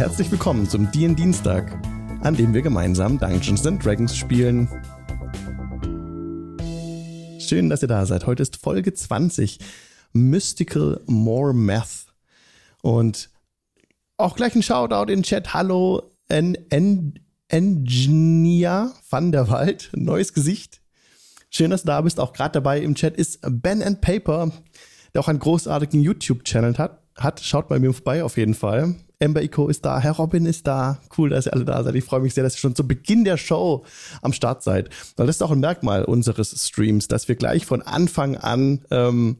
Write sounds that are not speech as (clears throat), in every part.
herzlich willkommen zum DIN Dienstag, an dem wir gemeinsam Dungeons and Dragons spielen. Schön, dass ihr da seid. Heute ist Folge 20, Mystical More Math. Und auch gleich ein Shoutout in Chat. Hallo, en, en, Engineer van der Wald, neues Gesicht. Schön, dass du da bist. Auch gerade dabei im Chat ist Ben and Paper, der auch einen großartigen YouTube-Channel hat, hat. Schaut bei mir vorbei auf jeden Fall. Ember Eco ist da, Herr Robin ist da. Cool, dass ihr alle da seid. Ich freue mich sehr, dass ihr schon zu Beginn der Show am Start seid. Weil das ist auch ein Merkmal unseres Streams, dass wir gleich von Anfang an ähm,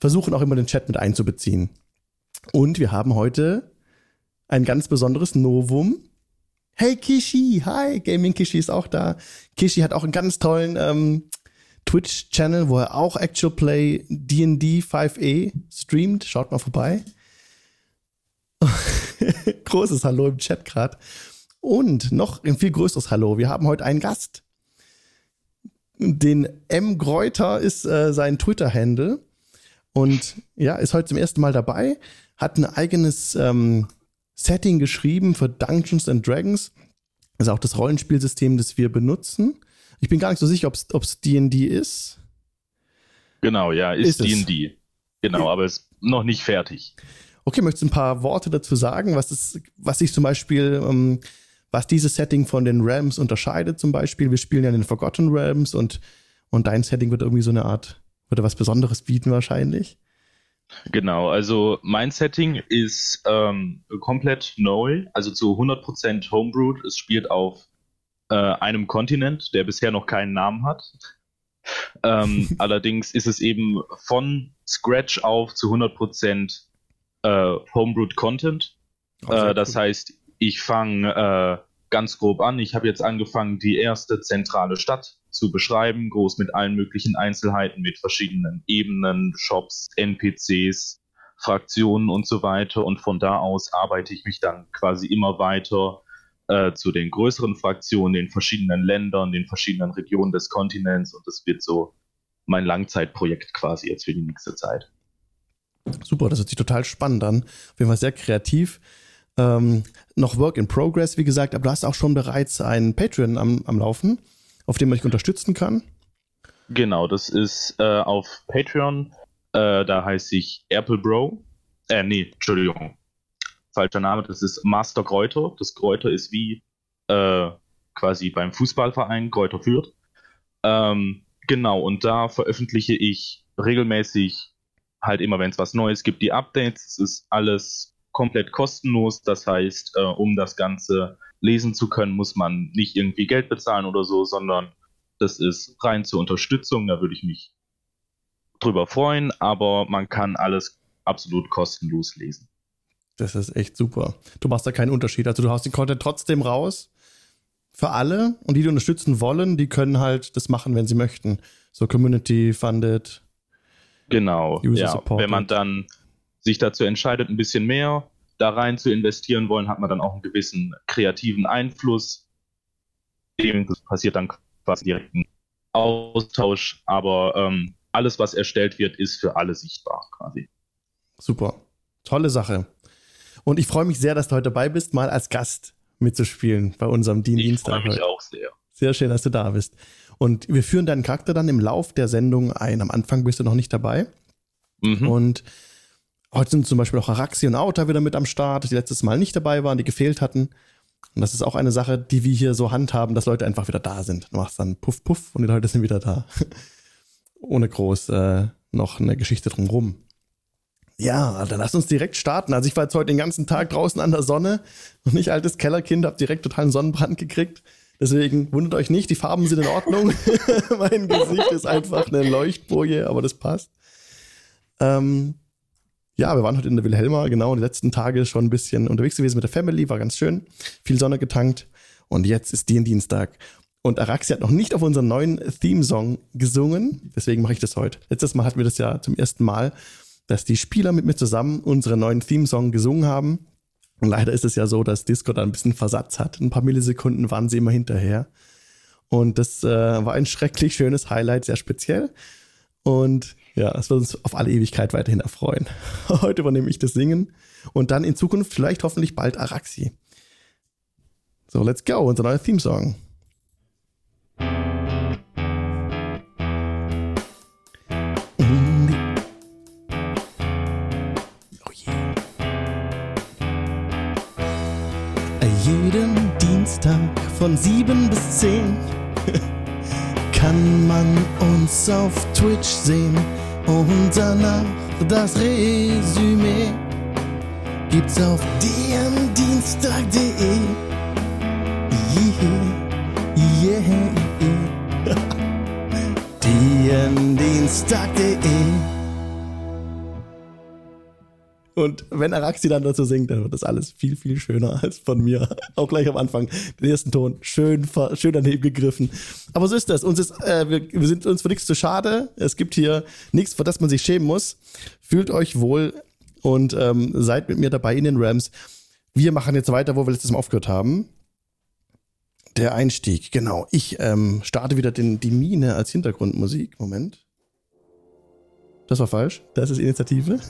versuchen, auch immer den Chat mit einzubeziehen. Und wir haben heute ein ganz besonderes Novum. Hey Kishi, hi, Gaming Kishi ist auch da. Kishi hat auch einen ganz tollen ähm, Twitch-Channel, wo er auch Actual Play D&D 5e streamt. Schaut mal vorbei. (laughs) (laughs) Großes Hallo im Chat gerade. Und noch ein viel größeres Hallo. Wir haben heute einen Gast. Den M. Greuter ist äh, sein Twitter-Handle. Und ja, ist heute zum ersten Mal dabei. Hat ein eigenes ähm, Setting geschrieben für Dungeons and Dragons. Das ist auch das Rollenspielsystem, das wir benutzen. Ich bin gar nicht so sicher, ob es D&D ist. Genau, ja, ist D&D. Genau, aber ist noch nicht fertig. Okay, möchtest du ein paar Worte dazu sagen, was ist, was sich zum Beispiel, ähm, was dieses Setting von den Realms unterscheidet zum Beispiel? Wir spielen ja in den Forgotten Realms und, und dein Setting wird irgendwie so eine Art, würde was Besonderes bieten wahrscheinlich. Genau, also mein Setting ist ähm, komplett neu, also zu 100% Homebrewed. Es spielt auf äh, einem Kontinent, der bisher noch keinen Namen hat. Ähm, (laughs) allerdings ist es eben von Scratch auf zu 100% äh, Homebrewed Content. Äh, das heißt, ich fange äh, ganz grob an. Ich habe jetzt angefangen, die erste zentrale Stadt zu beschreiben, groß mit allen möglichen Einzelheiten, mit verschiedenen Ebenen, Shops, NPCs, Fraktionen und so weiter. Und von da aus arbeite ich mich dann quasi immer weiter äh, zu den größeren Fraktionen, den verschiedenen Ländern, den verschiedenen Regionen des Kontinents. Und das wird so mein Langzeitprojekt quasi jetzt für die nächste Zeit. Super, das hört sich total spannend an. Auf jeden Fall sehr kreativ. Ähm, noch Work in Progress, wie gesagt, aber du hast auch schon bereits einen Patreon am, am Laufen, auf dem man dich unterstützen kann. Genau, das ist äh, auf Patreon. Äh, da heiße ich Apple Bro. Äh, nee, Entschuldigung. Falscher Name, das ist Master Kräuter. Das Kräuter ist wie äh, quasi beim Fußballverein Kräuter führt. Ähm, genau, und da veröffentliche ich regelmäßig halt immer, wenn es was Neues gibt, die Updates. Es ist alles komplett kostenlos. Das heißt, äh, um das Ganze lesen zu können, muss man nicht irgendwie Geld bezahlen oder so, sondern das ist rein zur Unterstützung. Da würde ich mich drüber freuen, aber man kann alles absolut kostenlos lesen. Das ist echt super. Du machst da keinen Unterschied. Also du haust den Content trotzdem raus für alle und die, die unterstützen wollen, die können halt das machen, wenn sie möchten. So Community Genau, ja. Wenn man dann sich dazu entscheidet, ein bisschen mehr da rein zu investieren wollen, hat man dann auch einen gewissen kreativen Einfluss. Dem passiert dann quasi direkt ein Austausch, aber ähm, alles, was erstellt wird, ist für alle sichtbar quasi. Super. Tolle Sache. Und ich freue mich sehr, dass du heute dabei bist, mal als Gast mitzuspielen bei unserem Dien Dienstag. Ich freue mich auch sehr. Sehr schön, dass du da bist. Und wir führen deinen Charakter dann im Lauf der Sendung ein. Am Anfang bist du noch nicht dabei. Mhm. Und heute sind zum Beispiel auch Araxi und Auta wieder mit am Start, die letztes Mal nicht dabei waren, die gefehlt hatten. Und das ist auch eine Sache, die wir hier so handhaben, dass Leute einfach wieder da sind. Du machst dann Puff, Puff und die Leute sind wieder da. (laughs) Ohne groß äh, noch eine Geschichte drumrum. Ja, dann lass uns direkt starten. Also ich war jetzt heute den ganzen Tag draußen an der Sonne und nicht altes Kellerkind, hab direkt totalen Sonnenbrand gekriegt. Deswegen wundert euch nicht, die Farben sind in Ordnung. (laughs) mein Gesicht ist einfach eine Leuchtboje, aber das passt. Ähm, ja, wir waren heute in der Wilhelma, genau, die letzten Tage schon ein bisschen unterwegs gewesen mit der Family, war ganz schön. Viel Sonne getankt. Und jetzt ist den Dienstag. Und Araxi hat noch nicht auf unseren neuen Theme-Song gesungen. Deswegen mache ich das heute. Letztes Mal hatten wir das ja zum ersten Mal, dass die Spieler mit mir zusammen unseren neuen Theme-Song gesungen haben. Und leider ist es ja so, dass Discord ein bisschen Versatz hat. Ein paar Millisekunden waren sie immer hinterher. Und das äh, war ein schrecklich schönes Highlight, sehr speziell. Und ja, es wird uns auf alle Ewigkeit weiterhin erfreuen. (laughs) Heute übernehme ich das Singen und dann in Zukunft vielleicht hoffentlich bald Araxi. So, let's go, unser neuer Theme-Song. Dienstag von sieben bis zehn (laughs) kann man uns auf Twitch sehen und danach das Resümee gibt's auf dmdienstag.de. Yeah, (laughs) yeah, dmdienstag.de. Und wenn Araxi dann dazu singt, dann wird das alles viel, viel schöner als von mir. (laughs) Auch gleich am Anfang. Den ersten Ton schön, schön daneben gegriffen. Aber so ist das. Uns ist, äh, wir, wir sind uns für nichts zu schade. Es gibt hier nichts, vor das man sich schämen muss. Fühlt euch wohl und ähm, seid mit mir dabei in den Rams. Wir machen jetzt weiter, wo wir letztes Mal aufgehört haben. Der Einstieg, genau. Ich ähm, starte wieder den, die Mine als Hintergrundmusik. Moment. Das war falsch. Das ist Initiative.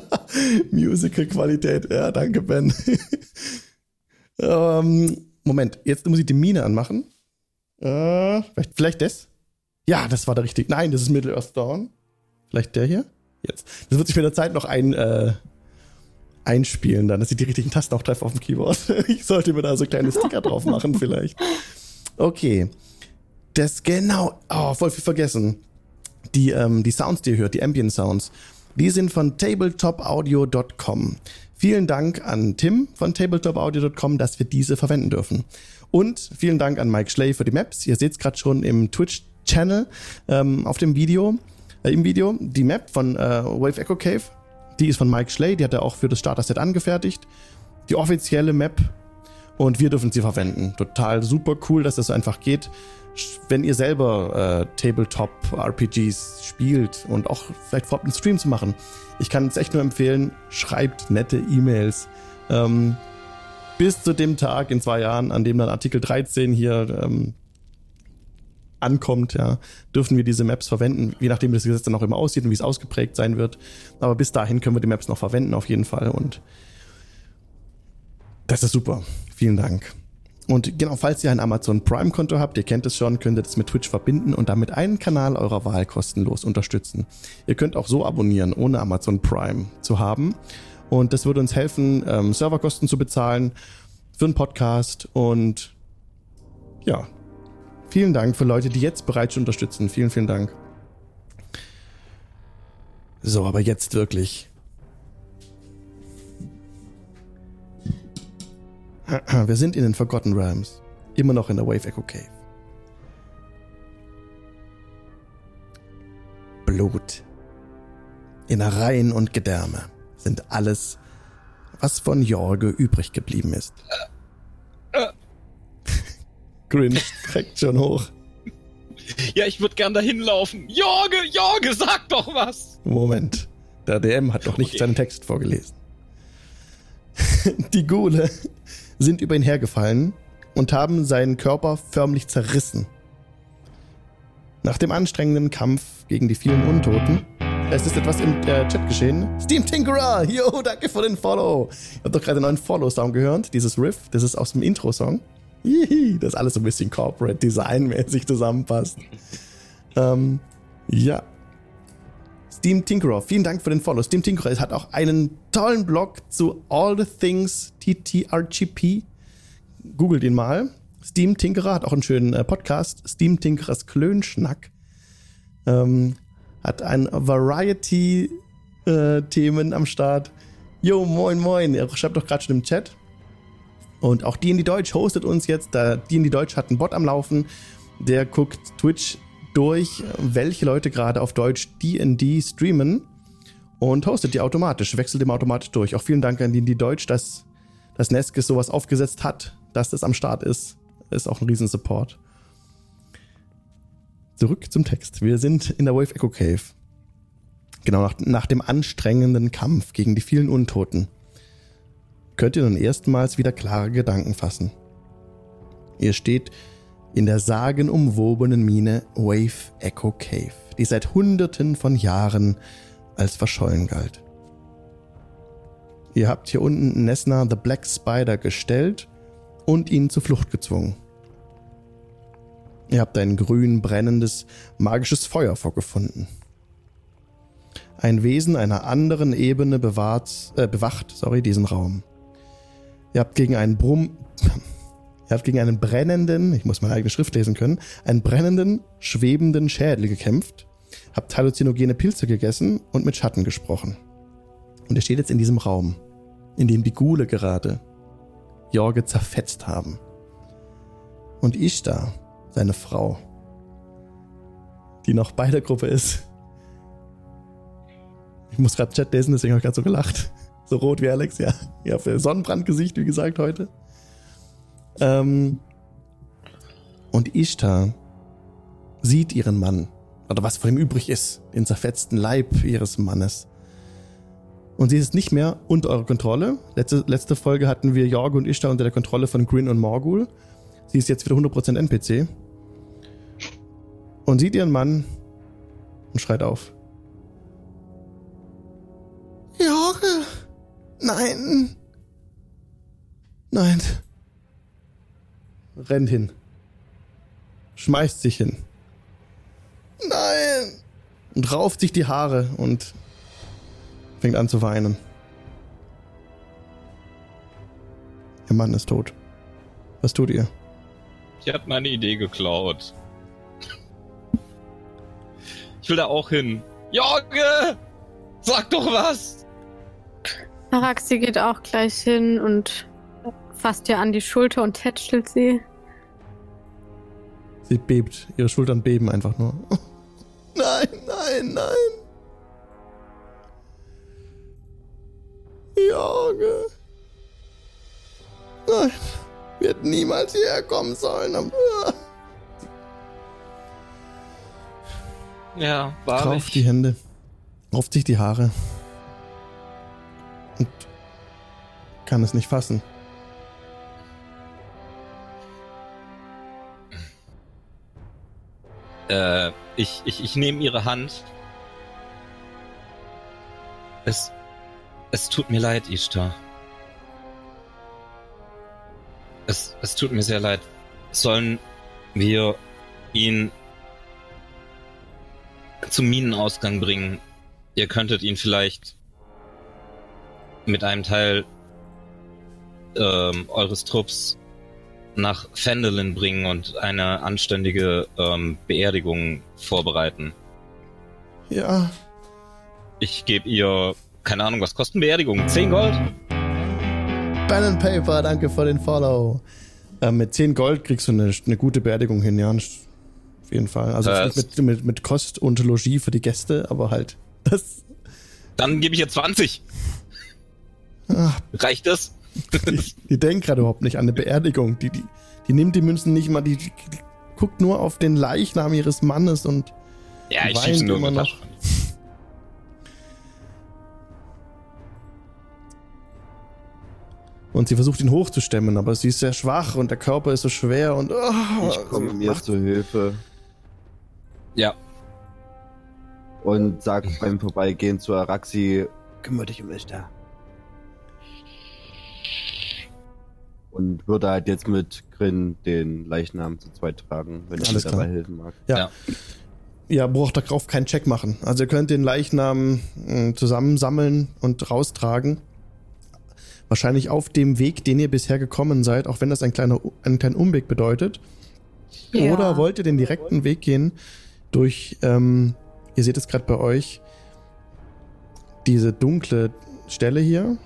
(laughs) Musical-Qualität. Ja, danke, Ben. (laughs) ähm, Moment, jetzt muss ich die Mine anmachen. Äh, vielleicht, vielleicht das? Ja, das war der richtige. Nein, das ist Middle Earth Dawn. Vielleicht der hier? Jetzt. Das wird sich mit der Zeit noch ein, äh, einspielen, dann, dass ich die richtigen Tasten auch treffe auf dem Keyboard. (laughs) ich sollte mir da so kleine Sticker drauf machen, vielleicht. Okay. Das genau. Oh, voll viel vergessen. Die, ähm, die Sounds, die ihr hört, die Ambient Sounds, die sind von tabletopaudio.com. Vielen Dank an Tim von tabletopaudio.com, dass wir diese verwenden dürfen. Und vielen Dank an Mike Schley für die Maps. Ihr seht es gerade schon im Twitch-Channel ähm, auf dem Video äh, im Video. Die Map von äh, Wave Echo Cave, die ist von Mike Schley, die hat er auch für das Starter-Set angefertigt. Die offizielle Map und wir dürfen sie verwenden. Total super cool, dass das so einfach geht. Wenn ihr selber äh, Tabletop-RPGs spielt und auch vielleicht vorhabt, einen Stream zu machen, ich kann es echt nur empfehlen, schreibt nette E-Mails. Ähm, bis zu dem Tag in zwei Jahren, an dem dann Artikel 13 hier ähm, ankommt, ja, dürfen wir diese Maps verwenden, je nachdem wie das Gesetz dann auch immer aussieht und wie es ausgeprägt sein wird. Aber bis dahin können wir die Maps noch verwenden, auf jeden Fall. Und das ist super. Vielen Dank. Und genau, falls ihr ein Amazon Prime-Konto habt, ihr kennt es schon, könnt ihr das mit Twitch verbinden und damit einen Kanal eurer Wahl kostenlos unterstützen. Ihr könnt auch so abonnieren, ohne Amazon Prime zu haben. Und das würde uns helfen, ähm, Serverkosten zu bezahlen für einen Podcast und ja, Vielen Dank für Leute, die jetzt bereits unterstützen. Vielen, vielen Dank. So, aber jetzt wirklich. (clears throat) Wir sind in den Forgotten Realms. Immer noch in der Wave Echo Cave. Blut, Innereien und Gedärme sind alles, was von Jorge übrig geblieben ist. (laughs) Grinch trägt schon hoch. Ja, ich würde gern dahin laufen. Jorge, Jorge, sag doch was! Moment. Der DM hat doch nicht okay. seinen Text vorgelesen. (laughs) Die Gule sind über ihn hergefallen und haben seinen Körper förmlich zerrissen. Nach dem anstrengenden Kampf gegen die vielen Untoten, es ist etwas im äh, Chat geschehen. Steam Tinkerer, yo, danke für den Follow. Ich habe doch gerade einen neuen Follow-Sound gehört, dieses Riff, das ist aus dem Intro-Song. Das alles so ein bisschen Corporate Design-mäßig zusammenpasst. ähm, ja. Steam Tinkerer, vielen Dank für den Follow. Steam Tinkerer hat auch einen tollen Blog zu All the Things TTRGP. Googelt ihn mal. Steam Tinkerer hat auch einen schönen äh, Podcast. Steam Tinkerers Klönschnack. Ähm, hat ein Variety-Themen äh, am Start. Jo, moin, moin. Er schreibt doch gerade schon im Chat. Und auch D&D Deutsch hostet uns jetzt. D&D Deutsch hat einen Bot am Laufen, der guckt Twitch durch, welche Leute gerade auf Deutsch D&D streamen und hostet die automatisch, wechselt immer automatisch durch. Auch vielen Dank an D&D Deutsch, dass das Neskis sowas aufgesetzt hat, dass das am Start ist. Ist auch ein Riesensupport. Zurück zum Text. Wir sind in der Wave Echo Cave. Genau nach, nach dem anstrengenden Kampf gegen die vielen Untoten könnt ihr nun erstmals wieder klare Gedanken fassen. Ihr steht in der sagenumwobenen Mine Wave Echo Cave, die seit Hunderten von Jahren als verschollen galt. Ihr habt hier unten Nesna the Black Spider gestellt und ihn zur Flucht gezwungen. Ihr habt ein grün brennendes magisches Feuer vorgefunden. Ein Wesen einer anderen Ebene bewahrt, äh, bewacht sorry, diesen Raum. Ihr habt gegen einen Brumm, (laughs) ihr habt gegen einen brennenden, ich muss meine eigene Schrift lesen können, einen brennenden, schwebenden Schädel gekämpft, habt halluzinogene Pilze gegessen und mit Schatten gesprochen. Und ihr steht jetzt in diesem Raum, in dem die Gule gerade Jorge zerfetzt haben. Und Ishtar, seine Frau, die noch bei der Gruppe ist. Ich muss gerade Chat lesen, deswegen habe ich gerade so gelacht. So rot wie Alex, ja. Ja, für Sonnenbrandgesicht, wie gesagt, heute. Ähm, und Ishtar sieht ihren Mann, oder was von ihm übrig ist, den zerfetzten Leib ihres Mannes. Und sie ist nicht mehr unter eurer Kontrolle. Letzte, letzte Folge hatten wir Jorge und Ishtar unter der Kontrolle von Grin und Morgul. Sie ist jetzt wieder 100% NPC. Und sieht ihren Mann und schreit auf. Jorge! Nein! Nein! Rennt hin. Schmeißt sich hin. Nein! Und rauft sich die Haare und fängt an zu weinen. Ihr Mann ist tot. Was tut ihr? Die hat meine Idee geklaut. Ich will da auch hin. Jorge! Sag doch was! Araxi geht auch gleich hin und fasst ihr an die Schulter und tätschelt sie. Sie bebt. Ihre Schultern beben einfach nur. (laughs) Nein, nein, nein. Jorge. Nein, wir hätten niemals hierher kommen sollen. Ja, war Rauft die Hände, rauft sich die Haare und kann es nicht fassen. Äh, ich, ich, ich nehme ihre Hand. Es, es tut mir leid, Ishtar. Es, es tut mir sehr leid. Sollen wir ihn zum Minenausgang bringen? Ihr könntet ihn vielleicht mit einem Teil ähm, eures Trupps nach Fendelin bringen und eine anständige ähm, Beerdigung vorbereiten. Ja. Ich gebe ihr keine Ahnung, was kosten Beerdigungen? 10 Gold? Pen and Paper, danke für den Follow. Äh, mit 10 Gold kriegst du eine, eine gute Beerdigung hin, ja. Auf jeden Fall. Also äh, mit, mit, mit Kost und Logis für die Gäste, aber halt das. Dann gebe ich ihr 20. Ach, Reicht das? Die, die denkt gerade überhaupt nicht an eine Beerdigung. Die, die, die nimmt die Münzen nicht mal, die, die, die guckt nur auf den Leichnam ihres Mannes und ja, ich weint nur immer noch. Und sie versucht ihn hochzustemmen, aber sie ist sehr schwach und der Körper ist so schwer und. Oh, ich komme mir zu Hilfe. Ja. Und sag beim Vorbeigehen zu Araxi: Kümmere dich um mich Und würde halt jetzt mit Grin den Leichnam zu zweit tragen, wenn er mir dabei helfen mag. Ja. ja. Ihr braucht darauf keinen Check machen. Also ihr könnt den Leichnam äh, zusammensammeln und raustragen. Wahrscheinlich auf dem Weg, den ihr bisher gekommen seid, auch wenn das ein kleiner, einen kleinen Umweg bedeutet. Ja. Oder wollt ihr den direkten Weg gehen durch, ähm, ihr seht es gerade bei euch, diese dunkle Stelle hier?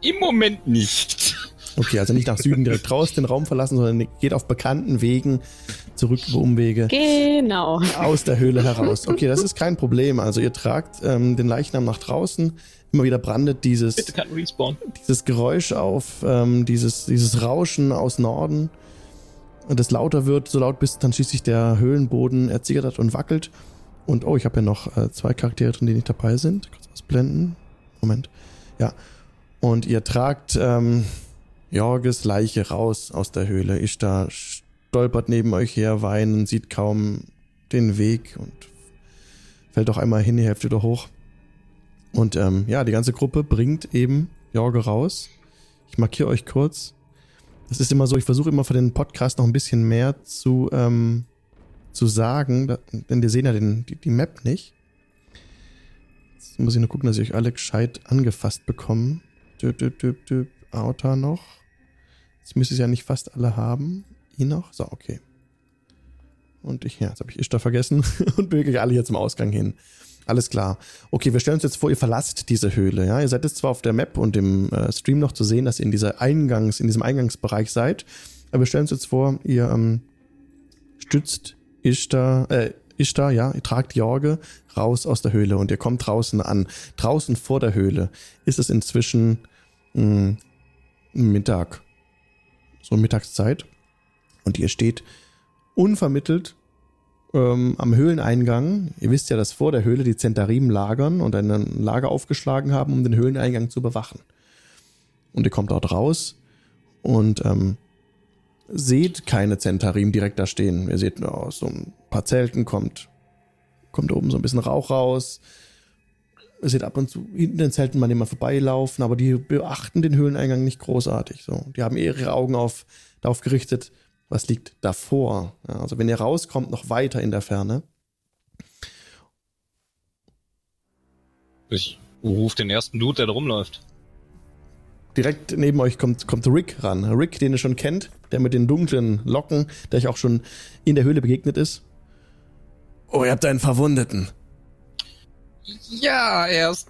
Im Moment nicht. Okay, also nicht nach Süden direkt raus den Raum verlassen, sondern geht auf bekannten Wegen zurück über Umwege. Genau. Aus der Höhle heraus. Okay, das ist kein Problem. Also ihr tragt ähm, den Leichnam nach draußen immer wieder brandet dieses, dieses Geräusch auf, ähm, dieses, dieses Rauschen aus Norden. Und es lauter wird, so laut bis dann schließlich der Höhlenboden erzittert und wackelt. Und oh, ich habe ja noch äh, zwei Charaktere drin, die nicht dabei sind. Kurz ausblenden. Moment. Ja. Und ihr tragt ähm, Jorges Leiche raus aus der Höhle. Ishtar stolpert neben euch her, weinen, sieht kaum den Weg und fällt auch einmal hin, die Hälfte wieder hoch. Und ähm, ja, die ganze Gruppe bringt eben Jorge raus. Ich markiere euch kurz. Das ist immer so, ich versuche immer für den Podcast noch ein bisschen mehr zu, ähm, zu sagen, denn wir sehen ja den, die, die Map nicht. Jetzt muss ich nur gucken, dass ich euch alle gescheit angefasst bekomme. Düb, düb, düb, düb. Outer noch. Jetzt müsste ich ja nicht fast alle haben. Ihn noch? So, okay. Und ich, ja, jetzt habe ich Ishtar vergessen (laughs) und wirklich alle hier zum Ausgang hin. Alles klar. Okay, wir stellen uns jetzt vor, ihr verlasst diese Höhle. Ja, ihr seid jetzt zwar auf der Map und im äh, Stream noch zu sehen, dass ihr in dieser Eingangs, in diesem Eingangsbereich seid, aber wir stellen uns jetzt vor, ihr ähm, stützt Ishtar, äh, Ishtar, ja, ihr tragt Jorge raus aus der Höhle und ihr kommt draußen an. Draußen vor der Höhle ist es inzwischen mh, hm, Mittag. So Mittagszeit. Und ihr steht unvermittelt ähm, am Höhleneingang. Ihr wisst ja, dass vor der Höhle die Zentarim lagern und ein Lager aufgeschlagen haben, um den Höhleneingang zu bewachen. Und ihr kommt dort raus und ähm, seht keine Zentarim direkt da stehen. Ihr seht nur aus so ein paar Zelten kommt, kommt oben so ein bisschen Rauch raus. Ihr seht ab und zu hinten den Zelten mal immer vorbeilaufen, aber die beachten den Höhleneingang nicht großartig. So, die haben eher ihre Augen auf, darauf gerichtet, was liegt davor. Ja, also wenn ihr rauskommt, noch weiter in der Ferne. Ich rufe den ersten Dude, der da rumläuft. Direkt neben euch kommt, kommt Rick ran. Rick, den ihr schon kennt, der mit den dunklen Locken, der euch auch schon in der Höhle begegnet ist. Oh, ihr habt einen Verwundeten. Ja, er ist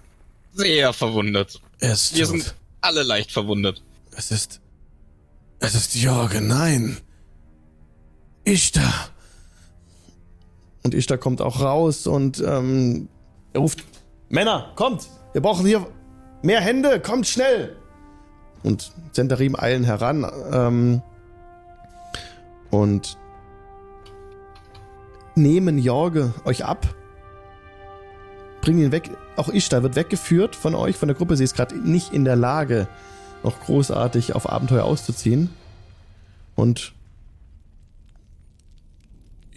sehr verwundet. Er ist Wir tot. sind alle leicht verwundet. Es ist. Es ist Jorge, nein. Ishtar. Und Ishtar kommt auch raus und ähm, er ruft: Männer, kommt! Wir brauchen hier mehr Hände, kommt schnell! Und Zentarim eilen heran ähm, und nehmen Jorge euch ab, bringen ihn weg. Auch Ishtar wird weggeführt von euch, von der Gruppe. Sie ist gerade nicht in der Lage, noch großartig auf Abenteuer auszuziehen. Und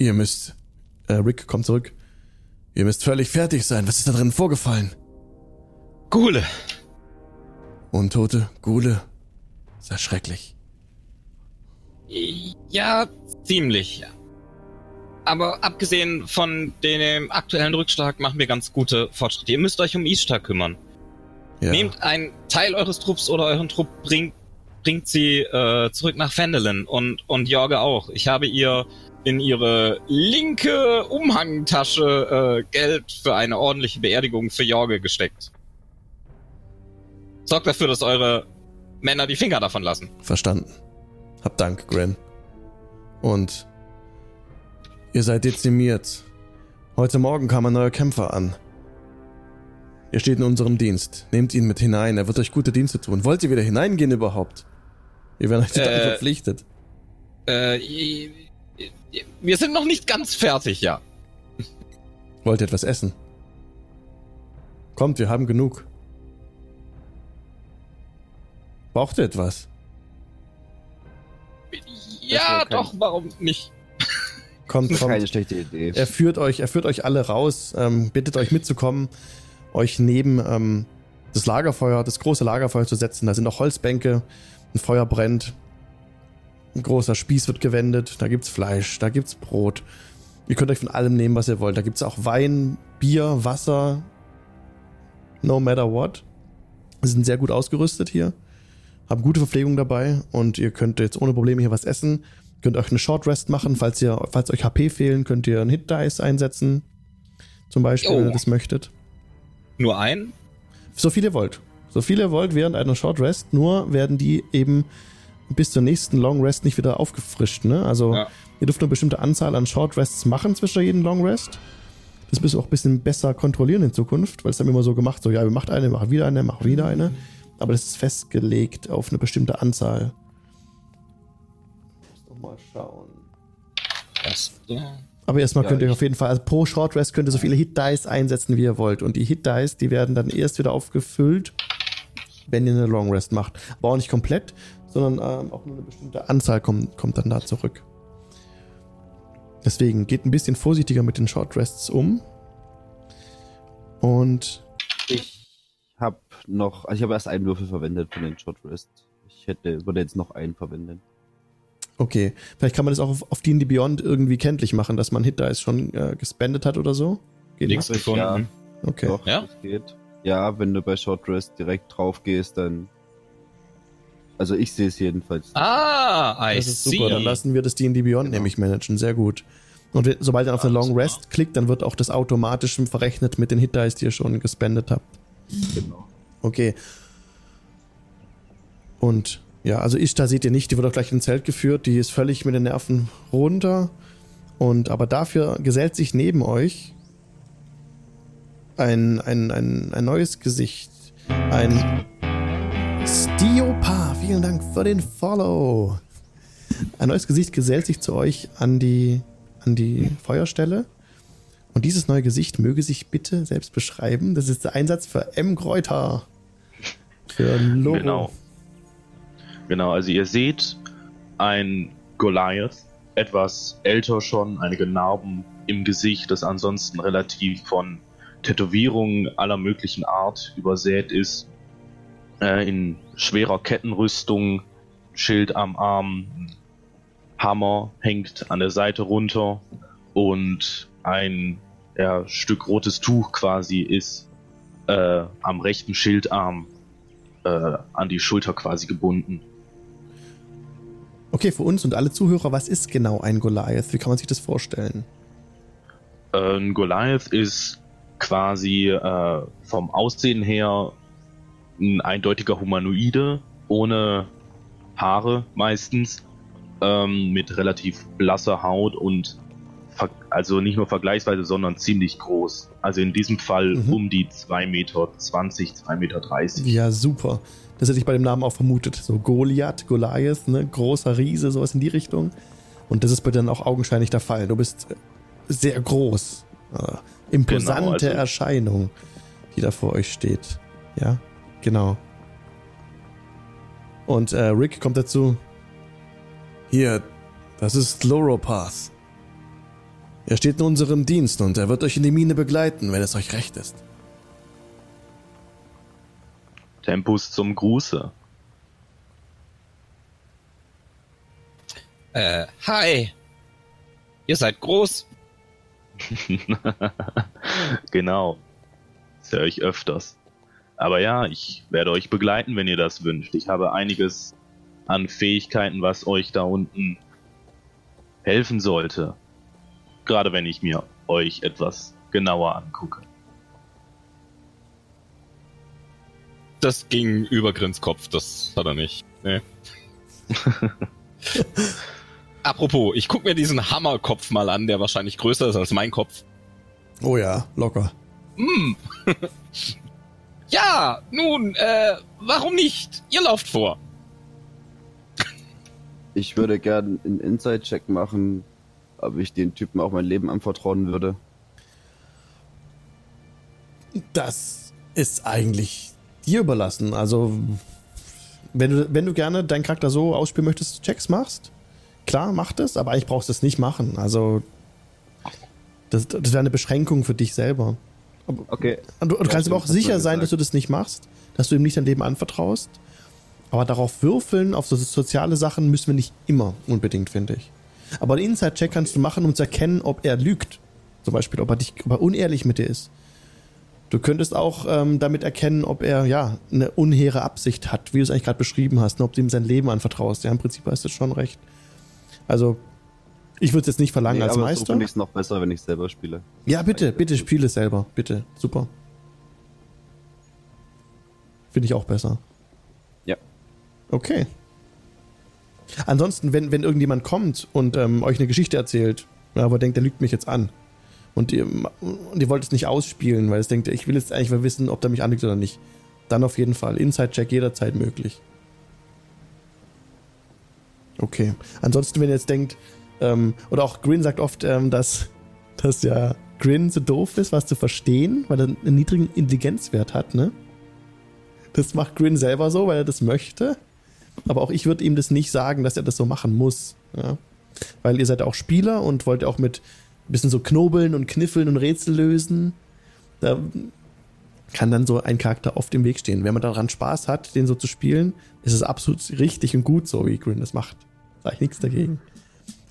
Ihr müsst. Äh, Rick kommt zurück. Ihr müsst völlig fertig sein. Was ist da drin vorgefallen? Gule. Untote Gule. Ist das schrecklich. Ja, ziemlich. Aber abgesehen von dem aktuellen Rückschlag machen wir ganz gute Fortschritte. Ihr müsst euch um Ishtar kümmern. Ja. Nehmt einen Teil eures Trupps oder euren Trupp bringt, bringt sie äh, zurück nach Fendelin und, und Jorge auch. Ich habe ihr in ihre linke Umhangtasche äh, Geld für eine ordentliche Beerdigung für Jorge gesteckt. Sorgt dafür, dass eure Männer die Finger davon lassen. Verstanden. Hab Dank, Gren. Und ihr seid dezimiert. Heute Morgen kam ein neuer Kämpfer an. Er steht in unserem Dienst. Nehmt ihn mit hinein. Er wird euch gute Dienste tun. Wollt ihr wieder hineingehen überhaupt? Wir werden euch total äh, verpflichtet. Äh, wir sind noch nicht ganz fertig, ja. Wollt ihr etwas essen? Kommt, wir haben genug. Braucht ihr etwas? Ja, doch, warum nicht? Kommt, kommt. Keine schlechte Idee. Er führt euch, er führt euch alle raus, ähm, bittet euch mitzukommen, euch neben ähm, das Lagerfeuer, das große Lagerfeuer zu setzen. Da sind auch Holzbänke, ein Feuer brennt. Ein großer Spieß wird gewendet, da gibt's Fleisch, da gibt's Brot. Ihr könnt euch von allem nehmen, was ihr wollt. Da gibt's auch Wein, Bier, Wasser. No matter what. Wir sind sehr gut ausgerüstet hier. Haben gute Verpflegung dabei und ihr könnt jetzt ohne Probleme hier was essen. Ihr könnt euch eine Short Rest machen, falls ihr, falls euch HP fehlen, könnt ihr einen Hit Dice einsetzen. Zum Beispiel, oh. wenn ihr das möchtet. Nur ein? So viel ihr wollt. So viel ihr wollt während einer Short Rest, nur werden die eben bis zur nächsten Long Rest nicht wieder aufgefrischt. Ne? Also ja. ihr dürft eine bestimmte Anzahl an Short Rests machen zwischen jedem Long Rest. Das müsst ihr auch ein bisschen besser kontrollieren in Zukunft, weil es dann immer so gemacht, so ja, wir machen eine, machen wieder eine, machen wieder eine. Aber das ist festgelegt auf eine bestimmte Anzahl. Mal schauen. Das, ja. Aber erstmal ja, könnt ihr auf jeden Fall, also pro Short Rest könnt ihr so viele Hit Dice einsetzen, wie ihr wollt. Und die Hit Dice, die werden dann erst wieder aufgefüllt, wenn ihr eine Long Rest macht. Aber auch nicht komplett, sondern ähm, auch nur eine bestimmte Anzahl kommt, kommt dann da zurück. Deswegen geht ein bisschen vorsichtiger mit den Short Rests um. Und ich habe noch, also ich habe erst einen Würfel verwendet von den Short Rests. Ich hätte, würde jetzt noch einen verwenden. Okay, vielleicht kann man das auch auf, auf D&D Beyond irgendwie kenntlich machen, dass man Hit Dice schon äh, gespendet hat oder so. Geht Nichts gefunden. Ja. Okay. Doch, ja? geht. Ja, wenn du bei Short Rest direkt drauf gehst, dann. Also ich sehe es jedenfalls. Ah, I Das ist super. Dann lassen wir das D&D Beyond genau. nämlich managen. Sehr gut. Und sobald ihr auf eine Long Rest klickt, dann wird auch das automatisch verrechnet mit den Hit Dice, die ihr schon gespendet habt. Genau. Okay. Und ja, also Ishtar seht ihr nicht, die wird auch gleich ins Zelt geführt, die ist völlig mit den Nerven runter. Und aber dafür gesellt sich neben euch ein, ein, ein, ein neues Gesicht. Ein Stiopa. Vielen Dank für den Follow. Ein neues Gesicht gesellt sich zu euch an die, an die Feuerstelle. Und dieses neue Gesicht möge sich bitte selbst beschreiben. Das ist der Einsatz für M. Kräuter. Für Logo. Genau. Genau, also ihr seht ein Goliath, etwas älter schon, einige Narben im Gesicht, das ansonsten relativ von Tätowierungen aller möglichen Art übersät ist, äh, in schwerer Kettenrüstung, Schild am Arm, Hammer hängt an der Seite runter und ein ja, Stück rotes Tuch quasi ist äh, am rechten Schildarm äh, an die Schulter quasi gebunden. Okay, für uns und alle Zuhörer, was ist genau ein Goliath? Wie kann man sich das vorstellen? Ein Goliath ist quasi äh, vom Aussehen her ein eindeutiger Humanoide, ohne Haare meistens, ähm, mit relativ blasser Haut und also nicht nur vergleichsweise, sondern ziemlich groß. Also in diesem Fall mhm. um die 2,20 Meter, 2,30 Meter. Ja, super. Das hätte ich bei dem Namen auch vermutet. So Goliath, Goliath, ne? großer Riese, sowas in die Richtung. Und das ist bei dir dann auch augenscheinlich der Fall. Du bist sehr groß. Äh, imposante genau, also Erscheinung, die da vor euch steht. Ja, genau. Und äh, Rick kommt dazu. Hier, das ist Loropath. Er steht in unserem Dienst und er wird euch in die Mine begleiten, wenn es euch recht ist. Tempus zum Gruße. Äh, hi. Ihr seid groß. (laughs) genau. Das höre ich öfters. Aber ja, ich werde euch begleiten, wenn ihr das wünscht. Ich habe einiges an Fähigkeiten, was euch da unten helfen sollte. Gerade wenn ich mir euch etwas genauer angucke. Das ging über Grins Kopf, das hat er nicht. Nee. (laughs) Apropos, ich guck mir diesen Hammerkopf mal an, der wahrscheinlich größer ist als mein Kopf. Oh ja, locker. Hm. (laughs) ja, nun, äh, warum nicht? Ihr lauft vor. Ich würde gern einen Inside-Check machen, ob ich den Typen auch mein Leben anvertrauen würde. Das ist eigentlich dir überlassen. Also, wenn du, wenn du gerne deinen Charakter so ausspielen möchtest, Checks machst, klar, mach das, aber eigentlich brauchst du es nicht machen. Also, das, das wäre eine Beschränkung für dich selber. Okay. Du, du kannst aber auch sicher sein, dass du das nicht machst, dass du ihm nicht dein Leben anvertraust. Aber darauf würfeln, auf so soziale Sachen müssen wir nicht immer unbedingt, finde ich. Aber einen Inside-Check kannst du machen, um zu erkennen, ob er lügt. Zum Beispiel, ob er, dich, ob er unehrlich mit dir ist. Du könntest auch ähm, damit erkennen, ob er ja eine unhehre Absicht hat, wie du es eigentlich gerade beschrieben hast, ne, ob du ihm sein Leben anvertraust. Ja, im Prinzip hast du schon recht. Also, ich würde es jetzt nicht verlangen nee, als aber Meister. So finde ich es noch besser, wenn ich selber spiele. Ja, bitte, bitte spiele es selber. Bitte. Super. Finde ich auch besser. Ja. Okay. Ansonsten, wenn, wenn irgendjemand kommt und ähm, euch eine Geschichte erzählt, aber denkt, der lügt mich jetzt an, und ihr, und ihr wollt es nicht ausspielen, weil es denkt, ich will jetzt eigentlich mal wissen, ob der mich anlegt oder nicht. Dann auf jeden Fall. Inside-Check jederzeit möglich. Okay. Ansonsten, wenn ihr jetzt denkt, ähm, oder auch Grin sagt oft, ähm, dass, dass ja Grin so doof ist, was zu verstehen, weil er einen niedrigen Intelligenzwert hat, ne? Das macht Grin selber so, weil er das möchte. Aber auch ich würde ihm das nicht sagen, dass er das so machen muss. Ja? Weil ihr seid auch Spieler und wollt auch mit ein bisschen so knobeln und kniffeln und Rätsel lösen. Da kann dann so ein Charakter auf dem Weg stehen. Wenn man daran Spaß hat, den so zu spielen, ist es absolut richtig und gut so, wie Grin das macht. Sag ich nichts dagegen.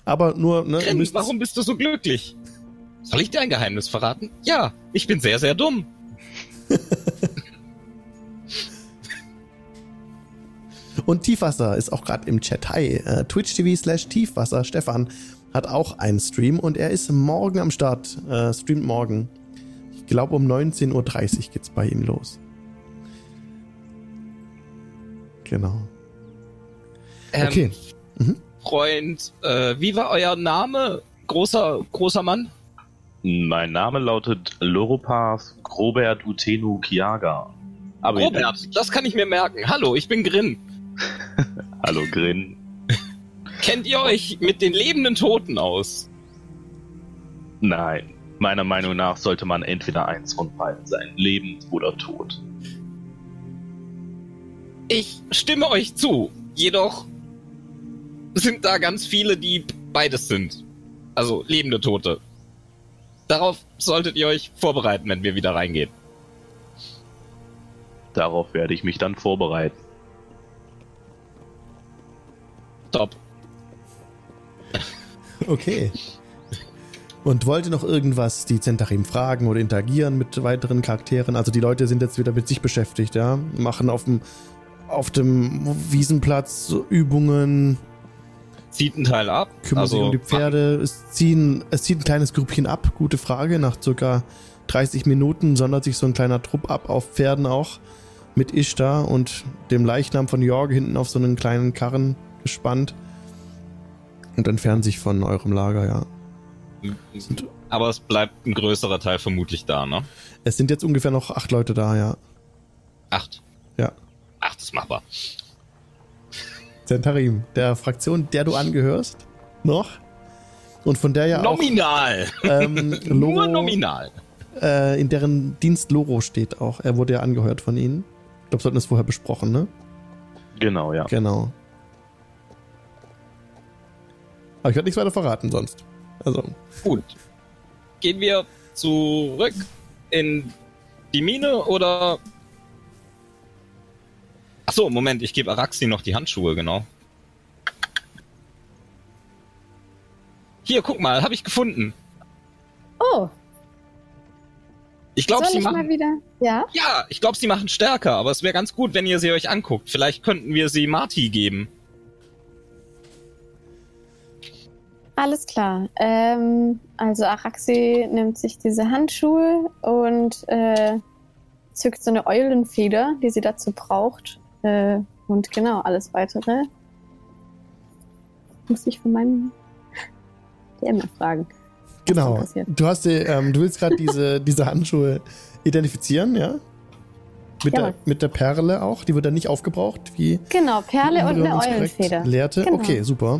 Aber nur, ne? Grin, warum bist du so glücklich? Soll ich dir ein Geheimnis verraten? Ja, ich bin sehr, sehr dumm. (laughs) Und Tiefwasser ist auch gerade im Chat. Hi, äh, Twitch TV slash Tiefwasser. Stefan hat auch einen Stream und er ist morgen am Start. Äh, streamt morgen. Ich glaube um 19.30 Uhr geht's bei ihm los. Genau. Ähm, okay. Mhm. Freund, äh, wie war euer Name? Großer, großer Mann? Mein Name lautet Loropath Robert Utenu Kiaga. Aber Robert, das kann ich mir merken. Hallo, ich bin Grin. (laughs) Hallo Grin. Kennt ihr euch mit den lebenden Toten aus? Nein. Meiner Meinung nach sollte man entweder eins von beiden sein, lebend oder tot. Ich stimme euch zu. Jedoch sind da ganz viele, die beides sind. Also lebende Tote. Darauf solltet ihr euch vorbereiten, wenn wir wieder reingehen. Darauf werde ich mich dann vorbereiten. Top. Okay. Und wollte noch irgendwas die Zentarim fragen oder interagieren mit weiteren Charakteren? Also die Leute sind jetzt wieder mit sich beschäftigt, ja? Machen auf dem, auf dem Wiesenplatz Übungen. Zieht einen Teil ab. Kümmern also, sich um die Pferde. Es, ziehen, es zieht ein kleines Grüppchen ab. Gute Frage. Nach circa 30 Minuten sondert sich so ein kleiner Trupp ab auf Pferden auch. Mit Ishtar und dem Leichnam von Jorg hinten auf so einen kleinen Karren gespannt und entfernen sich von eurem Lager, ja. Aber es bleibt ein größerer Teil vermutlich da, ne? Es sind jetzt ungefähr noch acht Leute da, ja. Acht? Ja. Acht ist machbar. Zentarim, der Fraktion, der du angehörst, noch. Und von der ja nominal. auch. Ähm, (laughs) Loro, Nur nominal. Äh, in deren Dienst Loro steht auch. Er wurde ja angehört von ihnen. Ich glaube, wir hatten das vorher besprochen, ne? Genau, ja. Genau. Aber ich werde nichts weiter verraten sonst. Also. Gut. Gehen wir zurück in die Mine oder. Achso, Moment, ich gebe Araxi noch die Handschuhe, genau. Hier, guck mal, habe ich gefunden. Oh. Ich glaube, sie machen. Mal wieder? Ja? Ja, ich glaube, sie machen stärker, aber es wäre ganz gut, wenn ihr sie euch anguckt. Vielleicht könnten wir sie Marty geben. Alles klar. Ähm, also Araxi nimmt sich diese Handschuhe und äh, zückt so eine Eulenfeder, die sie dazu braucht. Äh, und genau, alles weitere muss ich von meinem DM fragen. Genau. Du hast die, ähm, du willst gerade diese, (laughs) diese Handschuhe identifizieren, ja? Mit, ja. der, mit der Perle auch? Die wird dann nicht aufgebraucht, wie. Genau, Perle und eine Eulenfeder. Lehrte? Genau. Okay, super.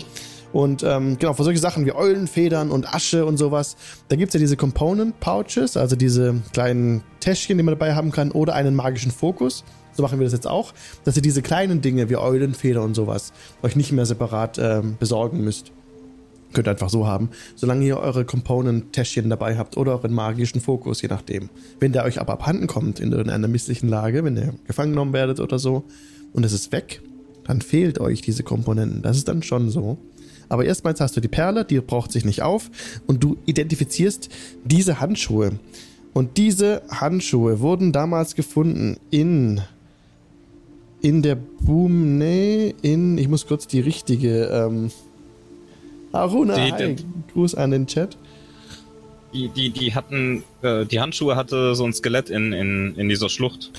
Und ähm, genau, für solche Sachen wie Eulenfedern und Asche und sowas, da gibt es ja diese Component Pouches, also diese kleinen Täschchen, die man dabei haben kann, oder einen magischen Fokus. So machen wir das jetzt auch, dass ihr diese kleinen Dinge wie Eulenfeder und sowas euch nicht mehr separat ähm, besorgen müsst. Könnt ihr einfach so haben, solange ihr eure Component-Täschchen dabei habt oder euren magischen Fokus, je nachdem. Wenn der euch aber abhanden kommt in einer misslichen Lage, wenn ihr gefangen genommen werdet oder so und es ist weg, dann fehlt euch diese Komponenten. Das ist dann schon so. Aber erstmals hast du die Perle, die braucht sich nicht auf und du identifizierst diese Handschuhe. Und diese Handschuhe wurden damals gefunden in in der Boom, nee, in, ich muss kurz die richtige, ähm, Aruna, die, hi, Gruß an den Chat. Die, die, die hatten, äh, die Handschuhe hatte so ein Skelett in, in, in dieser Schlucht.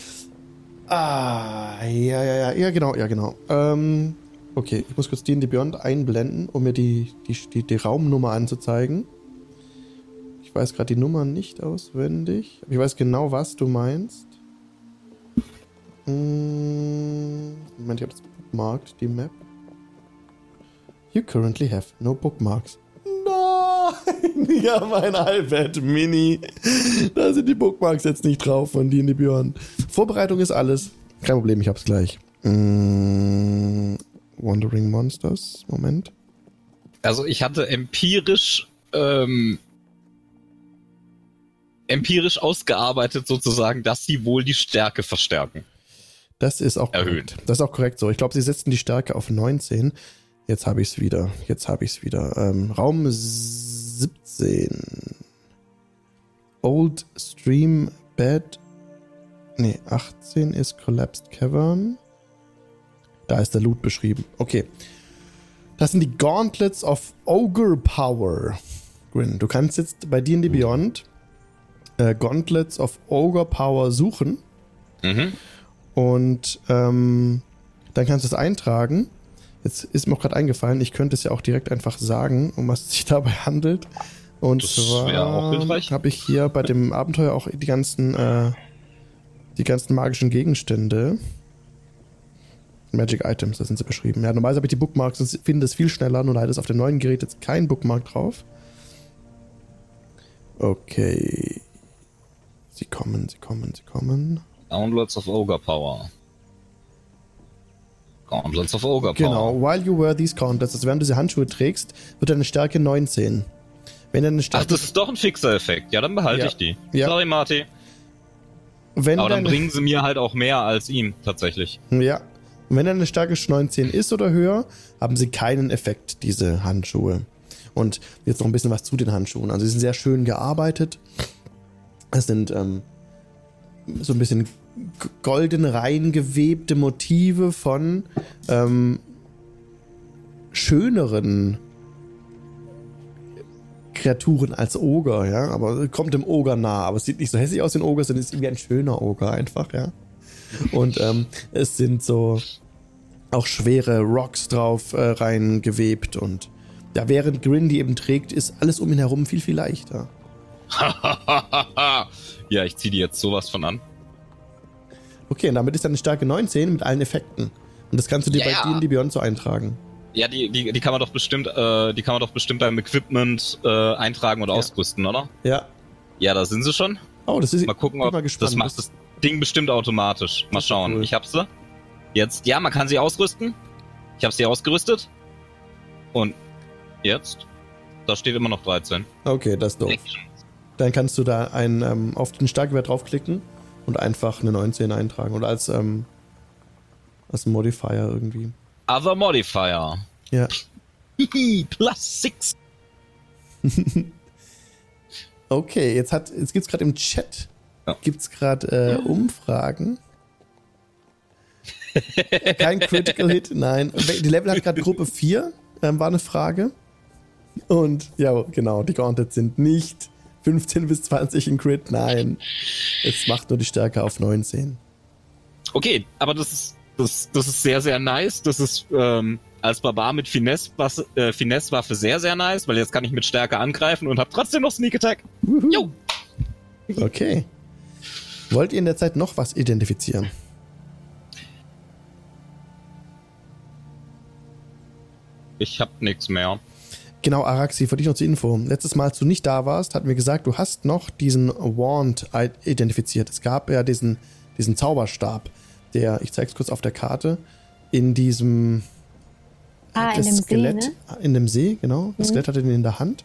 Ah, ja, ja, ja, ja, genau, ja, genau. Ähm, Okay, ich muss kurz D&D Beyond einblenden, um mir die, die, die, die Raumnummer anzuzeigen. Ich weiß gerade die Nummer nicht auswendig. Ich weiß genau, was du meinst. Hm, Moment, ich habe das bookmarked, die Map. You currently have no bookmarks. Nein! (laughs) Ja, mein iPad Mini. Da sind die Bookmarks jetzt nicht drauf von D&D Beyond. Vorbereitung ist alles. Kein Problem, ich hab's gleich. Hm, Wandering Monsters. Moment. Also ich hatte empirisch ähm, empirisch ausgearbeitet sozusagen, dass sie wohl die Stärke verstärken. Das ist auch erhöht. Korrekt. Das ist auch korrekt so. Ich glaube, sie setzten die Stärke auf 19. Jetzt habe ich es wieder. Jetzt habe ich es wieder. Ähm, Raum 17. Old Stream Bed. Ne, 18 ist Collapsed Cavern. Da ist der Loot beschrieben. Okay. Das sind die Gauntlets of Ogre Power. Grin, du kannst jetzt bei D&D Beyond äh, Gauntlets of Ogre Power suchen. Mhm. Und ähm, dann kannst du es eintragen. Jetzt ist mir auch gerade eingefallen, ich könnte es ja auch direkt einfach sagen, um was es sich (laughs) dabei handelt. Und das zwar habe ich hier bei dem Abenteuer auch die ganzen, äh, die ganzen magischen Gegenstände. Magic Items, da sind sie beschrieben. Ja, normalerweise habe ich die Bookmarks und finde es viel schneller, nur leider ist auf dem neuen Gerät jetzt kein Bookmark drauf. Okay. Sie kommen, sie kommen, sie kommen. Downloads of Ogre Power. Gauntlets of Ogre Power. Genau, while you wear these gauntlets, also während du diese Handschuhe trägst, wird deine Stärke 19. Wenn deine Stärke Ach, das ist doch ein fixer Effekt. Ja, dann behalte ja. ich die. Ja. Sorry, Marty. Wenn Aber dann bringen sie mir halt auch mehr als ihm, tatsächlich. Ja. Und wenn deine Stärke 19 ist oder höher, haben sie keinen Effekt, diese Handschuhe. Und jetzt noch ein bisschen was zu den Handschuhen. Also sie sind sehr schön gearbeitet. Es sind ähm, so ein bisschen golden reingewebte Motive von ähm, schöneren Kreaturen als Oger, ja, aber kommt dem Oger nah, aber es sieht nicht so hässlich aus, den Oger, sondern es ist irgendwie ein schöner Oger einfach, ja. Und ähm, es sind so auch schwere Rocks drauf äh, reingewebt und ja, während Grin die eben trägt, ist alles um ihn herum viel, viel leichter. (laughs) ja, ich ziehe die jetzt sowas von an. Okay, und damit ist dann eine Stärke 19 mit allen Effekten. Und das kannst du dir ja, bei D&D Beyond so eintragen. Ja, die, die, die kann man doch bestimmt, äh, die kann man doch bestimmt beim Equipment äh, eintragen und ja. ausrüsten, oder? Ja. Ja, da sind sie schon. Oh, das ist Mal gucken, ob das macht das Ding bestimmt automatisch. Mal schauen. Cool. Ich hab sie. Jetzt, ja, man kann sie ausrüsten. Ich habe sie ausgerüstet. Und jetzt? Da steht immer noch 13. Okay, das ist doof. Dann kannst du da einen, ähm, auf den Starkwert draufklicken und einfach eine 19 eintragen. Oder als, ähm, als Modifier irgendwie. Other Modifier. Ja. Plus 6. (laughs) okay, jetzt, hat, jetzt gibt es gerade im Chat ja. gibt's gerade äh, Umfragen. Kein Critical Hit, nein. Die Level hat gerade Gruppe 4, ähm, war eine Frage. Und ja, genau, die Gauntlets sind nicht 15 bis 20 in Crit, nein. Es macht nur die Stärke auf 19. Okay, aber das ist, das, das ist sehr, sehr nice. Das ist ähm, als Barbar mit Finesse-Waffe äh, Finesse sehr, sehr nice, weil jetzt kann ich mit Stärke angreifen und habe trotzdem noch Sneak Attack. Jo. Okay. Wollt ihr in der Zeit noch was identifizieren? Ich hab nichts mehr. Genau, Araxi, für dich noch zur Info. Letztes Mal, als du nicht da warst, hatten wir gesagt, du hast noch diesen Wand identifiziert. Es gab ja diesen, diesen Zauberstab, der, ich zeig's kurz auf der Karte, in diesem ah, in dem Skelett, See, ne? in dem See, genau. Das mhm. Skelett hatte ihn in der Hand.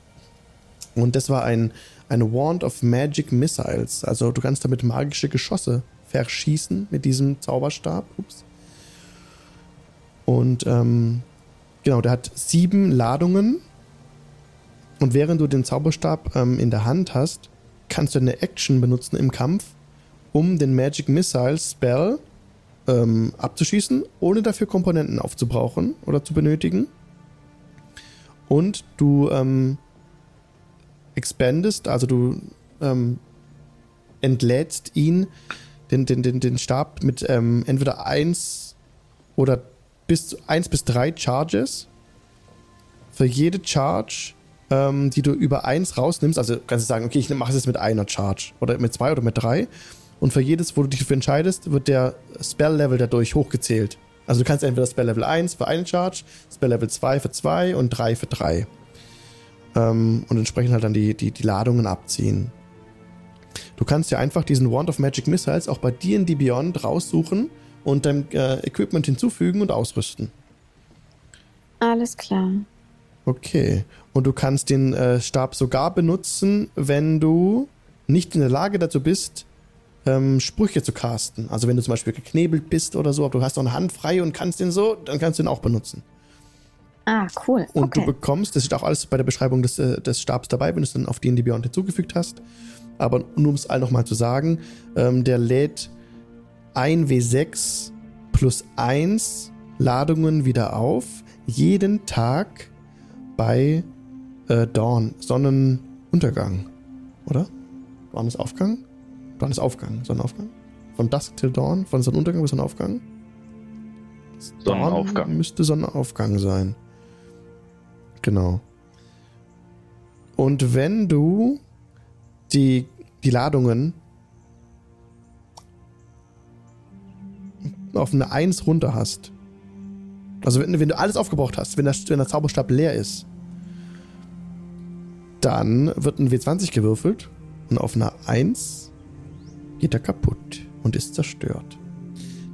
Und das war ein, eine Wand of Magic Missiles. Also du kannst damit magische Geschosse verschießen mit diesem Zauberstab. Ups. Und ähm, genau, der hat sieben Ladungen und während du den Zauberstab ähm, in der Hand hast, kannst du eine Action benutzen im Kampf, um den Magic Missile Spell ähm, abzuschießen, ohne dafür Komponenten aufzubrauchen oder zu benötigen. Und du ähm, expandest, also du ähm, entlädst ihn, den, den, den, den Stab mit ähm, entweder 1 oder bis 1 bis 3 Charges. Für jede Charge ähm, die du über eins rausnimmst. Also kannst du sagen, okay, ich mache es jetzt mit einer Charge oder mit zwei oder mit drei. Und für jedes, wo du dich dafür entscheidest, wird der Spell-Level dadurch hochgezählt. Also du kannst entweder Spell-Level 1 für eine Charge, Spell-Level 2 für 2 und 3 für 3. Ähm, und entsprechend halt dann die, die, die Ladungen abziehen. Du kannst ja einfach diesen Wand of Magic Missiles auch bei D&D Beyond raussuchen und deinem äh, Equipment hinzufügen und ausrüsten. Alles klar. Okay. Und du kannst den äh, Stab sogar benutzen, wenn du nicht in der Lage dazu bist, ähm, Sprüche zu casten. Also wenn du zum Beispiel geknebelt bist oder so, aber du hast noch eine Hand frei und kannst den so, dann kannst du ihn auch benutzen. Ah, cool. Und okay. du bekommst, das ist auch alles bei der Beschreibung des, äh, des Stabs dabei, wenn du es dann auf D&D Beyond hinzugefügt hast. Aber nur um es all nochmal zu sagen, ähm, der lädt 1W6 plus 1 Ladungen wieder auf, jeden Tag bei äh, Dawn, Sonnenuntergang, oder? Dawn ist Aufgang? Dawn ist Aufgang, Sonnenaufgang? Von Dusk till Dawn, von Sonnenuntergang bis Sonnenaufgang? Sonnenaufgang. Dawn müsste Sonnenaufgang sein. Genau. Und wenn du die, die Ladungen auf eine 1 runter hast, also wenn, wenn du alles aufgebraucht hast, wenn der, wenn der Zauberstab leer ist, dann wird ein W20 gewürfelt und auf einer 1 geht er kaputt und ist zerstört.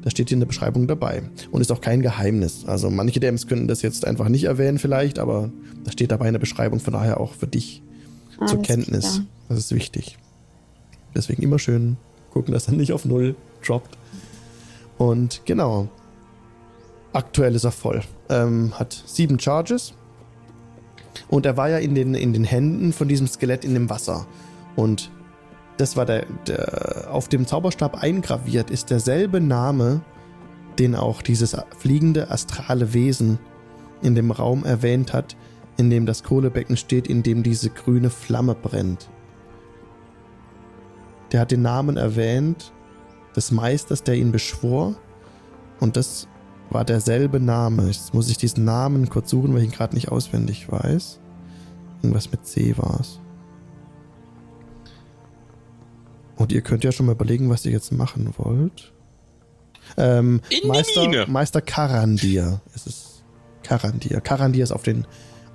Das steht hier in der Beschreibung dabei und ist auch kein Geheimnis. Also manche DMs können das jetzt einfach nicht erwähnen vielleicht, aber das steht dabei in der Beschreibung, von daher auch für dich Alles zur Kenntnis. Klar. Das ist wichtig. Deswegen immer schön gucken, dass er nicht auf Null droppt. Und genau. Aktuell ist er voll. Ähm, hat sieben Charges. Und er war ja in den, in den Händen von diesem Skelett in dem Wasser. Und das war der, der auf dem Zauberstab eingraviert ist derselbe Name, den auch dieses fliegende astrale Wesen in dem Raum erwähnt hat, in dem das Kohlebecken steht, in dem diese grüne Flamme brennt. Der hat den Namen erwähnt des Meisters, der ihn beschwor, und das war derselbe Name. Jetzt muss ich diesen Namen kurz suchen, weil ich ihn gerade nicht auswendig weiß. Irgendwas mit C war es. Und ihr könnt ja schon mal überlegen, was ihr jetzt machen wollt. Ähm, In Meister, die Mine. Meister Karandir ist es. Karandir. Karandir ist auf den,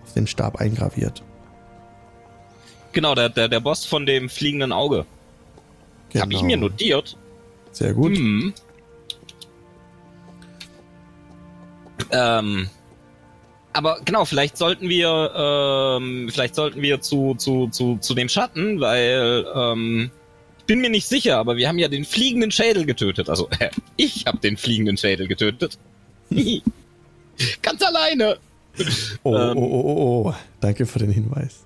auf den Stab eingraviert. Genau, der, der, der Boss von dem fliegenden Auge. Genau. Habe ich mir notiert. Sehr gut. Hm. Ähm, aber genau, vielleicht sollten wir, ähm, vielleicht sollten wir zu, zu, zu, zu dem Schatten, weil ähm, bin mir nicht sicher, aber wir haben ja den fliegenden Schädel getötet. Also, äh, ich habe den fliegenden Schädel getötet. (laughs) Ganz alleine. Oh, ähm, oh, oh, oh, oh. Danke für den Hinweis.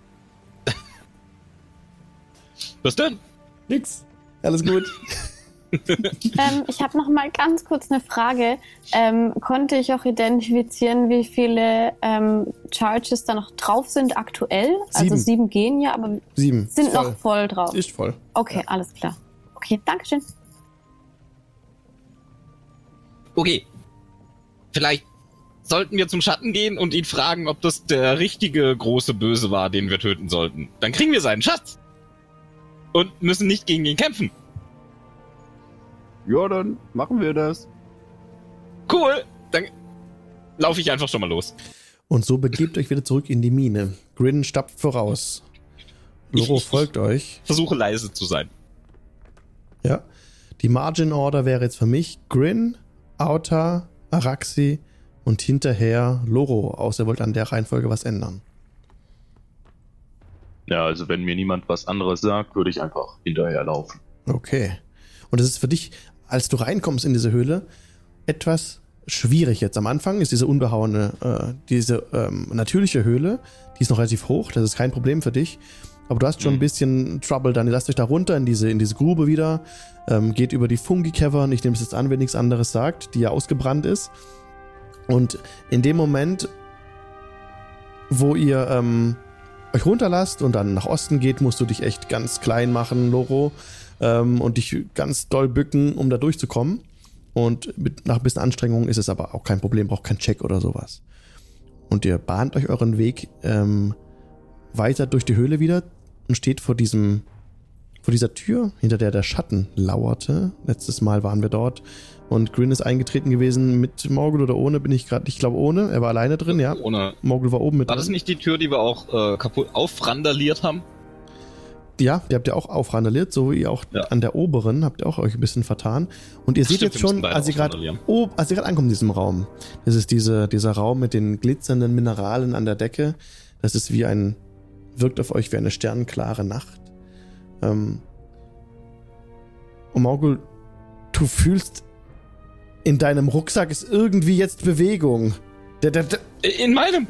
Was denn? Nix. Alles gut. (laughs) (laughs) ähm, ich habe noch mal ganz kurz eine Frage. Ähm, konnte ich auch identifizieren, wie viele ähm, Charges da noch drauf sind aktuell? Also sieben. Also sieben gehen ja, aber sieben. sind voll. noch voll drauf. Ist voll. Okay, ja. alles klar. Okay, Dankeschön. Okay. Vielleicht sollten wir zum Schatten gehen und ihn fragen, ob das der richtige große Böse war, den wir töten sollten. Dann kriegen wir seinen Schatz. Und müssen nicht gegen ihn kämpfen. Ja, dann machen wir das. Cool, dann laufe ich einfach schon mal los. Und so begebt euch wieder zurück in die Mine. Grin stapft voraus. Loro folgt euch. Versuche leise zu sein. Ja. Die Margin Order wäre jetzt für mich Grin, Auta, Araxi und hinterher Loro, außer ihr wollt an der Reihenfolge was ändern. Ja, also wenn mir niemand was anderes sagt, würde ich einfach hinterher laufen. Okay. Und es ist für dich als du reinkommst in diese Höhle, etwas schwierig jetzt. Am Anfang ist diese unbehauene, äh, diese ähm, natürliche Höhle, die ist noch relativ hoch, das ist kein Problem für dich. Aber du hast schon mhm. ein bisschen Trouble dann. Lasst euch da runter in diese, in diese Grube wieder, ähm, geht über die Fungi-Cavern, ich nehme es jetzt an, wenn nichts anderes sagt, die ja ausgebrannt ist. Und in dem Moment, wo ihr ähm, euch runterlasst und dann nach Osten geht, musst du dich echt ganz klein machen, Loro ähm, und dich ganz doll bücken, um da durchzukommen. Und mit, nach ein bisschen Anstrengung ist es aber auch kein Problem, braucht kein Check oder sowas. Und ihr bahnt euch euren Weg ähm, weiter durch die Höhle wieder und steht vor diesem, vor dieser Tür, hinter der der Schatten lauerte. Letztes Mal waren wir dort und Grin ist eingetreten gewesen mit Morgul oder ohne, bin ich gerade, ich glaube ohne. Er war alleine drin, ja. Ohne. Morgul war oben mit War drin. das nicht die Tür, die wir auch äh, kaputt aufrandaliert haben? Ja, die habt ihr auch aufrandaliert, so wie auch ja. an der oberen habt ihr auch euch ein bisschen vertan. Und ihr seht Stimmt, jetzt schon, als ihr gerade oh, als ihr gerade ankommt in diesem Raum, das ist diese, dieser Raum mit den glitzernden Mineralen an der Decke. Das ist wie ein, wirkt auf euch wie eine sternklare Nacht. Ähm, und Morgul, du fühlst, in deinem Rucksack ist irgendwie jetzt Bewegung. Der, der, der, In meinem.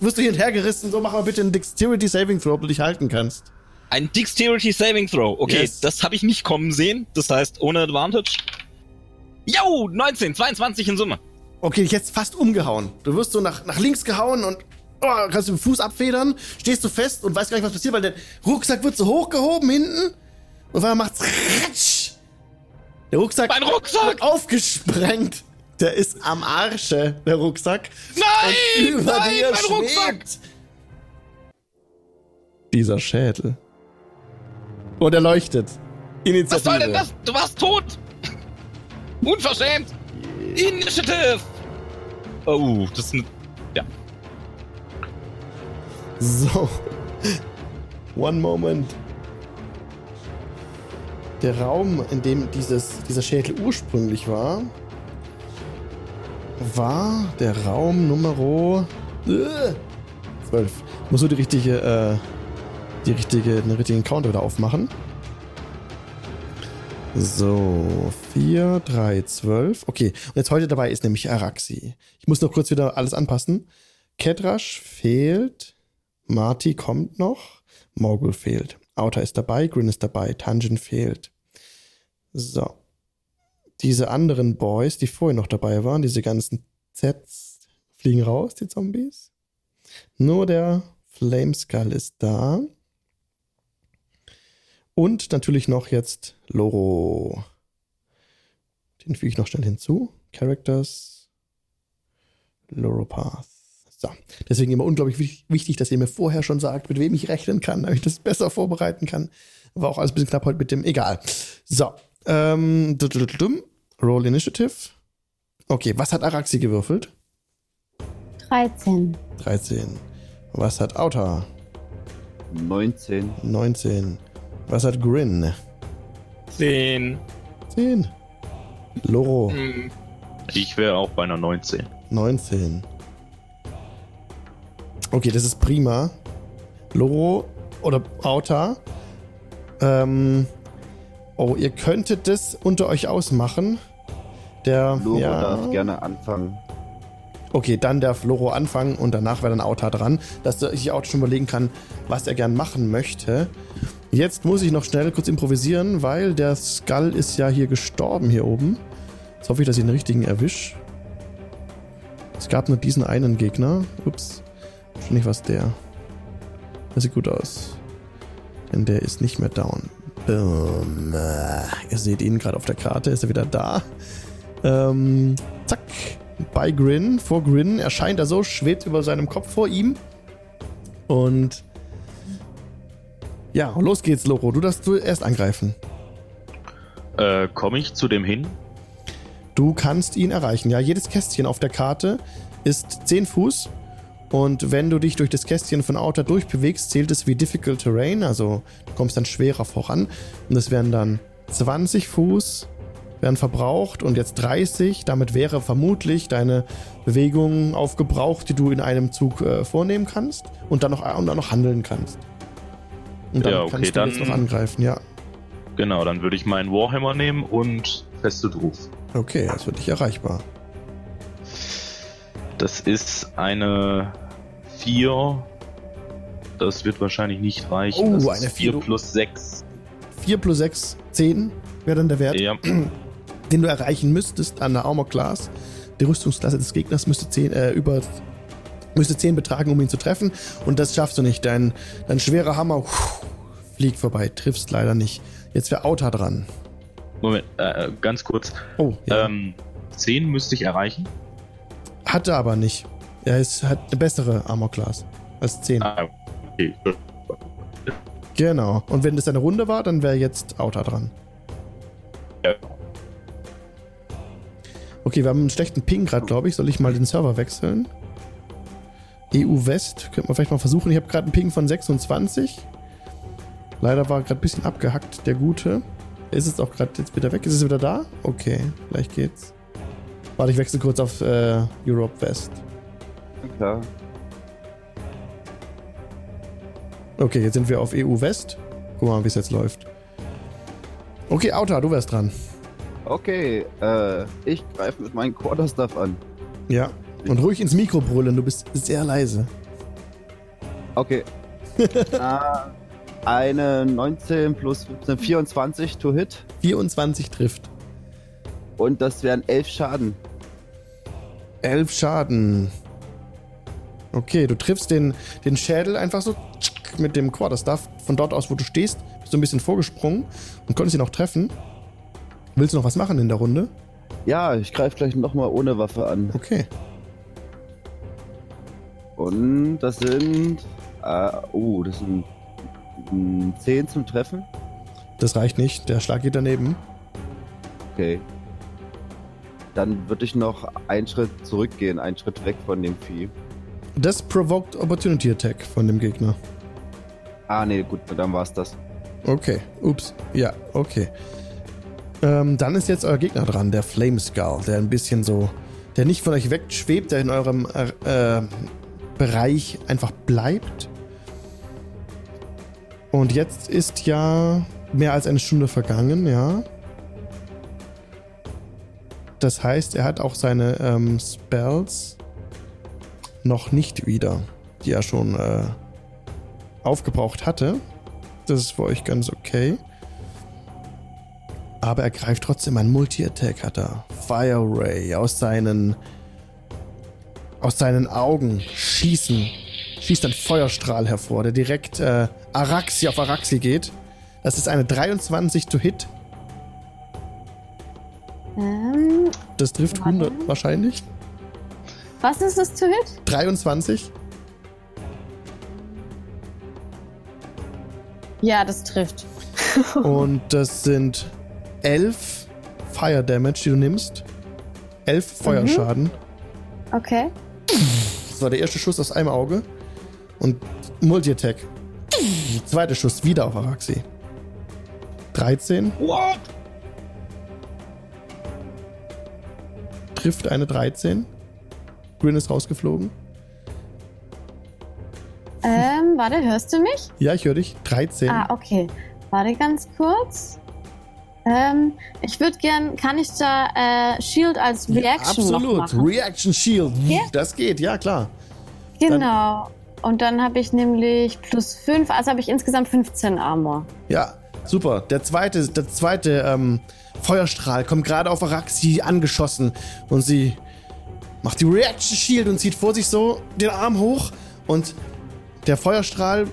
Wirst du hier hinterhergerissen, so mach mal bitte einen Dexterity Saving Throw, ob du dich halten kannst. Ein Dexterity Saving Throw. Okay, yes. das habe ich nicht kommen sehen. Das heißt, ohne Advantage. Jo, 19, 22 in Summe. Okay, ich jetzt fast umgehauen. Du wirst so nach, nach links gehauen und oh, kannst du den Fuß abfedern, stehst du fest und weißt gar nicht, was passiert, weil der Rucksack wird so hochgehoben hinten und dann macht's ratsch. Der Rucksack, mein Rucksack aufgesprengt. Der ist am Arsche, der Rucksack. Nein! Und über nein, dir mein schwebt Rucksack! Dieser Schädel. Und er leuchtet. Initiative. Was soll denn das? Du warst tot! Unverschämt! Initiative! Oh, das ist ein. Ja. So. One moment. Der Raum, in dem dieses, dieser Schädel ursprünglich war, war der Raum Nummer äh, 12. Ich muss nur die richtige, äh, die richtige, den richtigen Counter wieder aufmachen. So, 4, 3, 12. Okay, und jetzt heute dabei ist nämlich Araxi. Ich muss noch kurz wieder alles anpassen. Kedrash fehlt. Marty kommt noch. Morgul fehlt. Outer ist dabei. Grin ist dabei. Tangent fehlt. So diese anderen Boys, die vorher noch dabei waren, diese ganzen Zs, fliegen raus, die Zombies. Nur der Flameskull ist da. Und natürlich noch jetzt Loro. Den füge ich noch schnell hinzu. Characters. Loro Path. So. Deswegen immer unglaublich wichtig, dass ihr mir vorher schon sagt, mit wem ich rechnen kann, damit ich das besser vorbereiten kann. War auch alles ein bisschen knapp heute mit dem. Egal. So. Ähm, Roll Initiative. Okay, was hat Araxi gewürfelt? 13. 13. Was hat Auta? 19. 19. Was hat Grin? 10. 10. Loro. Hm. Ich wäre auch bei einer 19. 19. Okay, das ist prima. Loro oder Auta. Ähm, Oh, ihr könntet das unter euch ausmachen. Der Loro ja, darf gerne anfangen. Okay, dann darf Loro anfangen und danach wäre dann Auta dran, dass sich Auta schon überlegen kann, was er gern machen möchte. Jetzt muss ich noch schnell kurz improvisieren, weil der Skull ist ja hier gestorben hier oben. Jetzt hoffe ich, dass ich den richtigen erwische. Es gab nur diesen einen Gegner. Ups. Wahrscheinlich was der. Das sieht gut aus. Denn der ist nicht mehr down. Boom. Ihr seht ihn gerade auf der Karte, ist er wieder da. Ähm, zack. Bei Grin, vor Grin erscheint er so, schwebt über seinem Kopf vor ihm. Und ja, los geht's, Loro. Du darfst du erst angreifen. Äh, komme ich zu dem hin? Du kannst ihn erreichen. Ja, jedes Kästchen auf der Karte ist 10 Fuß und wenn du dich durch das Kästchen von Outer durchbewegst, zählt es wie Difficult Terrain, also du kommst dann schwerer voran. Und das wären dann 20 Fuß, werden verbraucht und jetzt 30. Damit wäre vermutlich deine Bewegung aufgebraucht, die du in einem Zug äh, vornehmen kannst und dann, noch, und dann noch handeln kannst. Und dann ja, okay, kannst du dann, jetzt noch angreifen, ja. Genau, dann würde ich meinen Warhammer nehmen und feste drauf. Okay, das wird dich erreichbar. Das ist eine 4. Das wird wahrscheinlich nicht reichen. Oh, das eine 4 plus 6. 4 plus 6, 10 wäre dann der Wert, ja. (clears throat) den du erreichen müsstest an der Armor Class. Die Rüstungsklasse des Gegners müsste 10, äh, über müsste 10 betragen, um ihn zu treffen. Und das schaffst du nicht. Dein, dein schwerer Hammer pff, fliegt vorbei, triffst leider nicht. Jetzt wäre Auta dran. Moment, äh, ganz kurz. Oh, ja. Ähm, 10 müsste ich erreichen. Hatte aber nicht. Er ist, hat eine bessere Armor Class als 10. Ah, okay. Genau. Und wenn das eine Runde war, dann wäre jetzt Outer dran. Ja. Okay, wir haben einen schlechten Ping gerade, glaube ich. Soll ich mal den Server wechseln? EU West. Könnte man vielleicht mal versuchen. Ich habe gerade einen Ping von 26. Leider war gerade ein bisschen abgehackt, der Gute. Ist es auch gerade jetzt wieder weg? Ist es wieder da? Okay, vielleicht geht's. Warte, ich wechsle kurz auf äh, Europe West. Klar. Okay, jetzt sind wir auf EU West. Guck mal, wie es jetzt läuft. Okay, Auta, du wärst dran. Okay, äh, ich greife mit meinem Quarterstaff an. Ja, Und ruhig ins Mikro brüllen, du bist sehr leise. Okay. uh, (laughs) eine 19 plus 15, 24 to hit. 24 trifft. Und das wären 11 Schaden. 11 Schaden. Okay, du triffst den, den Schädel einfach so mit dem Quarterstaff. Von dort aus, wo du stehst, bist du ein bisschen vorgesprungen und konntest ihn auch treffen. Willst du noch was machen in der Runde? Ja, ich greife gleich nochmal ohne Waffe an. Okay. Und das sind. Äh, oh, das sind 10 zum Treffen. Das reicht nicht, der Schlag geht daneben. Okay. Dann würde ich noch einen Schritt zurückgehen, einen Schritt weg von dem Vieh. Das provoked Opportunity Attack von dem Gegner. Ah, nee, gut, dann war's das. Okay, ups. Ja, okay. Ähm, dann ist jetzt euer Gegner dran, der Flame Skull, der ein bisschen so, der nicht von euch wegschwebt, der in eurem äh, Bereich einfach bleibt. Und jetzt ist ja mehr als eine Stunde vergangen, ja. Das heißt, er hat auch seine ähm, Spells noch nicht wieder, die er schon äh, aufgebraucht hatte. Das ist für euch ganz okay. Aber er greift trotzdem ein Multi-Attack, hat er. Fire Ray aus seinen aus seinen Augen schießen, schießt ein Feuerstrahl hervor, der direkt äh, Araxi auf Araxi geht. Das ist eine 23 to Hit. Ähm, das trifft 100 wahrscheinlich. Was ist das to Hit? 23. Ja, das trifft. (laughs) Und das sind 11 Fire Damage, die du nimmst. 11 Feuerschaden. Mhm. Okay. Das war der erste Schuss aus einem Auge. Und Multi-Attack. Zweiter Schuss wieder auf Araxi. 13. What? Trifft eine 13. Grin ist rausgeflogen. Ähm, warte, hörst du mich? Ja, ich höre dich. 13. Ah, okay. Warte ganz kurz. Ähm, ich würde gern, kann ich da äh, Shield als Reaction ja, absolut. machen? Reaction Shield. Yeah? Das geht, ja klar. Genau. Dann, und dann habe ich nämlich plus 5, also habe ich insgesamt 15 Armor. Ja, super. Der zweite, der zweite ähm, Feuerstrahl kommt gerade auf Araxi angeschossen und sie macht die Reaction Shield und zieht vor sich so den Arm hoch und der Feuerstrahl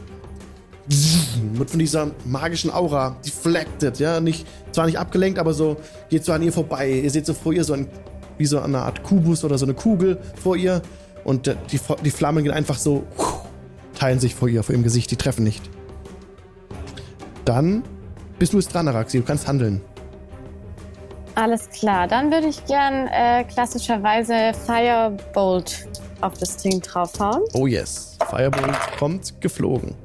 wird von dieser magischen Aura deflected, ja, nicht, zwar nicht abgelenkt, aber so geht so an ihr vorbei. Ihr seht so vor ihr so ein, wie so eine Art Kubus oder so eine Kugel vor ihr und die, die Flammen gehen einfach so, teilen sich vor ihr, vor ihrem Gesicht, die treffen nicht. Dann bist du es dran, Araxi, du kannst handeln. Alles klar, dann würde ich gern äh, klassischerweise Firebolt auf das Ding draufhauen. Oh yes, Firebolt kommt geflogen.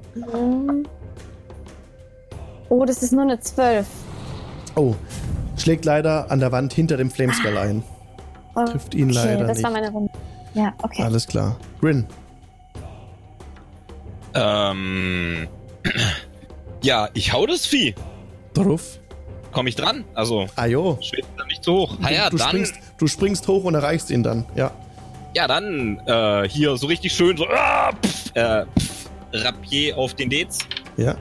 Oh, das ist nur eine 12. Oh, schlägt leider an der Wand hinter dem Flameskull ein. Oh, Trifft ihn okay, leider das nicht. war meine Runde. Ja, okay. Alles klar. Grin. Ähm. Ja, ich hau das Vieh. Drauf. Komm ich dran? Also. Ah, jo. Schwebt da nicht so hoch. Ah, ja, du, dann. Springst, du springst hoch und erreichst ihn dann, ja. Ja, dann äh, hier so richtig schön so. Ah, pff, äh, pff, Rapier auf den Dez. Ja.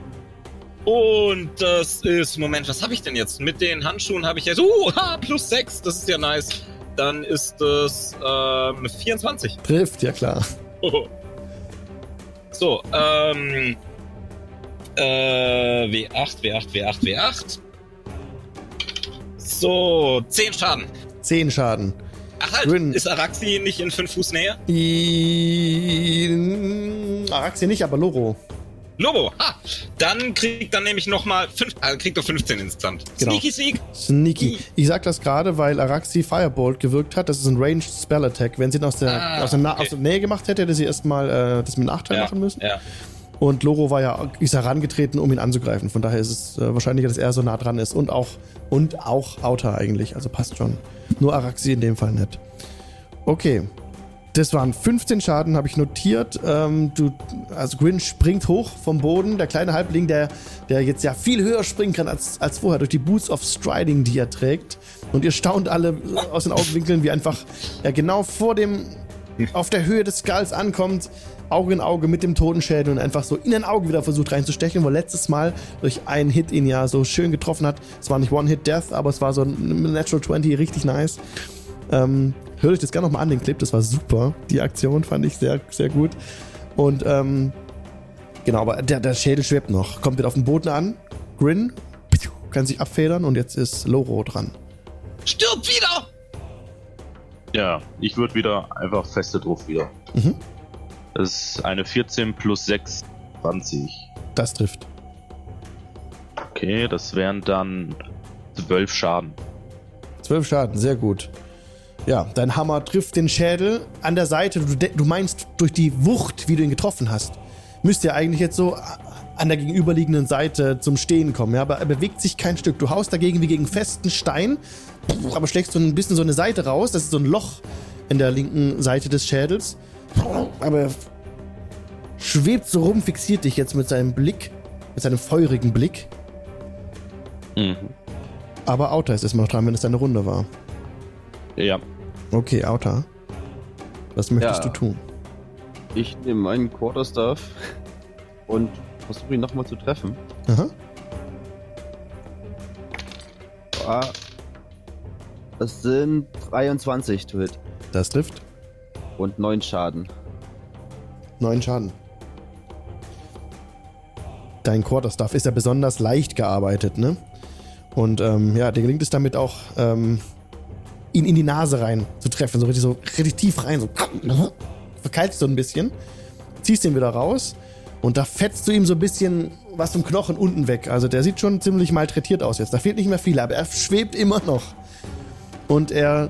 Und das ist, Moment, was habe ich denn jetzt? Mit den Handschuhen habe ich jetzt, uh, ha, plus 6, das ist ja nice. Dann ist es ähm, 24. Trifft, ja klar. (laughs) So, ähm, äh, W8, W8, W8, W8. So, 10 Schaden. 10 Schaden. Ach halt, Grin. ist Araxi nicht in 5 Fuß Nähe? Araxi nicht, aber Loro. Lobo, ha! Dann kriegt dann nämlich nochmal äh, kriegt er 15 insgesamt. Genau. Sneaky Sneak. Sneaky. Ich sag das gerade, weil Araxi Firebolt gewirkt hat. Das ist ein Ranged Spell Attack. Wenn sie ihn aus der, ah, aus, der okay. aus der Nähe gemacht hätte, hätte sie erstmal äh, das mit Nachteil ja, machen müssen. Ja. Und Loro war ja, ist herangetreten, um ihn anzugreifen. Von daher ist es äh, wahrscheinlicher, dass er so nah dran ist. Und auch, und auch Outer eigentlich. Also passt schon. Nur Araxi in dem Fall nicht. Okay. Das waren 15 Schaden, habe ich notiert. Ähm, du, also Grin springt hoch vom Boden. Der kleine Halbling, der, der jetzt ja viel höher springen kann als, als vorher durch die Boots of Striding, die er trägt. Und ihr staunt alle aus den Augenwinkeln, wie einfach er genau vor dem auf der Höhe des Skulls ankommt, Auge in Auge mit dem Totenschädel und einfach so in ein Auge wieder versucht reinzustechen, wo letztes Mal durch einen Hit ihn ja so schön getroffen hat. Es war nicht One-Hit-Death, aber es war so ein Natural 20, richtig nice. Ähm, hört euch das gerne nochmal an, den Clip, das war super. Die Aktion fand ich sehr, sehr gut. Und ähm, genau, aber der, der Schädel schwebt noch, kommt wieder auf den Boden an. Grin kann sich abfedern und jetzt ist Loro dran. Stirb wieder! Ja, ich würde wieder einfach feste drauf wieder. Mhm. Das ist eine 14 plus 6, 20. Das trifft. Okay, das wären dann 12 Schaden. 12 Schaden, sehr gut. Ja, dein Hammer trifft den Schädel an der Seite. Du, du meinst durch die Wucht, wie du ihn getroffen hast, müsste er eigentlich jetzt so an der gegenüberliegenden Seite zum Stehen kommen. Ja, aber er bewegt sich kein Stück. Du haust dagegen wie gegen festen Stein, aber schlägst so ein bisschen so eine Seite raus. Das ist so ein Loch in der linken Seite des Schädels. Aber er schwebt so rum, fixiert dich jetzt mit seinem Blick, mit seinem feurigen Blick. Mhm. Aber Auta ist erstmal noch dran, wenn es deine Runde war. Ja. Okay, Auta. Was möchtest ja. du tun? Ich nehme meinen Quarterstaff und versuche ihn nochmal zu treffen. Aha. Ah, das sind 23 to hit. Das trifft. Und 9 Schaden. 9 Schaden. Dein Quarterstaff ist ja besonders leicht gearbeitet, ne? Und ähm, ja, dir gelingt es damit auch, ähm, ihn in die Nase rein zu treffen. So richtig, so richtig tief rein. So (laughs) verkeilst du ein bisschen, ziehst ihn wieder raus und da fetzt du ihm so ein bisschen was vom Knochen unten weg. Also der sieht schon ziemlich malträtiert aus jetzt. Da fehlt nicht mehr viel, aber er schwebt immer noch. Und er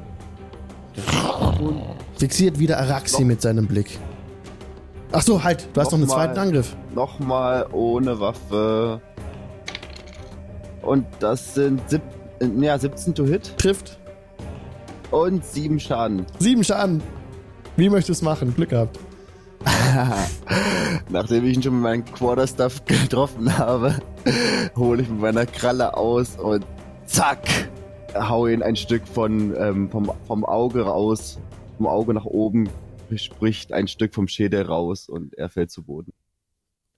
fixiert wieder Araxi mit seinem Blick. Ach so, halt, du hast noch, noch einen zweiten Angriff. Nochmal ohne Waffe. Und das sind sieb ja, 17 to hit. Trifft. Und 7 Schaden. 7 Schaden. Wie möchtest du es machen? Glück gehabt. (laughs) Nachdem ich ihn schon mit meinem Quarterstaff (laughs) getroffen habe, hole ich mit meiner Kralle aus und zack, hau ihn ein Stück von, ähm, vom, vom Auge raus, vom Auge nach oben, spricht ein Stück vom Schädel raus und er fällt zu Boden.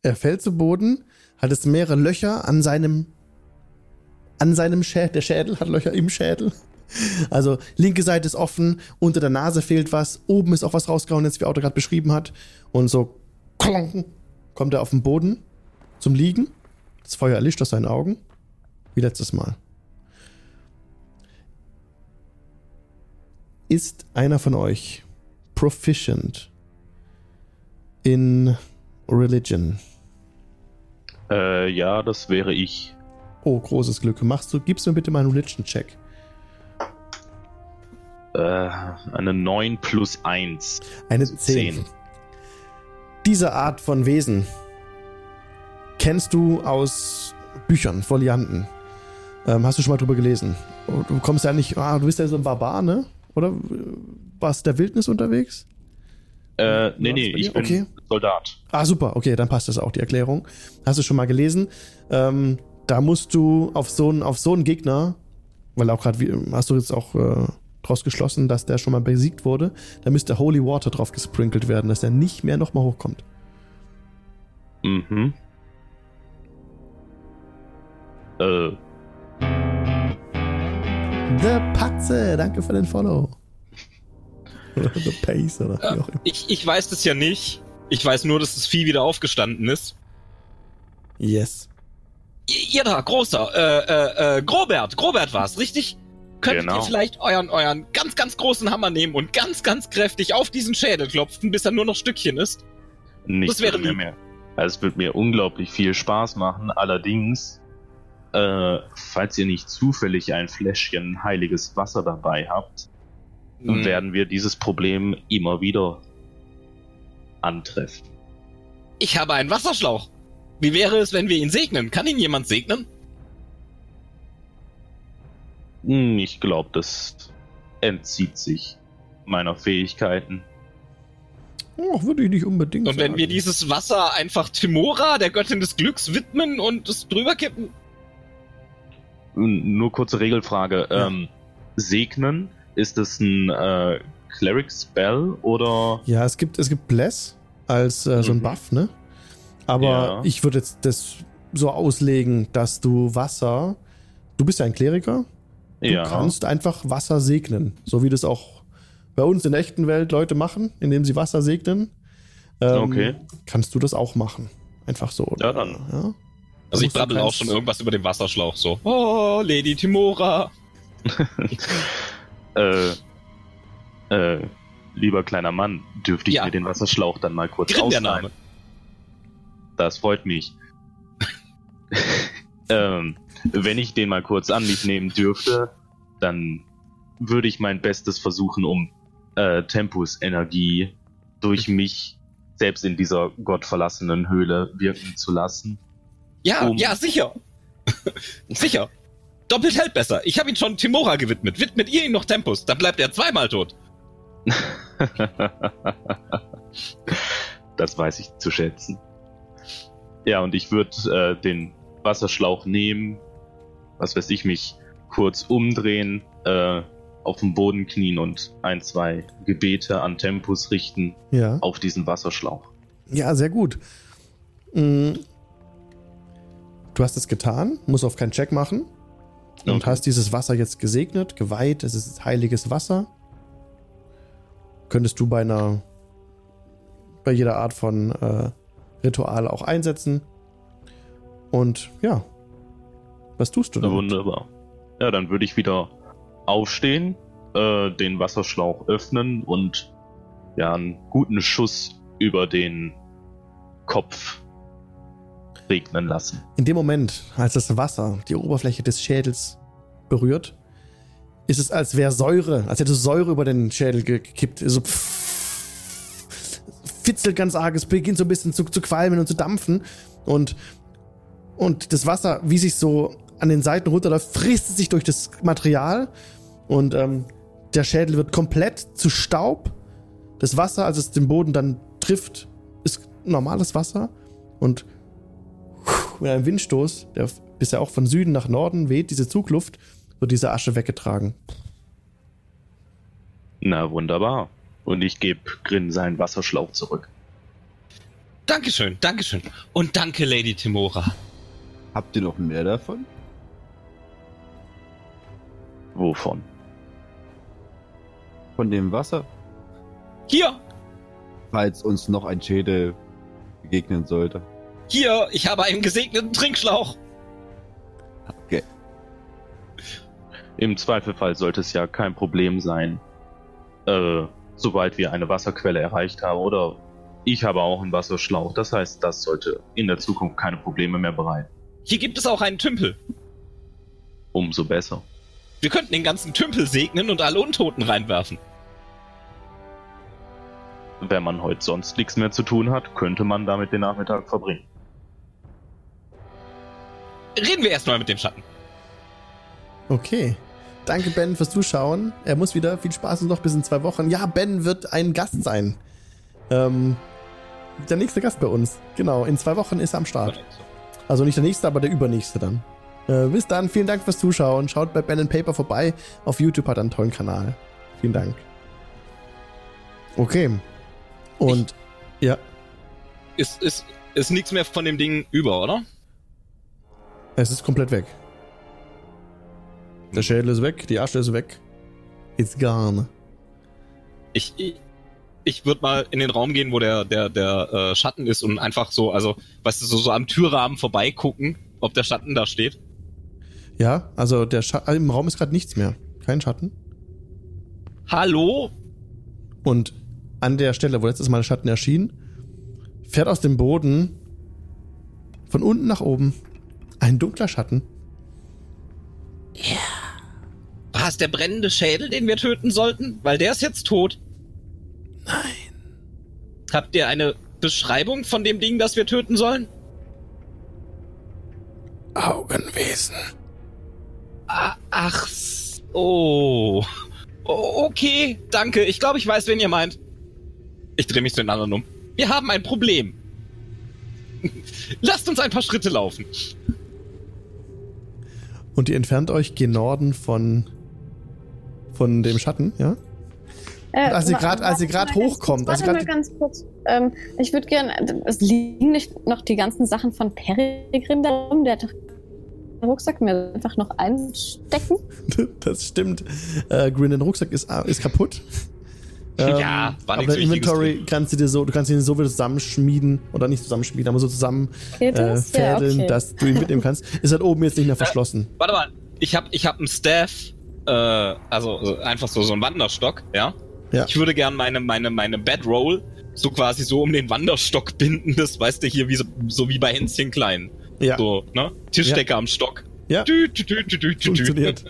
Er fällt zu Boden, hat es mehrere Löcher an seinem, an seinem Schädel, der Schädel hat Löcher im Schädel. Also linke Seite ist offen, unter der Nase fehlt was, oben ist auch was rausgehauen, jetzt wie Auto gerade beschrieben hat. Und so klonk, kommt er auf den Boden zum Liegen. Das Feuer erlischt aus seinen Augen. Wie letztes Mal. Ist einer von euch proficient in Religion? Äh, ja, das wäre ich. Oh, großes Glück. Machst du, gibst mir bitte mal einen Religion-Check. Äh, eine 9 plus 1. Eine 10. 10. Diese Art von Wesen kennst du aus Büchern, Folianten. Ähm, hast du schon mal drüber gelesen? Du kommst ja nicht, ah, du bist ja so ein Barbar, ne? Oder warst du der Wildnis unterwegs? Äh, nee, nee, ich bin okay. Soldat. Ah, super, okay, dann passt das auch, die Erklärung. Hast du schon mal gelesen? Ähm, da musst du auf so einen, auf so einen Gegner, weil auch gerade, hast du jetzt auch äh, draus geschlossen, dass der schon mal besiegt wurde. Da müsste Holy Water drauf gesprinkelt werden, dass er nicht mehr nochmal hochkommt. Mhm. Äh. The Patze, danke für den Follow. The Pace oder wie auch immer. Ich, ich weiß das ja nicht. Ich weiß nur, dass das Vieh wieder aufgestanden ist. Yes. Ihr da, großer, äh, äh, äh, Grobert, Grobert war's, richtig? könntet genau. ihr vielleicht euren, euren ganz, ganz großen Hammer nehmen und ganz, ganz kräftig auf diesen Schädel klopfen, bis er nur noch Stückchen ist? Nicht das wäre mir mehr. Also es wird mir unglaublich viel Spaß machen. Allerdings, äh, falls ihr nicht zufällig ein Fläschchen heiliges Wasser dabei habt, hm. werden wir dieses Problem immer wieder antreffen. Ich habe einen Wasserschlauch. Wie wäre es, wenn wir ihn segnen? Kann ihn jemand segnen? Hm, ich glaube, das entzieht sich meiner Fähigkeiten. Ach, würde ich nicht unbedingt Und wenn wir dieses Wasser einfach Timora, der Göttin des Glücks, widmen und es drüber kippen? Nur kurze Regelfrage. Ja. Ähm, segnen, ist es ein äh, Cleric Spell oder? Ja, es gibt, es gibt Bless als äh, so ein mhm. Buff, ne? Aber ja. ich würde jetzt das so auslegen, dass du Wasser, du bist ja ein Kleriker, du ja. kannst einfach Wasser segnen, so wie das auch bei uns in der echten Welt Leute machen, indem sie Wasser segnen. Ähm, okay. Kannst du das auch machen? Einfach so. Ja, dann. Ja? Also ich brabbel auch schon irgendwas über den Wasserschlauch so. Oh, Lady Timora. (laughs) äh, äh, lieber kleiner Mann, dürfte ich ja. mir den Wasserschlauch dann mal kurz Grimm ausleihen? Das freut mich. (laughs) ähm, wenn ich den mal kurz an mich nehmen dürfte, dann würde ich mein Bestes versuchen, um äh, Tempus Energie durch mich selbst in dieser gottverlassenen Höhle wirken zu lassen. Ja, um ja, sicher. (laughs) sicher. Doppelt hält besser. Ich habe ihn schon Timora gewidmet. Widmet ihr ihn noch Tempus, dann bleibt er zweimal tot. (laughs) das weiß ich zu schätzen. Ja, und ich würde äh, den Wasserschlauch nehmen, was weiß ich, mich kurz umdrehen, äh, auf den Boden knien und ein, zwei Gebete an Tempus richten ja. auf diesen Wasserschlauch. Ja, sehr gut. Du hast es getan, musst auf keinen Check machen und okay. hast dieses Wasser jetzt gesegnet, geweiht. Es ist heiliges Wasser. Könntest du bei einer, bei jeder Art von äh, Ritual auch einsetzen. Und ja, was tust du damit? Wunderbar. Ja, dann würde ich wieder aufstehen, äh, den Wasserschlauch öffnen und ja, einen guten Schuss über den Kopf regnen lassen. In dem Moment, als das Wasser die Oberfläche des Schädels berührt, ist es, als wäre Säure, als hätte Säure über den Schädel gekippt. So fitzelt ganz arg, es beginnt so ein bisschen zu, zu qualmen und zu dampfen. Und, und das Wasser, wie sich so an den Seiten runterläuft, frisst sich durch das Material und ähm, der Schädel wird komplett zu Staub. Das Wasser, als es den Boden dann trifft, ist normales Wasser und mit einem Windstoß, der bisher auch von Süden nach Norden weht, diese Zugluft, wird diese Asche weggetragen. Na wunderbar. Und ich gebe Grin seinen Wasserschlauch zurück. Dankeschön, Dankeschön. Und danke, Lady Timora. Habt ihr noch mehr davon? Wovon? Von dem Wasser? Hier! Falls uns noch ein Schädel begegnen sollte. Hier, ich habe einen gesegneten Trinkschlauch. Okay. Im Zweifelfall sollte es ja kein Problem sein, äh, sobald wir eine Wasserquelle erreicht haben. Oder ich habe auch einen Wasserschlauch. Das heißt, das sollte in der Zukunft keine Probleme mehr bereiten. Hier gibt es auch einen Tümpel. Umso besser. Wir könnten den ganzen Tümpel segnen und alle Untoten reinwerfen. Wenn man heute sonst nichts mehr zu tun hat, könnte man damit den Nachmittag verbringen. Reden wir erstmal mit dem Schatten. Okay. Danke, Ben, fürs Zuschauen. Er muss wieder. Viel Spaß und noch bis in zwei Wochen. Ja, Ben wird ein Gast sein. Ähm, der nächste Gast bei uns. Genau, in zwei Wochen ist er am Start. Also nicht der nächste, aber der übernächste dann. Äh, bis dann, vielen Dank fürs Zuschauen. Schaut bei Ben Paper vorbei. Auf YouTube hat er einen tollen Kanal. Vielen Dank. Okay. Und ich, ja. Ist, ist, ist nichts mehr von dem Ding über, oder? Es ist komplett weg. Der Schädel ist weg, die Asche ist weg. It's gone. Ich, ich, ich würde mal in den Raum gehen, wo der, der, der äh, Schatten ist und einfach so, also, weißt du, so, so am Türrahmen vorbeigucken, ob der Schatten da steht. Ja, also der Scha im Raum ist gerade nichts mehr. Kein Schatten. Hallo? Und an der Stelle, wo letztes Mal der Schatten erschien, fährt aus dem Boden von unten nach oben ein dunkler Schatten. Ja. War es der brennende Schädel, den wir töten sollten? Weil der ist jetzt tot. Nein. Habt ihr eine Beschreibung von dem Ding, das wir töten sollen? Augenwesen. Ach, oh. Okay, danke. Ich glaube, ich weiß, wen ihr meint. Ich drehe mich zu den anderen um. Wir haben ein Problem. (laughs) Lasst uns ein paar Schritte laufen. Und ihr entfernt euch gen Norden von, von dem Schatten, ja? Äh, als ihr gerade hochkommt, also mal ganz kurz. Ähm, ich würde gerne, es liegen nicht noch die ganzen Sachen von Peregrin da rum, der hat doch Rucksack mir einfach noch einstecken. (laughs) das stimmt. Äh, Grin, den Rucksack ist, äh, ist kaputt. Ähm, ja, war aber Inventory drin. kannst du dir so, du kannst ihn so wieder zusammenschmieden oder nicht zusammenschmieden, aber so zusammen äh, fädeln, ja, okay. dass du ihn mitnehmen kannst. (laughs) Ist halt oben jetzt nicht mehr verschlossen. Äh, warte mal, ich habe ich hab einen Staff, äh, also, einfach so so einen Wanderstock, ja. Ja. Ich würde gerne meine meine meine Bedroll so quasi so um den Wanderstock (laughs) binden, das weißt du hier wie so, so wie bei Hänschen klein. Ja. So, ne? Tischdecke ja. am Stock. Ja. Dü, dü, dü, dü, dü, Funktioniert.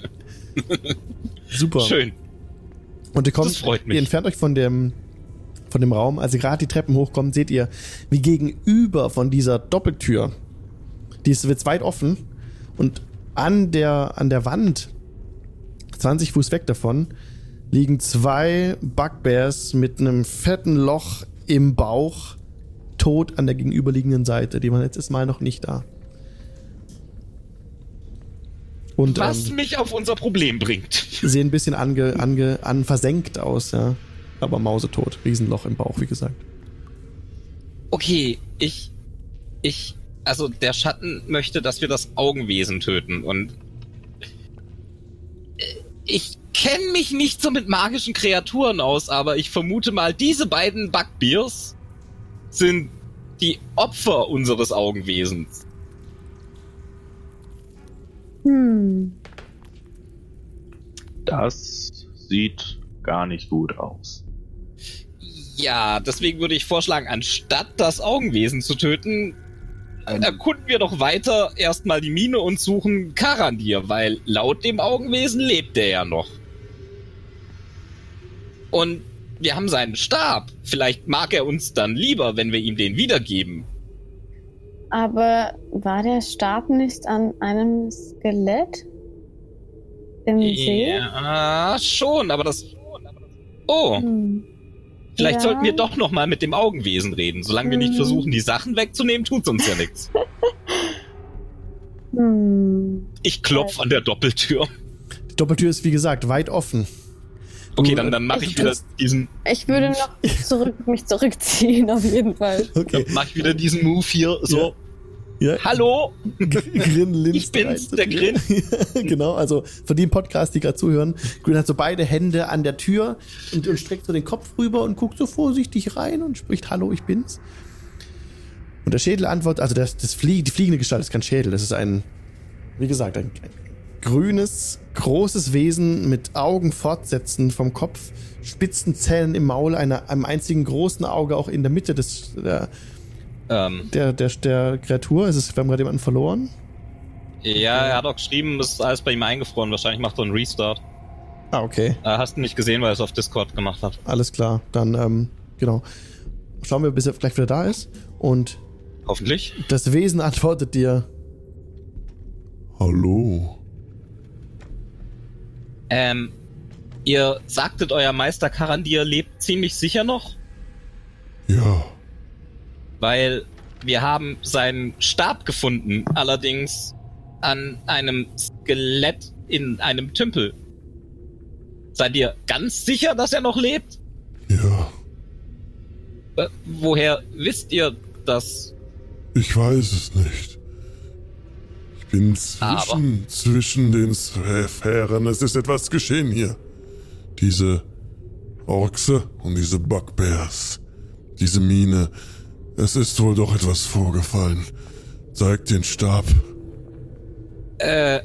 (laughs) Super. Schön. Und ihr kommt, ihr entfernt euch von dem, von dem Raum. Als ihr gerade die Treppen hochkommt, seht ihr, wie gegenüber von dieser Doppeltür, die ist jetzt weit offen und an der, an der Wand, 20 Fuß weg davon, liegen zwei Bugbears mit einem fetten Loch im Bauch, tot an der gegenüberliegenden Seite. Die waren letztes Mal noch nicht da. Und, Was ähm, mich auf unser Problem bringt. Sehen ein bisschen ange, ange, an versenkt aus, ja. Aber mausetot. Riesenloch im Bauch, wie gesagt. Okay, ich. Ich. Also, der Schatten möchte, dass wir das Augenwesen töten und. Äh, ich kenne mich nicht so mit magischen Kreaturen aus, aber ich vermute mal, diese beiden Bugbears sind die Opfer unseres Augenwesens. Hm. Das sieht gar nicht gut aus. Ja, deswegen würde ich vorschlagen, anstatt das Augenwesen zu töten, Ein erkunden wir doch weiter erstmal die Mine und suchen Karandir, weil laut dem Augenwesen lebt er ja noch. Und wir haben seinen Stab. Vielleicht mag er uns dann lieber, wenn wir ihm den wiedergeben. Aber war der Stab nicht an einem Skelett? Im See? Ja, schon, aber das. Oh. Hm. Vielleicht ja. sollten wir doch noch mal mit dem Augenwesen reden. Solange hm. wir nicht hm. versuchen, die Sachen wegzunehmen, tut's uns ja nichts. (laughs) hm. Ich klopf an der Doppeltür. Die Doppeltür ist, wie gesagt, weit offen. Okay, dann, dann mache ich, ich wieder diesen. Ich würde noch (laughs) zurück, mich zurückziehen, auf jeden Fall. Okay. Dann mache ich wieder diesen Move hier, so. Ja. Hallo! Grin ich bin's, der Grin. (laughs) genau, also für die im Podcast, die gerade zuhören, Grin hat so beide Hände an der Tür und, und streckt so den Kopf rüber und guckt so vorsichtig rein und spricht Hallo, ich bin's. Und der Schädel antwortet, also das, das Flie die fliegende Gestalt ist kein Schädel, das ist ein, wie gesagt, ein, ein grünes, großes Wesen mit Augen fortsetzend vom Kopf, spitzen Zähnen im Maul, einer, einem einzigen großen Auge auch in der Mitte des der, ähm. der, der, der Kreatur. Ist es, wir haben gerade jemanden verloren? Ja, er hat auch geschrieben, es ist alles bei ihm eingefroren. Wahrscheinlich macht er einen Restart. Ah, okay. Äh, hast du nicht gesehen, weil er es auf Discord gemacht hat. Alles klar, dann, ähm, genau. Schauen wir, bis er gleich wieder da ist. Und. Hoffentlich. Das Wesen antwortet dir. Hallo. Ähm, ihr sagtet, euer Meister Karandir lebt ziemlich sicher noch? Ja. Weil wir haben seinen Stab gefunden, allerdings an einem Skelett in einem Tümpel. Seid ihr ganz sicher, dass er noch lebt? Ja. Äh, woher wisst ihr das? Ich weiß es nicht bin zwischen, zwischen den Sphären. Es ist etwas geschehen hier. Diese Orkse und diese Bugbears. Diese Mine. Es ist wohl doch etwas vorgefallen. Zeig den Stab. Äh,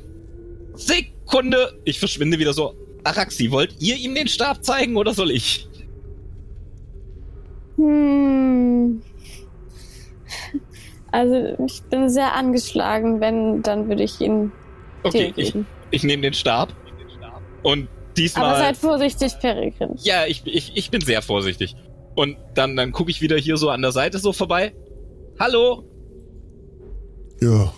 Sekunde! Ich verschwinde wieder so. Araxi, wollt ihr ihm den Stab zeigen oder soll ich? Hm. Also ich bin sehr angeschlagen, wenn, dann würde ich ihn. Okay, ich, ich nehme den Stab. Und diesmal. Aber seid vorsichtig, Peregrin. Ja, ich, ich, ich bin sehr vorsichtig. Und dann, dann gucke ich wieder hier so an der Seite so vorbei. Hallo? Ja.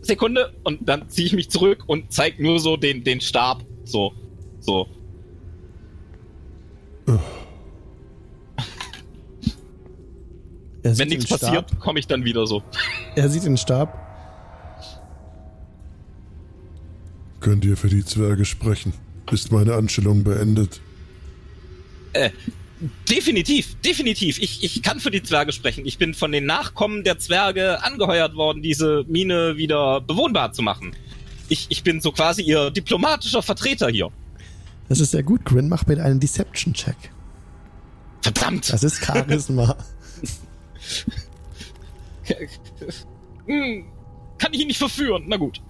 Sekunde. Und dann ziehe ich mich zurück und zeig nur so den, den Stab. So. So. Wenn nichts passiert, komme ich dann wieder so. Er sieht den Stab. Könnt ihr für die Zwerge sprechen? Ist meine Anstellung beendet? Äh, definitiv, definitiv. Ich, ich kann für die Zwerge sprechen. Ich bin von den Nachkommen der Zwerge angeheuert worden, diese Mine wieder bewohnbar zu machen. Ich, ich bin so quasi ihr diplomatischer Vertreter hier. Das ist sehr gut, Grin. Mach bitte einen Deception-Check. Verdammt! Das ist Charisma. (laughs) (laughs) Hm, kann ich ihn nicht verführen? Na gut.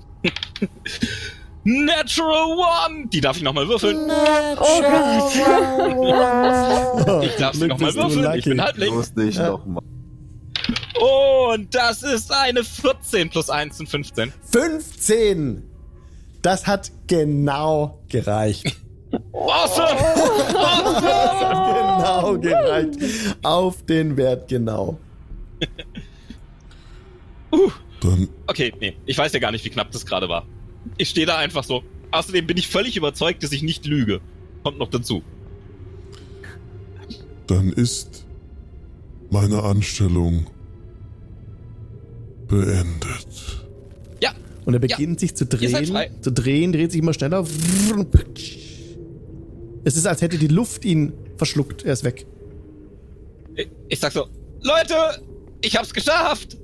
Natural One! Die darf ich nochmal würfeln. Natural oh ich darf sie nochmal würfeln. Ich bin halb links. nicht ja. nochmal. Und das ist eine 14 plus 1 sind 15. 15! Das hat genau gereicht. Awesome! das hat genau gereicht. Auf den Wert genau. uh. Okay, nee, ich weiß ja gar nicht, wie knapp das gerade war. Ich stehe da einfach so. Außerdem bin ich völlig überzeugt, dass ich nicht lüge. Kommt noch dazu. Dann ist meine Anstellung beendet. Ja. Und er beginnt ja. sich zu drehen, zu drehen, dreht sich immer schneller. Es ist, als hätte die Luft ihn verschluckt. Er ist weg. Ich, ich sag so, Leute, ich hab's geschafft.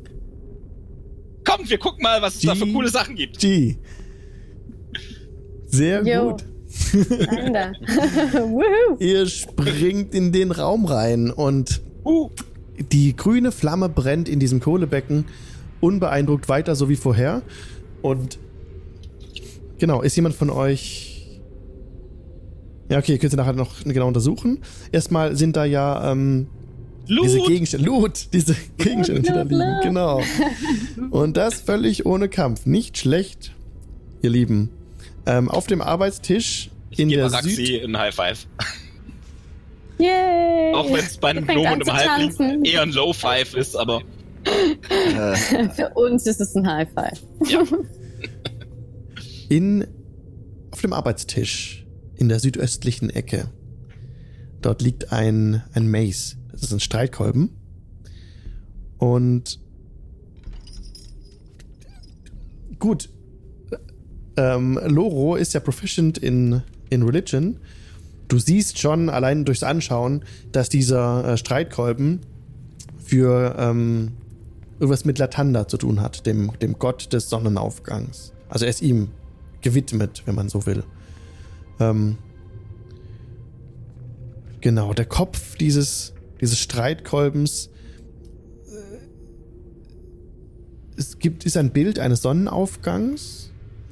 Kommt, wir gucken mal, was es G da für coole Sachen gibt. G. Sehr Yo. gut. (laughs) (laughs) Ihr springt in den Raum rein und die grüne Flamme brennt in diesem Kohlebecken unbeeindruckt weiter, so wie vorher. Und genau, ist jemand von euch. Ja, okay, könnt ihr nachher noch genau untersuchen. Erstmal sind da ja ähm, diese Gegenstände, Loot, diese Gegenstände, die da liegen. Genau. (laughs) Und das völlig ohne Kampf. Nicht schlecht, ihr Lieben. Ähm, auf dem Arbeitstisch ich in der Araxi Süd... ein High Five. Yay! Auch wenn es bei einem Blumen im Halbling eher ein Low Five ist, aber. (laughs) Für uns ist es ein High Five. Ja. In, auf dem Arbeitstisch in der südöstlichen Ecke. Dort liegt ein, ein Mace. Das ist ein Streitkolben. Und gut, ähm, Loro ist ja proficient in, in Religion. Du siehst schon allein durchs Anschauen, dass dieser äh, Streitkolben für ähm, irgendwas mit Latanda zu tun hat, dem, dem Gott des Sonnenaufgangs. Also er ist ihm gewidmet, wenn man so will. Ähm, genau, der Kopf dieses, dieses Streitkolbens äh, es gibt, ist ein Bild eines Sonnenaufgangs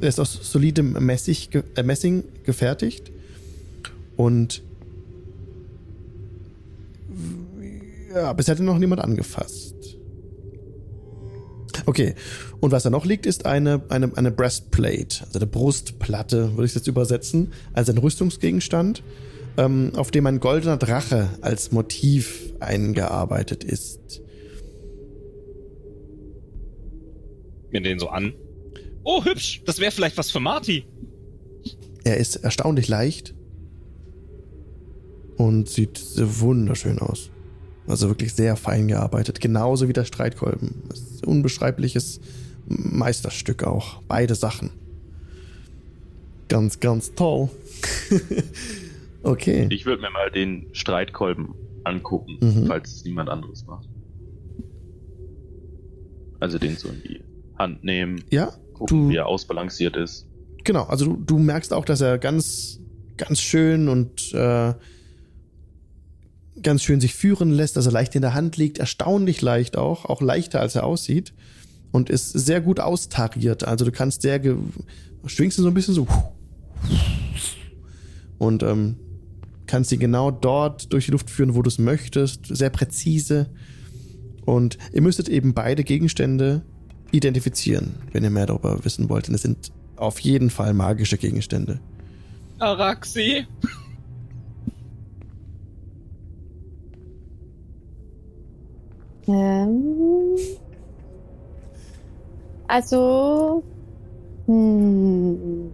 er ist aus solidem Messig, äh, Messing gefertigt. Und ja, bisher hat noch niemand angefasst. Okay, und was da noch liegt, ist eine, eine, eine Breastplate, also eine Brustplatte, würde ich jetzt übersetzen, als ein Rüstungsgegenstand, ähm, auf dem ein goldener Drache als Motiv eingearbeitet ist. Mir den so an. Oh, hübsch. Das wäre vielleicht was für Marty. Er ist erstaunlich leicht und sieht wunderschön aus. Also wirklich sehr fein gearbeitet. Genauso wie der Streitkolben. Das ist ein unbeschreibliches Meisterstück auch. Beide Sachen. Ganz, ganz toll. (laughs) okay. Ich würde mir mal den Streitkolben angucken, mhm. falls es niemand anderes macht. Also den so in die Hand nehmen. Ja, gucken, du, wie er ausbalanciert ist. Genau, also du, du, merkst auch, dass er ganz, ganz schön und äh, ganz schön sich führen lässt, dass er leicht in der Hand liegt, erstaunlich leicht auch, auch leichter als er aussieht und ist sehr gut austariert. Also du kannst sehr, schwingst ihn so ein bisschen so und ähm, kannst ihn genau dort durch die Luft führen, wo du es möchtest, sehr präzise. Und ihr müsstet eben beide Gegenstände identifizieren, wenn ihr mehr darüber wissen wollt. Denn es sind auf jeden Fall magische Gegenstände. Araxi? Ähm, also, hm,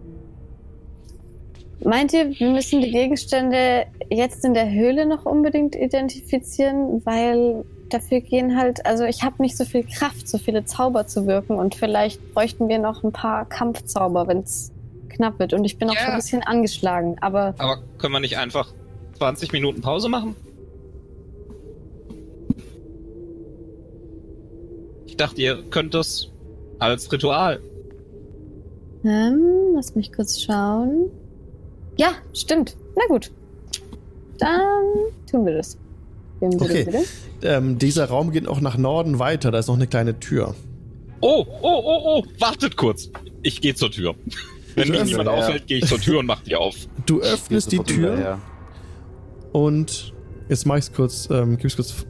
meint ihr, wir müssen die Gegenstände jetzt in der Höhle noch unbedingt identifizieren, weil dafür gehen halt, also ich habe nicht so viel Kraft, so viele Zauber zu wirken und vielleicht bräuchten wir noch ein paar Kampfzauber, wenn es knapp wird. Und ich bin auch yeah. schon ein bisschen angeschlagen, aber. Aber können wir nicht einfach 20 Minuten Pause machen? Ich dachte, ihr könnt das als Ritual. Ähm, lass mich kurz schauen. Ja, stimmt. Na gut. Dann tun wir das. Okay. Ähm, dieser Raum geht auch nach Norden weiter. Da ist noch eine kleine Tür. Oh, oh, oh, oh, wartet kurz. Ich gehe zur Tür. Wenn mich niemand ja. aufhält, gehe ich zur Tür und mach die auf. Du öffnest die Tür und jetzt mach ich's kurz, ähm, gib's kurz,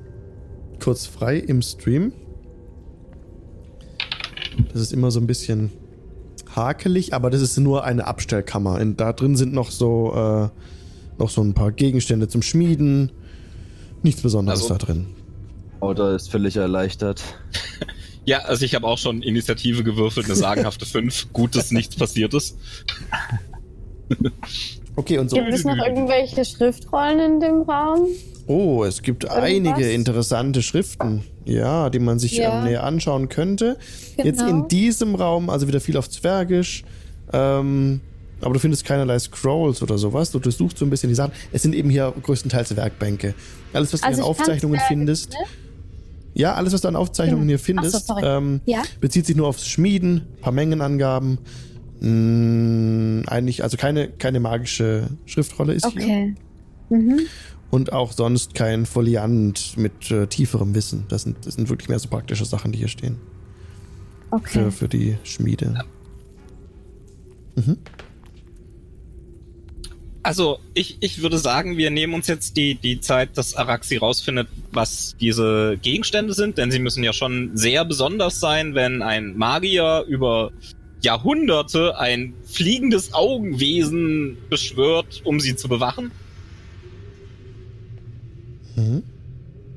kurz frei im Stream. Das ist immer so ein bisschen hakelig, aber das ist nur eine Abstellkammer. In, da drin sind noch so, äh, noch so ein paar Gegenstände zum Schmieden. Nichts Besonderes also, da drin. Oder ist völlig erleichtert. (laughs) Ja, also ich habe auch schon Initiative gewürfelt, eine sagenhafte 5. Gut, dass nichts passiert ist. okay, und so. Gibt es noch irgendwelche Schriftrollen in dem Raum? Oh, es gibt Irgendwas? einige interessante Schriften, ja, die man sich ja. näher anschauen könnte. Genau. Jetzt in genau. diesem Raum, also wieder viel auf Zwergisch, ähm, aber du findest keinerlei Scrolls oder sowas. Du durchsuchst so ein bisschen die Sachen. Es sind eben hier größtenteils Werkbänke. Alles, was du also in Aufzeichnungen findest. Ne? Ja, alles, was du an Aufzeichnungen ja. hier findest, so, ähm, ja? bezieht sich nur aufs Schmieden, paar Mengenangaben. Mh, mm, eigentlich, also keine, keine magische Schriftrolle ist okay. hier. Mhm. Und auch sonst kein Foliant mit äh, tieferem Wissen. Das sind, das sind wirklich mehr so praktische Sachen, die hier stehen. Okay. Für, für die Schmiede. Mhm. Also, ich, ich würde sagen, wir nehmen uns jetzt die, die Zeit, dass Araxi rausfindet, was diese Gegenstände sind, denn sie müssen ja schon sehr besonders sein, wenn ein Magier über Jahrhunderte ein fliegendes Augenwesen beschwört, um sie zu bewachen. Mhm.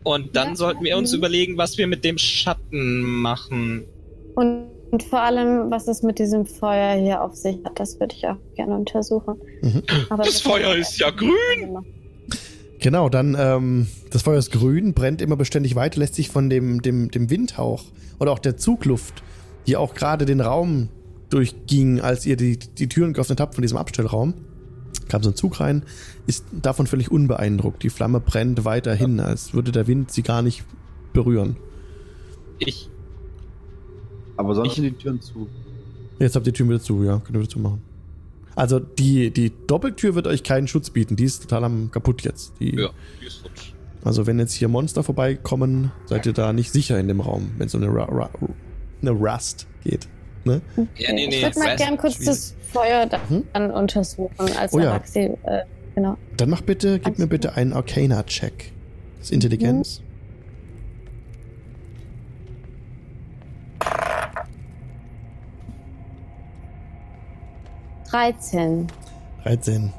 Und dann ja, sollten wir uns überlegen, was wir mit dem Schatten machen. Und und vor allem, was es mit diesem Feuer hier auf sich hat, das würde ich auch gerne untersuchen. Mhm. das, das Feuer ist ja grün! Genau, dann, ähm, das Feuer ist grün, brennt immer beständig weiter, lässt sich von dem, dem, dem Windhauch oder auch der Zugluft, die auch gerade den Raum durchging, als ihr die, die Türen geöffnet habt von diesem Abstellraum, kam so ein Zug rein, ist davon völlig unbeeindruckt. Die Flamme brennt weiterhin, als würde der Wind sie gar nicht berühren. Ich aber sonst sind die Türen zu. Jetzt habt ihr die Türen wieder zu, ja. Könnt ihr wieder zumachen. Also die, die Doppeltür wird euch keinen Schutz bieten. Die ist total am kaputt jetzt. Die, ja, die ist futsch. Also wenn jetzt hier Monster vorbeikommen, seid ihr da nicht sicher in dem Raum, wenn es um eine, Ra Ra eine Rust geht. Ne? Ja, nee, nee, ich würde mal gern kurz das Feuer hm? dann hm? untersuchen als oh, ja. Araxi, äh, genau. Dann mach bitte, gib mir bitte einen Arcana-Check. Das ist Intelligenz. Mhm. 13. 13.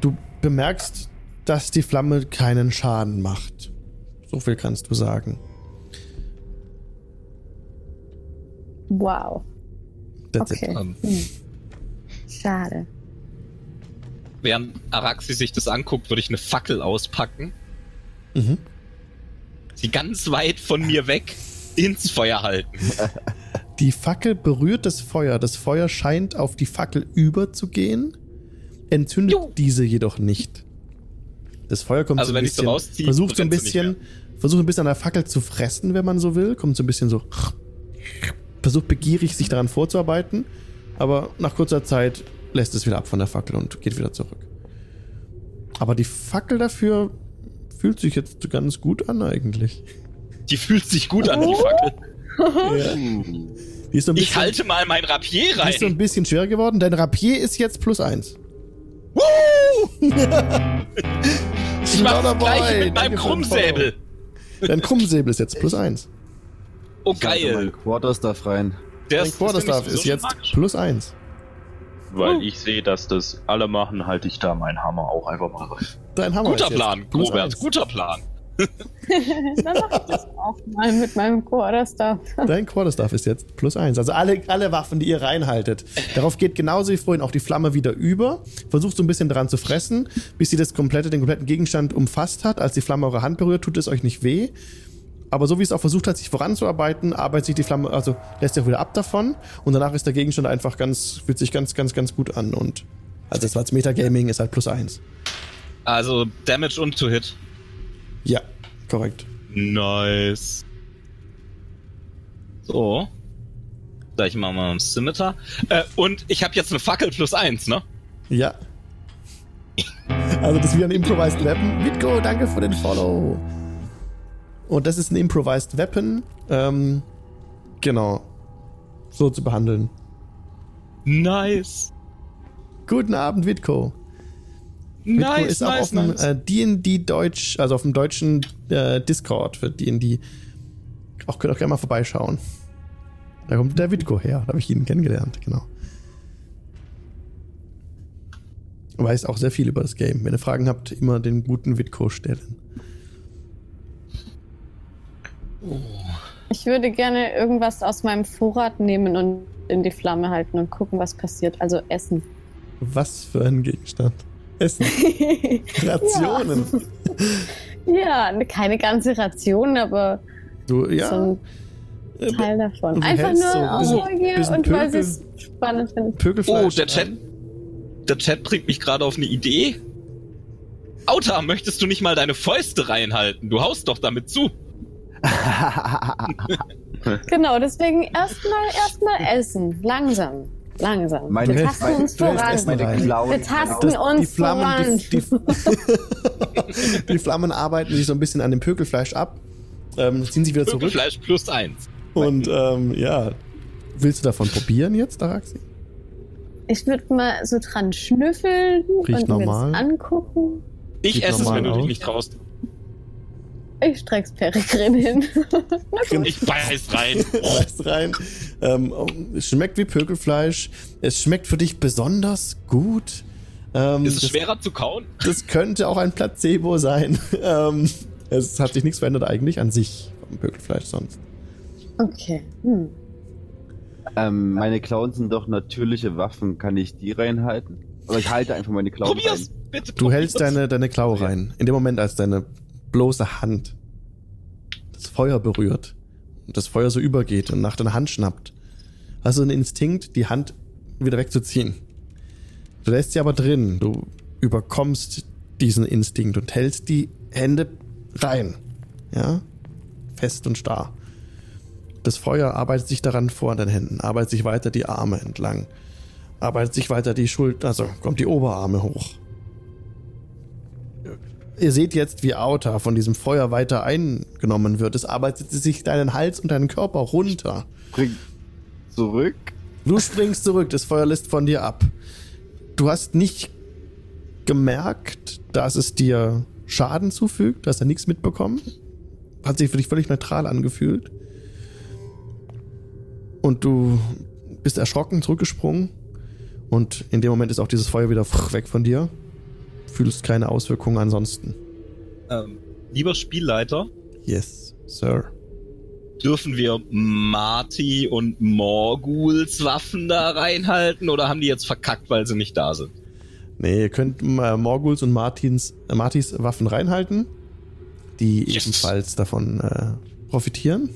Du bemerkst, dass die Flamme keinen Schaden macht. So viel kannst du sagen. Wow. That's okay. Hm. Schade. Während Araxi sich das anguckt, würde ich eine Fackel auspacken. Mhm. Sie ganz weit von mir weg ins Feuer halten. (laughs) Die Fackel berührt das Feuer. Das Feuer scheint auf die Fackel überzugehen, entzündet jo. diese jedoch nicht. Das Feuer kommt also so ein bisschen, so rausziehe, versucht so ein bisschen, versucht ein bisschen an der Fackel zu fressen, wenn man so will, kommt so ein bisschen so, versucht begierig sich daran vorzuarbeiten, aber nach kurzer Zeit lässt es wieder ab von der Fackel und geht wieder zurück. Aber die Fackel dafür fühlt sich jetzt ganz gut an eigentlich. Die fühlt sich gut an, die Fackel. Ja. Bisschen, ich halte mal mein Rapier rein. Ist so ein bisschen schwer geworden. Dein Rapier ist jetzt plus eins. Woo! (laughs) ich mach das gleiche mit meinem Krummsäbel. Dein Krummsäbel ist jetzt plus eins. Oh geil. Quarterstaff rein. Der Dein Quarterstaff ist, ist jetzt magisch. plus eins. Weil uh. ich sehe, dass das alle machen, halte ich da meinen Hammer auch einfach mal rein. Dein Hammer guter ist Plan, Robert, guter Plan. Dann mach ich das auch mal mit meinem Quarterstaff. Dein Quarterstaff ist jetzt plus eins. Also alle, alle Waffen, die ihr reinhaltet. Darauf geht genauso wie vorhin auch die Flamme wieder über. Versucht so ein bisschen dran zu fressen, bis sie das komplette, den kompletten Gegenstand umfasst hat. Als die Flamme eure Hand berührt, tut es euch nicht weh. Aber so wie es auch versucht hat, sich voranzuarbeiten, arbeitet sich die Flamme, also lässt sich auch wieder ab davon. Und danach ist der Gegenstand einfach ganz, fühlt sich ganz, ganz, ganz gut an. Und Also das war als Metagaming ist halt plus eins. Also Damage und to Hit. Ja, korrekt. Nice. So. Gleich machen wir einen Scimitar. Äh, und ich habe jetzt eine Fackel plus eins, ne? Ja. Also das ist wie ein Improvised Weapon. Mitko, danke für den Follow. Und das ist ein Improvised Weapon. Ähm, genau. So zu behandeln. Nice. Guten Abend, Witko. Nice, Witko ist nice, auch auf dem D&D äh, Deutsch, also auf dem deutschen äh, Discord für D&D. Auch könnt ihr auch gerne mal vorbeischauen. Da kommt der Witko her, da habe ich ihn kennengelernt, genau. Weiß auch sehr viel über das Game. Wenn ihr Fragen habt, immer den guten Witko stellen. Ich würde gerne irgendwas aus meinem Vorrat nehmen und in die Flamme halten und gucken, was passiert. Also essen. Was für ein Gegenstand? Essen. (laughs) Rationen. ja. ja, keine ganze Ration, aber du, ja. so ein Teil davon. Einfach nur aus Neugier und Pökel, weil es spannend finde. Oh, der Chat, der Chat bringt mich gerade auf eine Idee. Auta, möchtest du nicht mal deine Fäuste reinhalten? Du haust doch damit zu. (laughs) (laughs) genau, deswegen erstmal erstmal essen. Langsam. Langsam. Meine, wir tasten uns voran. wir tasten uns die Flammen, voran. Die, die, (laughs) die, Flammen arbeiten sich so ein bisschen an dem Pökelfleisch ab. Ähm, ziehen sie wieder zurück. Pökelfleisch plus eins. Und ähm, ja, willst du davon probieren jetzt, Araxi? Ich würde mal so dran schnüffeln Riecht und mir das angucken. Ich Riecht esse es, wenn du dich nicht traust. Ich streck's Peregrin hin. (laughs) ich beiß rein. (laughs) beiß rein. Ähm, es schmeckt wie Pökelfleisch. Es schmeckt für dich besonders gut. Ähm, ist es das, schwerer zu kauen? Das könnte auch ein Placebo sein. (laughs) Ähm, es hat sich nichts verändert eigentlich an sich vom Pökelfleisch sonst. Okay. Hm. Ähm, meine Klauen sind doch natürliche Waffen. Kann ich die reinhalten? Oder ich halte einfach meine Klauen probier's, rein. Bitte, du hältst deine, deine Klaue rein. In dem Moment, als deine bloße Hand das Feuer berührt und das Feuer so übergeht und nach deiner Hand schnappt, hast du einen Instinkt, die Hand wieder wegzuziehen. Du lässt sie aber drin. Du überkommst diesen Instinkt und hältst die Hände rein. Ja? Fest und starr. Das Feuer arbeitet sich daran vor an den Händen, arbeitet sich weiter die Arme entlang, arbeitet sich weiter die Schulter, also kommt die Oberarme hoch. Ihr seht jetzt, wie Auta von diesem Feuer weiter eingenommen wird. Es arbeitet sich deinen Hals und deinen Körper runter. Spring zurück. Du springst zurück, das Feuer lässt von dir ab. Du hast nicht gemerkt, dass es dir Schaden zufügt, du hast ja nichts mitbekommen. Hat sich für dich völlig neutral angefühlt. Und du bist erschrocken, zurückgesprungen. Und in dem Moment ist auch dieses Feuer wieder weg von dir. Fühlst keine Auswirkungen ansonsten. Ähm, lieber Spielleiter. Yes, Sir. Dürfen wir Marty und Morguls Waffen da reinhalten oder haben die jetzt verkackt, weil sie nicht da sind? Nee, ihr könnt äh, Morguls und Martins, äh, Martys Waffen reinhalten, die yes. ebenfalls davon äh, profitieren.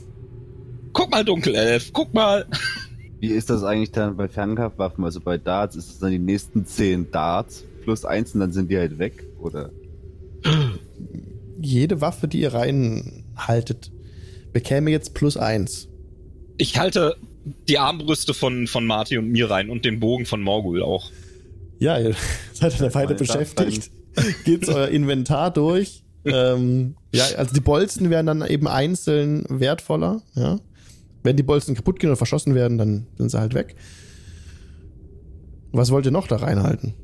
Guck mal, Dunkelelf, guck mal. Wie ist das eigentlich dann bei Fernkampfwaffen? Also bei Darts ist es dann die nächsten 10 Darts plus 1 und dann sind die halt weg, oder? Jede Waffe, die ihr reinhaltet, bekäme jetzt plus 1. Ich halte die Armbrüste von, von Marty und mir rein und den Bogen von Morgul auch. Ja, ihr (laughs) seid eine Weile beschäftigt. (laughs) Geht euer Inventar durch. ähm, ja, also die Bolzen werden dann eben einzeln wertvoller, ja. Wenn die Bolzen kaputt gehen oder verschossen werden, dann sind sie halt weg. Was wollt ihr noch da reinhalten?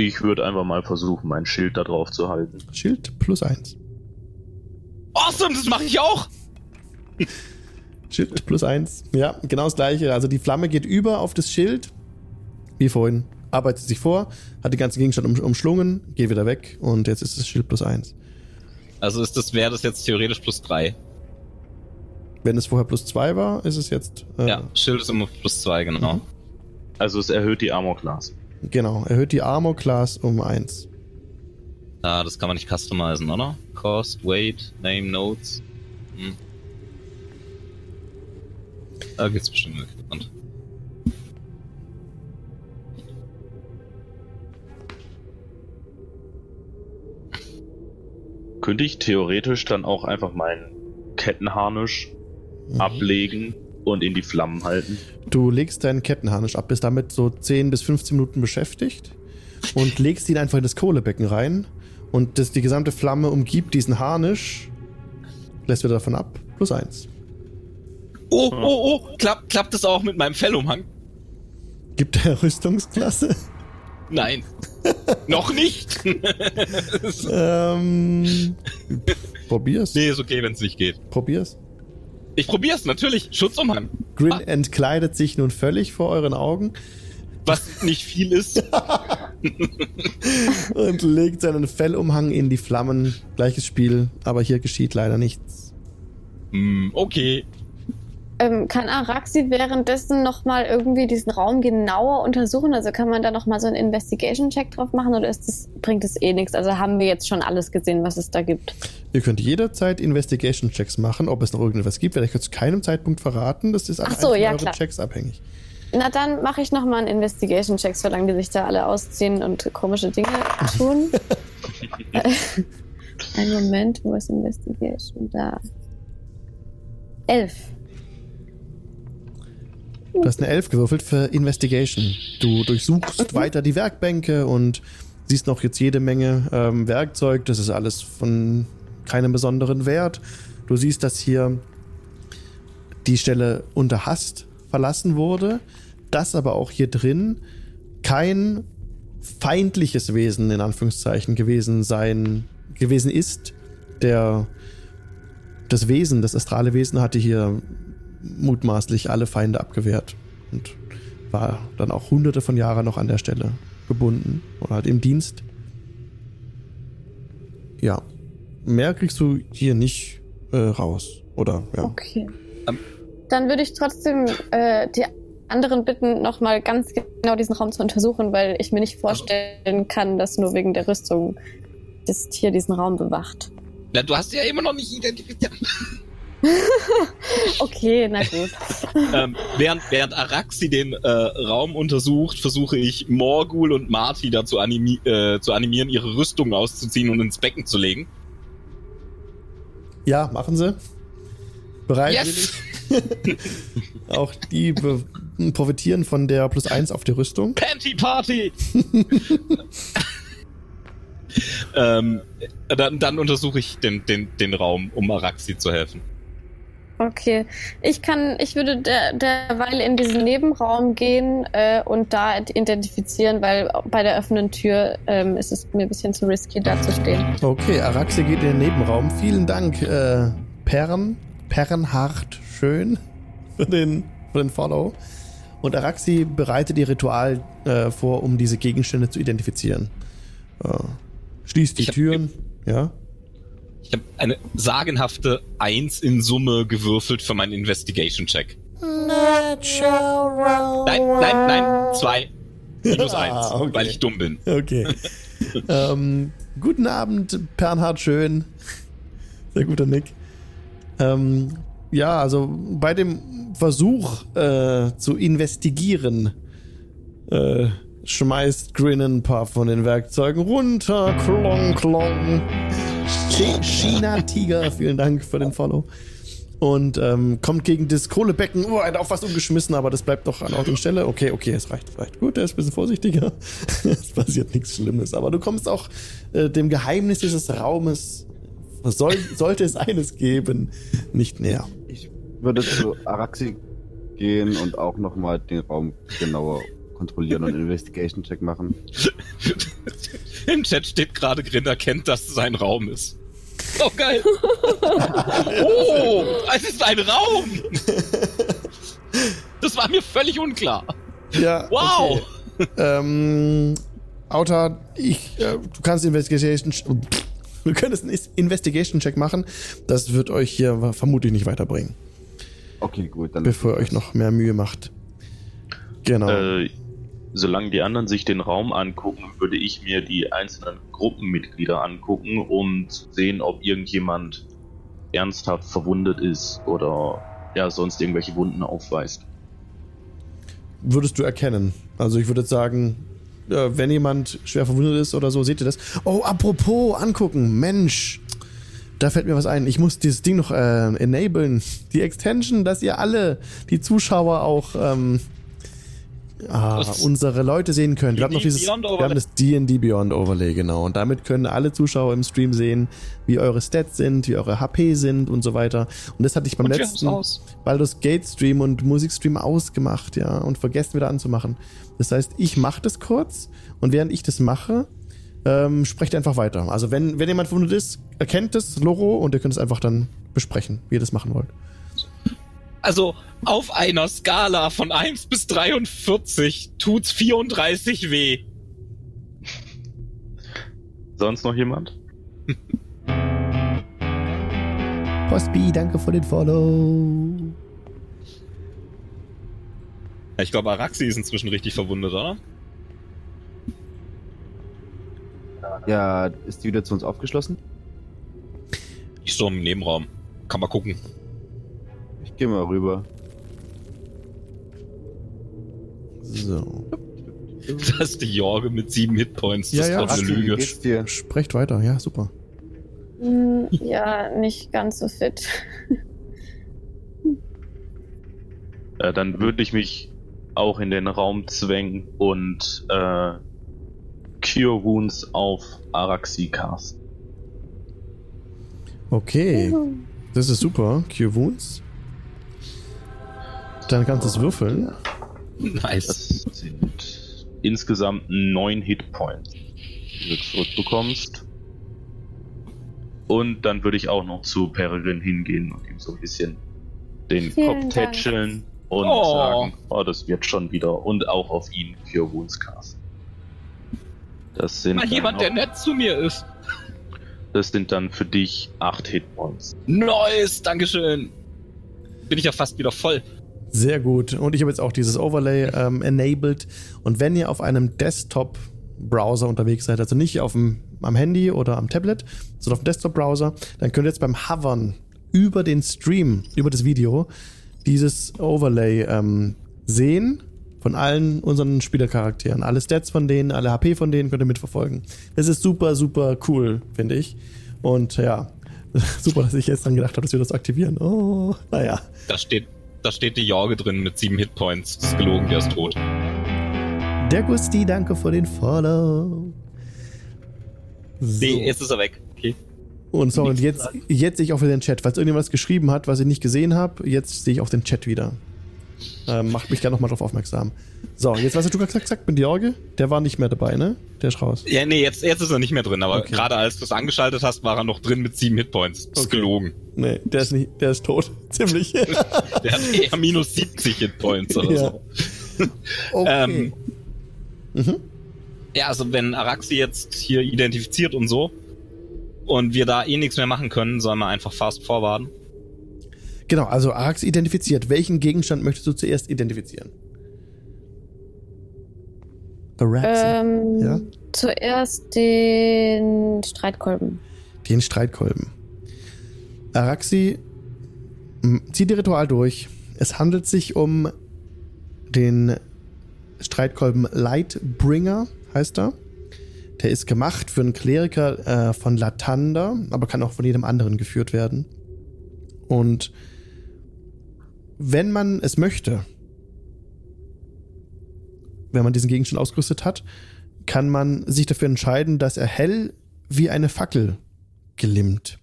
Ich würde einfach mal versuchen, mein Schild da drauf zu halten. Schild plus eins. Awesome, das mache ich auch! (laughs) Schild plus eins. Ja, genau das gleiche. Also die Flamme geht über auf das Schild, wie vorhin. Arbeitet sich vor, hat den ganzen Gegenstand um, umschlungen, geht wieder weg und jetzt ist das Schild plus eins. Also ist das, wäre das jetzt theoretisch plus drei. Wenn es vorher plus 2 war, ist es jetzt. Äh, ja, Schild ist immer plus 2, genau. Mhm. Also es erhöht die Armor Class. Genau, erhöht die Armor Class um 1. Ah, das kann man nicht customizen, oder? Cost, Weight, Name, Notes. Hm. Da gibt's bestimmt Möglichkeiten. Könnte ich theoretisch dann auch einfach meinen Kettenharnisch mhm. ablegen und in die Flammen halten? Du legst deinen Kettenharnisch ab, bist damit so 10 bis 15 Minuten beschäftigt und legst ihn einfach in das Kohlebecken rein und das, die gesamte Flamme umgibt diesen Harnisch, lässt wieder davon ab, plus eins. Oh, oh, oh, Klapp, klappt das auch mit meinem Fellumhang? Gibt er Rüstungsklasse? Nein. (laughs) Noch nicht. ähm, probier's. Nee, ist okay, wenn es nicht geht. Probier's. Ich probier's, natürlich. Schutzumhang. Grin ah. entkleidet sich nun völlig vor euren Augen. Was nicht viel ist. (laughs) und legt seinen Fellumhang in die Flammen. Gleiches Spiel, aber hier geschieht leider nichts. Mm, okay. Ähm, kann Araxi währenddessen nochmal irgendwie diesen Raum genauer untersuchen? Also kann man da nochmal so einen Investigation-Check drauf machen oder ist das, bringt das eh nichts? Also haben wir jetzt schon alles gesehen, was es da gibt? Ihr könnt jederzeit Investigation-Checks machen, ob es noch irgendwas gibt, werde ich zu keinem Zeitpunkt verraten. Das ist Ach so, ja, eure klar. Checks abhängig. Na dann mache ich nochmal einen Investigation-Check, solange die sich da alle ausziehen und komische Dinge tun. (laughs) Ein Moment, wo ist Investigation? Da. Elf. Du hast eine Elf gewürfelt für Investigation. Du durchsuchst okay. weiter die Werkbänke und siehst noch jetzt jede Menge ähm, Werkzeug. Das ist alles von keinem besonderen Wert. Du siehst, dass hier die Stelle unter Hast verlassen wurde, dass aber auch hier drin kein feindliches Wesen in Anführungszeichen gewesen sein gewesen ist. Der das Wesen, das astrale Wesen hatte hier mutmaßlich alle Feinde abgewehrt und war dann auch hunderte von Jahren noch an der Stelle gebunden oder halt im Dienst. Ja, mehr kriegst du hier nicht äh, raus, oder? Ja. Okay. Um. Dann würde ich trotzdem äh, die anderen bitten, nochmal ganz genau diesen Raum zu untersuchen, weil ich mir nicht vorstellen kann, dass nur wegen der Rüstung das Tier diesen Raum bewacht. Na, du hast ja immer noch nicht identifiziert. (laughs) okay, na gut. (laughs) ähm, während, während Araxi den äh, Raum untersucht, versuche ich Morgul und Marty dazu animi äh, zu animieren, ihre Rüstung auszuziehen und ins Becken zu legen. Ja, machen sie. Bereitwillig. Yes. (laughs) Auch die profitieren von der plus 1 auf die Rüstung. Panty Party! ähm, dann, dann untersuche ich den, den, den Raum, um Araxi zu helfen. Okay, ich kann, ich würde der, derweil in diesen Nebenraum gehen äh, und da identifizieren, weil bei der offenen Tür ähm, ist es mir ein bisschen zu risky, da zu stehen. Okay, Araxe geht in den Nebenraum. Vielen Dank, äh, Pern, Pernhard, schön für den, für den Follow. Und Araxi bereitet ihr Ritual äh, vor, um diese Gegenstände zu identifizieren. Äh, schließt die Türen, ja. Ich habe eine sagenhafte 1 in Summe gewürfelt für meinen Investigation-Check. Nein, nein, nein, 2. Minus 1, ah, okay. weil ich dumm bin. Okay. (laughs) ähm, guten Abend, Bernhard Schön. Sehr guter Nick. Ähm, ja, also bei dem Versuch äh, zu investigieren, äh, schmeißt Grin ein paar von den Werkzeugen runter. Klong, klong. China-Tiger, vielen Dank für den Follow. Und ähm, kommt gegen das Kohlebecken. Oh, er hat auch fast umgeschmissen, aber das bleibt doch an Ort und Stelle. Okay, okay, es reicht, es reicht. Gut, er ist ein bisschen vorsichtiger. (laughs) es passiert nichts Schlimmes. Aber du kommst auch äh, dem Geheimnis dieses Raumes, soll, sollte es eines geben, nicht näher. Ich würde zu Araxi gehen und auch nochmal den Raum genauer kontrollieren und (laughs) Investigation-Check machen. (laughs) Im Chat steht gerade, Grinder kennt, dass es ein Raum ist. Oh, geil. (laughs) oh, es ist ein Raum. Das war mir völlig unklar. Ja. Wow. Okay. ähm, Autor, ich, äh, du kannst Investigation, du könntest einen Investigation-Check machen. Das wird euch hier vermutlich nicht weiterbringen. Okay, gut. Dann bevor ihr euch noch mehr Mühe macht. Genau. Äh, solange die anderen sich den Raum angucken, würde ich mir die einzelnen Gruppenmitglieder angucken und sehen, ob irgendjemand ernsthaft verwundet ist oder ja, sonst irgendwelche Wunden aufweist. Würdest du erkennen? Also ich würde sagen, wenn jemand schwer verwundet ist oder so, seht ihr das? Oh, apropos, angucken, Mensch. Da fällt mir was ein. Ich muss dieses Ding noch äh, enablen. Die Extension, dass ihr alle, die Zuschauer auch ähm, ah, unsere Leute sehen könnt. Wir haben noch dieses, wir haben das D&D Beyond Overlay, genau. Und damit können alle Zuschauer im Stream sehen, wie eure Stats sind, wie eure HP sind und so weiter. Und das hatte ich beim und letzten Baldur's Gate Stream und Musikstream ausgemacht, ja, und vergessen wieder anzumachen. Das heißt, ich mache das kurz und während ich das mache, ähm, sprecht einfach weiter. Also wenn, wenn jemand von uns ist, erkennt das Logo und ihr könnt es einfach dann besprechen, wie ihr das machen wollt. Also auf einer Skala von 1 bis 43 tut's 34 weh. Sonst noch jemand? (laughs) Postby, danke für den Follow. Ich glaube, Araxi ist inzwischen richtig verwundet, oder? Ja, ist die wieder zu uns aufgeschlossen? Ich so im Nebenraum. Kann man gucken. Gehe mal rüber. So. (laughs) Das ist die Jorge mit sieben Hitpoints. Das ja, ist ja, eine Lüge. Geht's dir? Sprecht weiter, ja, super. Hm, ja, nicht ganz so fit. (laughs) äh, dann würde ich mich auch in den Raum zwängen und äh, Cure Wounds auf Araxi casten. Okay. Das ist super. Cure Wounds. Dann kannst du es würfeln. Nice. Das sind insgesamt neun Hitpoints, die du zurückbekommst. Und dann würde ich auch noch zu Peregrine hingehen und ihm so ein bisschen den Vielen Kopf tätscheln und oh. sagen, oh, das wird schon wieder. Und auch auf ihn Cure Wounds casten. Das sind Mal jemand, der nett zu mir ist. Das sind dann für dich 8 Hitpoints. Nice, Dankeschön. Bin ich ja fast wieder voll. Sehr gut. Und ich habe jetzt auch dieses Overlay ähm, enabled. Und wenn ihr auf einem Desktop-Browser unterwegs seid, also nicht auf dem, am Handy oder am Tablet, sondern auf dem Desktop-Browser, dann könnt ihr jetzt beim Hovern über den Stream, über das Video, dieses Overlay ähm, sehen von allen unseren Spielercharakteren. Alle Stats von denen, alle HP von denen könnt ihr mitverfolgen. Das ist super, super cool, finde ich. Und ja, (laughs) super, dass ich jetzt dann gedacht habe, dass wir das aktivieren. Oh, naja. Da steht, da steht die Jorge drin mit sieben Hitpoints. Das ist gelogen, der ist tot. Der Gusti, danke für den Follow. So. Nee, jetzt ist er weg. Okay. Und so, und jetzt, jetzt sehe ich auch wieder den Chat. Falls irgendjemand was geschrieben hat, was ich nicht gesehen habe, jetzt sehe ich auch den Chat wieder. Ähm, macht mich gerne nochmal drauf aufmerksam. So, jetzt hast du gesagt, gesagt mit Jorge? Der war nicht mehr dabei, ne? Der ist raus. Ja, nee, jetzt, jetzt ist er nicht mehr drin, aber okay. gerade als du es angeschaltet hast, war er noch drin mit sieben Hitpoints. Das okay. ist gelogen. Nee, der ist nicht, der ist tot. (laughs) Ziemlich. (laughs) der hat eher minus 70 Hitpoints oder ja. so. (laughs) Okay. Ähm, mhm. Ja, also wenn Araxi jetzt hier identifiziert und so und wir da eh nichts mehr machen können, sollen wir einfach fast forwarden. Genau, also Arax identifiziert. Welchen Gegenstand möchtest du zuerst identifizieren? Arax? Ähm, ja? Zuerst den Streitkolben. Den Streitkolben. Araxi zieht die Ritual durch. Es handelt sich um den Streitkolben Lightbringer, heißt er. Der ist gemacht für einen Kleriker äh, von Latanda, aber kann auch von jedem anderen geführt werden. Und wenn man es möchte, wenn man diesen Gegenstand ausgerüstet hat, kann man sich dafür entscheiden, dass er hell wie eine Fackel glimmt.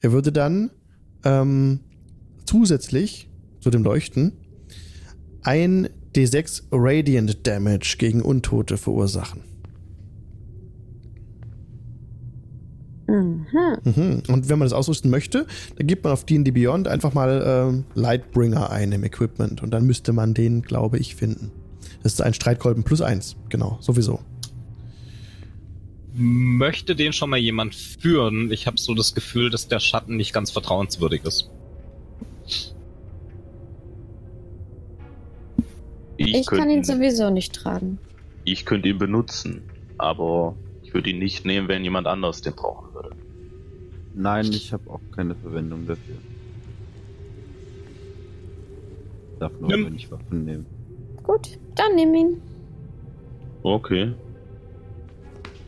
Er würde dann ähm, zusätzlich zu dem Leuchten ein D6 Radiant Damage gegen Untote verursachen. Mhm. Mhm. Und wenn man das ausrüsten möchte, dann gibt man auf D&D Beyond einfach mal äh, Lightbringer ein im Equipment und dann müsste man den, glaube ich, finden. Das ist ein Streitkolben plus eins, genau, sowieso. Möchte den schon mal jemand führen? Ich habe so das Gefühl, dass der Schatten nicht ganz vertrauenswürdig ist. Ich, ich kann ihn sowieso nicht tragen. Ich könnte ihn benutzen, aber ich würde ihn nicht nehmen, wenn jemand anderes den brauchen würde. Nein, ich habe auch keine Verwendung dafür. Ich darf nur, Nimm. wenn ich Waffen nehmen. Gut, dann nimm ihn. Okay.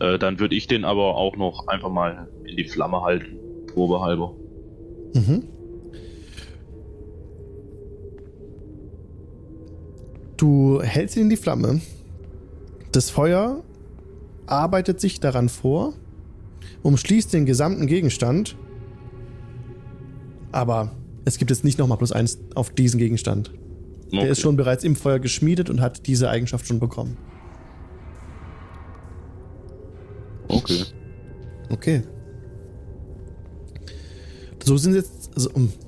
Äh, dann würde ich den aber auch noch einfach mal in die Flamme halten Probe halber. Mhm. Du hältst ihn in die Flamme. Das Feuer arbeitet sich daran vor, umschließt den gesamten Gegenstand, aber es gibt jetzt nicht nochmal plus eins auf diesen Gegenstand. Okay. Der ist schon bereits im Feuer geschmiedet und hat diese Eigenschaft schon bekommen. Okay. Okay. So sind jetzt,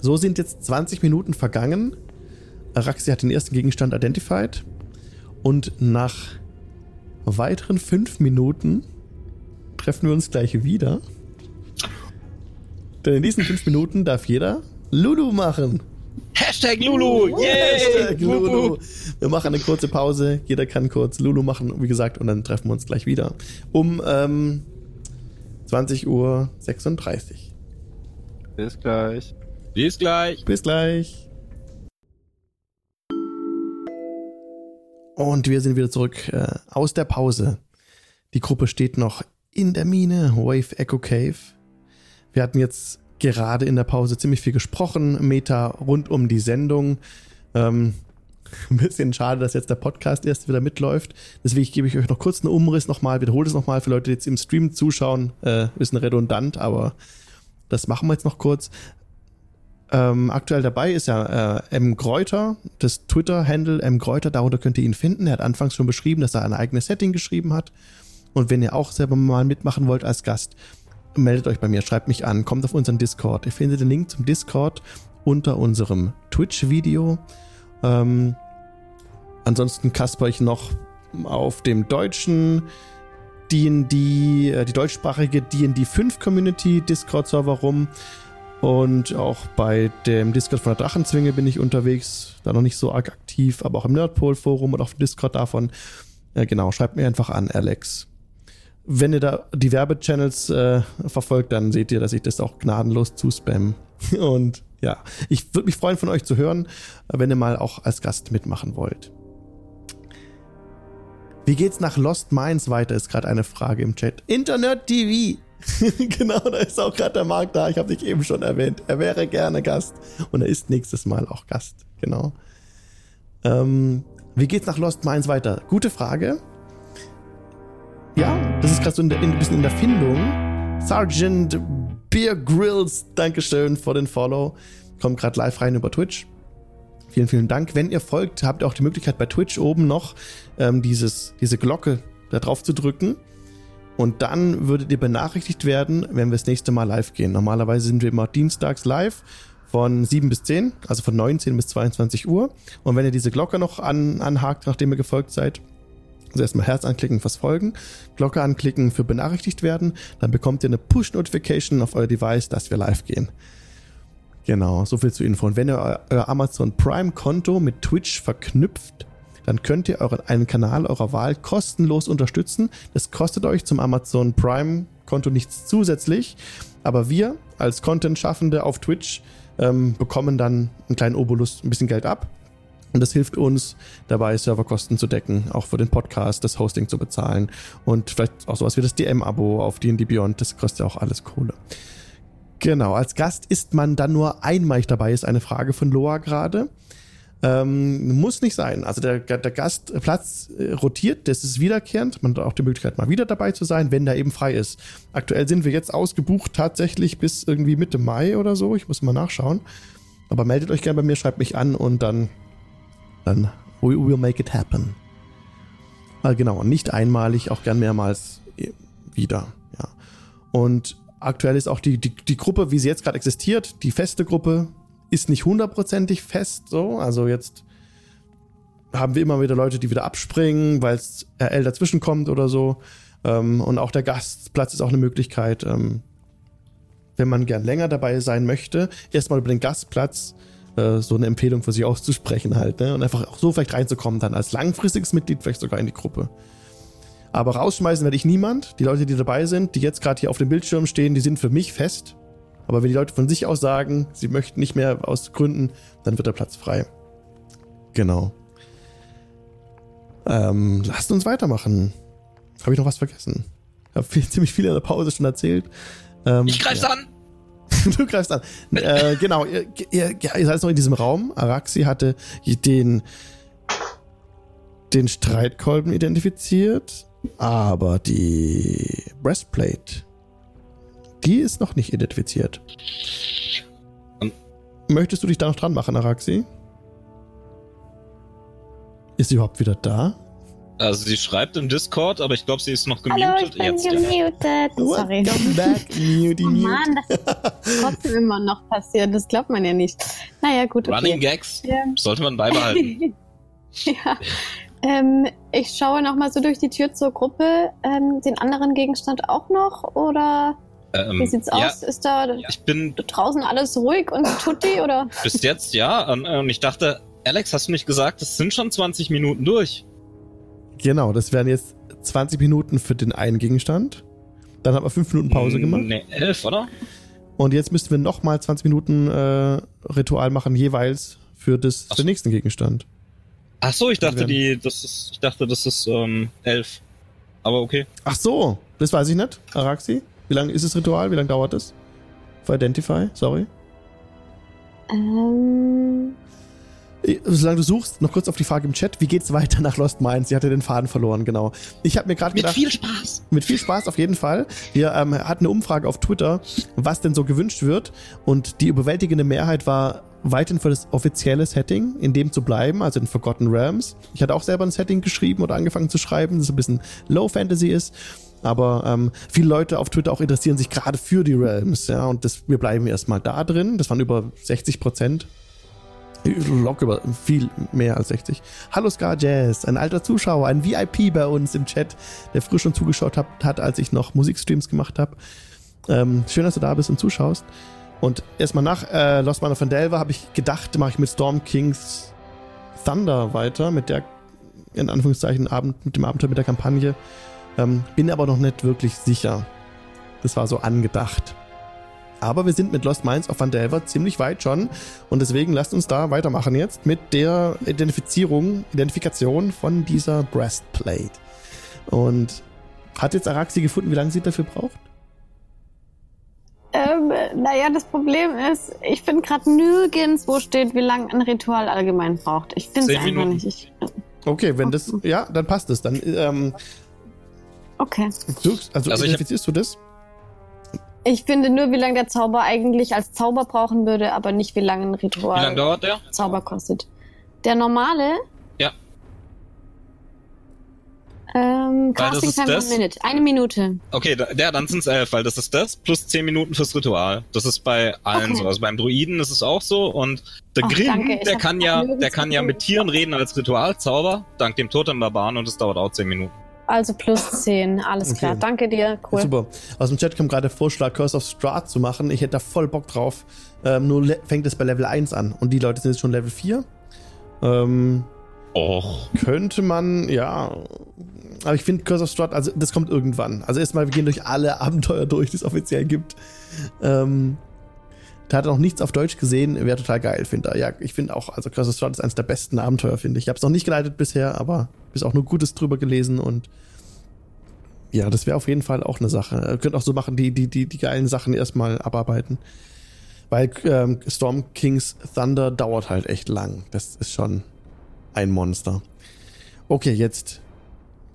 so sind jetzt 20 Minuten vergangen. Araxi hat den ersten Gegenstand identified. Und nach weiteren 5 Minuten treffen wir uns gleich wieder. Denn in diesen 5 Minuten darf jeder Lulu machen. Hashtag Lulu! Yay! Hashtag Lulu. Wir machen eine kurze Pause. Jeder kann kurz Lulu machen, wie gesagt, und dann treffen wir uns gleich wieder. Um ähm, 20 Uhr 36. Bis gleich. Bis gleich. Bis gleich. Und wir sind wieder zurück äh, aus der Pause. Die Gruppe steht noch in der Mine, Wave Echo Cave. Wir hatten jetzt gerade in der Pause ziemlich viel gesprochen, Meta rund um die Sendung. Ähm, (laughs) ein bisschen schade, dass jetzt der Podcast erst wieder mitläuft. Deswegen gebe ich euch noch kurz einen Umriss nochmal, wiederhole es nochmal für Leute, die jetzt im Stream zuschauen. Äh, bisschen redundant, aber das machen wir jetzt noch kurz. Ähm, aktuell dabei ist ja äh, M. Gräuter, das Twitter-Handle M. Gräuter, darunter könnt ihr ihn finden. Er hat anfangs schon beschrieben, dass er ein eigenes Setting geschrieben hat. Und wenn ihr auch selber mal mitmachen wollt als Gast, meldet euch bei mir, schreibt mich an, kommt auf unseren Discord. Ihr findet den Link zum Discord unter unserem Twitch-Video. Ähm, ansonsten kasper ich noch auf dem deutschen D&D, äh, die deutschsprachige D&D 5 Community Discord-Server rum. Und auch bei dem Discord von der Drachenzwinge bin ich unterwegs. Da noch nicht so arg aktiv, aber auch im Nerdpol-Forum und auf dem Discord davon. Äh, genau, schreibt mir einfach an, Alex wenn ihr da die Werbechannels äh, verfolgt, dann seht ihr, dass ich das auch gnadenlos zuspam. (laughs) Und ja, ich würde mich freuen, von euch zu hören, wenn ihr mal auch als Gast mitmachen wollt. Wie geht's nach Lost Minds weiter, ist gerade eine Frage im Chat. Internet TV! (laughs) genau, da ist auch gerade der Marc da. Ich habe dich eben schon erwähnt. Er wäre gerne Gast. Und er ist nächstes Mal auch Gast. Genau. Ähm, wie geht's nach Lost Minds weiter? Gute Frage. Ja, das ist gerade so ein bisschen in der Findung. Sergeant Beer Grills, Dankeschön für den Follow. Kommt gerade live rein über Twitch. Vielen, vielen Dank. Wenn ihr folgt, habt ihr auch die Möglichkeit bei Twitch oben noch ähm, dieses, diese Glocke da drauf zu drücken. Und dann würdet ihr benachrichtigt werden, wenn wir das nächste Mal live gehen. Normalerweise sind wir immer dienstags live von 7 bis 10, also von 19 bis 22 Uhr. Und wenn ihr diese Glocke noch an, anhakt, nachdem ihr gefolgt seid, also erstmal Herz anklicken fürs Folgen, Glocke anklicken für benachrichtigt werden, dann bekommt ihr eine Push-Notification auf euer Device, dass wir live gehen. Genau, so viel zu Info. Und wenn ihr euer Amazon Prime-Konto mit Twitch verknüpft, dann könnt ihr euren, einen Kanal eurer Wahl kostenlos unterstützen. Das kostet euch zum Amazon Prime-Konto nichts zusätzlich, aber wir als Content-Schaffende auf Twitch ähm, bekommen dann einen kleinen Obolus, ein bisschen Geld ab und das hilft uns dabei, Serverkosten zu decken, auch für den Podcast, das Hosting zu bezahlen und vielleicht auch sowas wie das DM-Abo auf D&D Beyond, das kostet ja auch alles Kohle. Genau, als Gast ist man dann nur einmalig dabei, ist eine Frage von Loa gerade. Ähm, muss nicht sein. Also der, der Gastplatz äh, rotiert, das ist wiederkehrend. Man hat auch die Möglichkeit, mal wieder dabei zu sein, wenn der eben frei ist. Aktuell sind wir jetzt ausgebucht tatsächlich bis irgendwie Mitte Mai oder so. Ich muss mal nachschauen. Aber meldet euch gerne bei mir, schreibt mich an und dann dann we will make it happen. Also genau, nicht einmalig, auch gern mehrmals äh, wieder. Ja. Und aktuell ist auch die, die, die Gruppe, wie sie jetzt gerade existiert, die feste Gruppe, ist nicht hundertprozentig fest so. Also jetzt haben wir immer wieder Leute, die wieder abspringen, weil es RL dazwischen kommt oder so. Ähm, und auch der Gastplatz ist auch eine Möglichkeit, ähm, wenn man gern länger dabei sein möchte, erstmal über den Gastplatz äh, so eine Empfehlung für sich auszusprechen halt. Ne? Und einfach auch so vielleicht reinzukommen, dann als langfristiges Mitglied vielleicht sogar in die Gruppe. Aber rausschmeißen werde ich niemand. Die Leute, die dabei sind, die jetzt gerade hier auf dem Bildschirm stehen, die sind für mich fest. Aber wenn die Leute von sich aus sagen, sie möchten nicht mehr aus Gründen, dann wird der Platz frei. Genau. Ähm, lasst uns weitermachen. Habe ich noch was vergessen? Ich habe (laughs) ziemlich viel in der Pause schon erzählt. Ähm, ich greif's ja. an! (laughs) du greifst an. Äh, genau, ihr, ihr, ihr seid noch in diesem Raum. Araxi hatte den, den Streitkolben identifiziert, aber die Breastplate, die ist noch nicht identifiziert. Möchtest du dich da noch dran machen, Araxi? Ist sie überhaupt wieder da? Also sie schreibt im Discord, aber ich glaube, sie ist noch gemutet. Hallo, ich bin jetzt, gemutet. Ja. Sorry. Welcome back, muty, oh Mann, das ist trotzdem immer noch passiert. Das glaubt man ja nicht. Naja, gut. Okay. Running Gags ja. sollte man beibehalten. (laughs) ja. Ähm, ich schaue noch mal so durch die Tür zur Gruppe. Ähm, den anderen Gegenstand auch noch? Oder ähm, wie sieht's ja, aus? Ist da ich bin draußen alles ruhig und tutti? Oder? Bis jetzt ja. Und ich dachte, Alex, hast du nicht gesagt, das sind schon 20 Minuten durch? Genau, das wären jetzt 20 Minuten für den einen Gegenstand. Dann haben wir 5 Minuten Pause gemacht. Ne, 11, oder? Und jetzt müssten wir nochmal 20 Minuten äh, Ritual machen, jeweils für, das, für den nächsten Gegenstand. Ach so, ich dachte, die, das ist, ich dachte, das ist ähm, 11. Aber okay. Ach so, das weiß ich nicht. Araxi, wie lange ist das Ritual? Wie lange dauert das? Für Identify, sorry. Ähm, Solange du suchst, noch kurz auf die Frage im Chat, wie geht's weiter nach Lost Mines? Sie hatte den Faden verloren, genau. Ich habe mir gerade gedacht... Mit viel Spaß. Mit viel Spaß, auf jeden Fall. Wir ähm, hatten eine Umfrage auf Twitter, was denn so gewünscht wird. Und die überwältigende Mehrheit war weiterhin für das offizielle Setting, in dem zu bleiben, also in Forgotten Realms. Ich hatte auch selber ein Setting geschrieben oder angefangen zu schreiben, das ein bisschen Low Fantasy ist. Aber ähm, viele Leute auf Twitter auch interessieren sich gerade für die Realms, ja, und das, wir bleiben erstmal da drin. Das waren über 60 Prozent Locker viel mehr als 60. Hallo Scar Jazz, ein alter Zuschauer, ein VIP bei uns im Chat, der früher schon zugeschaut hat, hat als ich noch Musikstreams gemacht habe. Ähm, schön, dass du da bist und zuschaust. Und erstmal nach äh, Lost Man of Delver habe ich gedacht, mache ich mit Storm Kings Thunder weiter, mit der, in Anführungszeichen, Abend, mit dem Abenteuer, mit der Kampagne. Ähm, bin aber noch nicht wirklich sicher. Das war so angedacht. Aber wir sind mit Lost Minds of Van Delver ziemlich weit schon. Und deswegen lasst uns da weitermachen jetzt mit der Identifizierung, Identifikation von dieser Breastplate. Und hat jetzt Araxi gefunden, wie lange sie dafür braucht? Ähm, naja, das Problem ist, ich finde gerade nirgends, wo steht, wie lange ein Ritual allgemein braucht. Ich finde es einfach nicht. Ich, okay, wenn das, ja, dann passt es. Dann, ähm, okay. Du, also, also identifizierst du das? Ich finde nur, wie lange der Zauber eigentlich als Zauber brauchen würde, aber nicht wie lange ein Ritual wie lange dauert der? Zauber kostet. Der normale? Ja. Ähm, Casting Time das? Minute. Eine Minute. Okay, der, dann sind es elf, weil das ist das plus zehn Minuten fürs Ritual. Das ist bei allen okay. so. Also beim Druiden ist es auch so und der Grimm, der kann ja, der kann ja mit Tieren reden als Ritualzauber, dank dem Totem-Barbaren und es dauert auch zehn Minuten. Also plus 10, alles okay. klar. Danke dir, cool. Super. Aus dem Chat kam gerade der Vorschlag, Curse of Strahd zu machen. Ich hätte da voll Bock drauf. Ähm, nur fängt es bei Level 1 an und die Leute sind jetzt schon Level 4. Ähm, Och. Könnte man, ja. Aber ich finde Curse of Strahd, also das kommt irgendwann. Also erstmal, wir gehen durch alle Abenteuer durch, die es offiziell gibt. Ähm, da hat er noch nichts auf Deutsch gesehen, wäre total geil, finde ich. Ja, ich finde auch, also Curse of Strahd ist eines der besten Abenteuer, finde ich. Ich habe es noch nicht geleitet bisher, aber bis auch nur Gutes drüber gelesen und ja, das wäre auf jeden Fall auch eine Sache. Ihr könnt auch so machen, die, die, die, die geilen Sachen erstmal abarbeiten. Weil ähm, Storm King's Thunder dauert halt echt lang. Das ist schon ein Monster. Okay, jetzt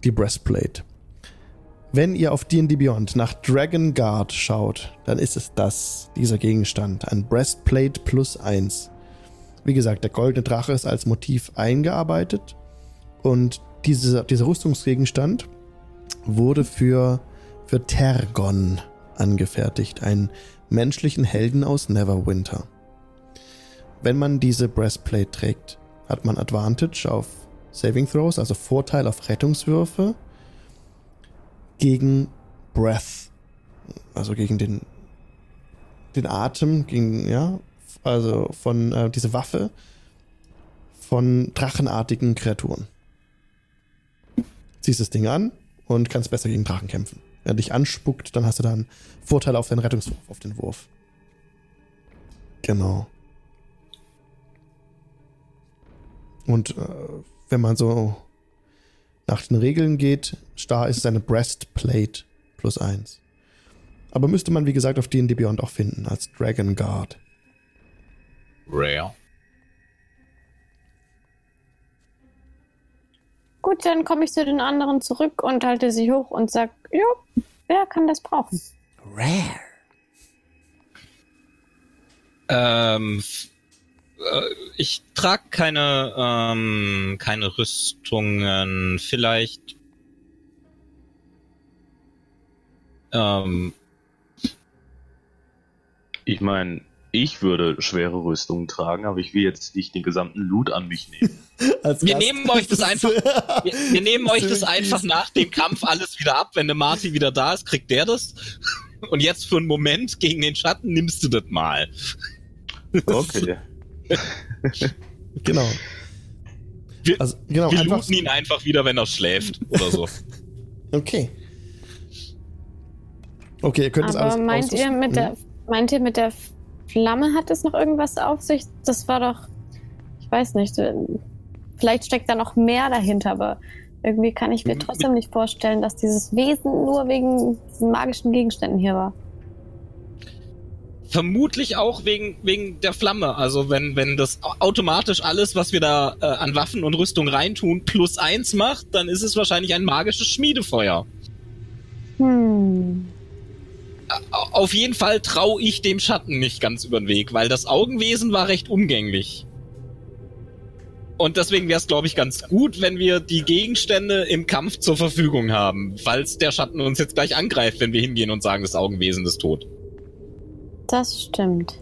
die Breastplate. Wenn ihr auf D&D Beyond nach Dragon Guard schaut, dann ist es das, dieser Gegenstand, ein Breastplate plus eins. Wie gesagt, der goldene Drache ist als Motiv eingearbeitet und diese, dieser Rüstungsgegenstand wurde für, für Tergon angefertigt, einen menschlichen Helden aus Neverwinter. Wenn man diese Breastplate trägt, hat man Advantage auf Saving Throws, also Vorteil auf Rettungswürfe gegen Breath, also gegen den, den Atem, gegen, ja, also von äh, diese Waffe von drachenartigen Kreaturen. Ziehst das Ding an und kannst besser gegen Drachen kämpfen. Wenn er dich anspuckt, dann hast du dann Vorteil auf deinen Rettungswurf, auf den Wurf. Genau. Und äh, wenn man so nach den Regeln geht, Star ist es eine Breastplate plus eins. Aber müsste man, wie gesagt, auf D&D Beyond auch finden, als Dragon Guard. Rare. Gut, dann komme ich zu den anderen zurück und halte sie hoch und sag, ja, wer kann das brauchen? Rare. Ähm, äh, ich trage keine, ähm, keine Rüstungen. Vielleicht. Ähm, ich meine, ich würde schwere Rüstungen tragen, aber ich will jetzt nicht den gesamten Loot an mich nehmen. (laughs) wir nehmen euch das einfach, wir, wir nehmen euch das (laughs) einfach nach dem Kampf alles wieder ab. Wenn der Marty wieder da ist, kriegt der das. Und jetzt für einen Moment gegen den Schatten nimmst du das mal. Okay. (laughs) (laughs) genau. Wir, also, genau, wir looten ihn einfach wieder, wenn er schläft oder so. (laughs) okay. Okay, ihr könnt Aber das alles meint ihr, mit der, meint ihr, mit der Flamme hat es noch irgendwas auf sich? Das war doch, ich weiß nicht, äh, vielleicht steckt da noch mehr dahinter, aber irgendwie kann ich mir trotzdem nicht vorstellen, dass dieses Wesen nur wegen diesen magischen Gegenständen hier war. Vermutlich auch wegen, wegen der Flamme. Also wenn, wenn das automatisch alles, was wir da äh, an Waffen und Rüstung reintun, plus eins macht, dann ist es wahrscheinlich ein magisches Schmiedefeuer. Hm. Auf jeden Fall traue ich dem Schatten nicht ganz über den Weg, weil das Augenwesen war recht umgänglich. Und deswegen wäre es, glaube ich, ganz gut, wenn wir die Gegenstände im Kampf zur Verfügung haben, falls der Schatten uns jetzt gleich angreift, wenn wir hingehen und sagen, das Augenwesen ist tot. Das stimmt.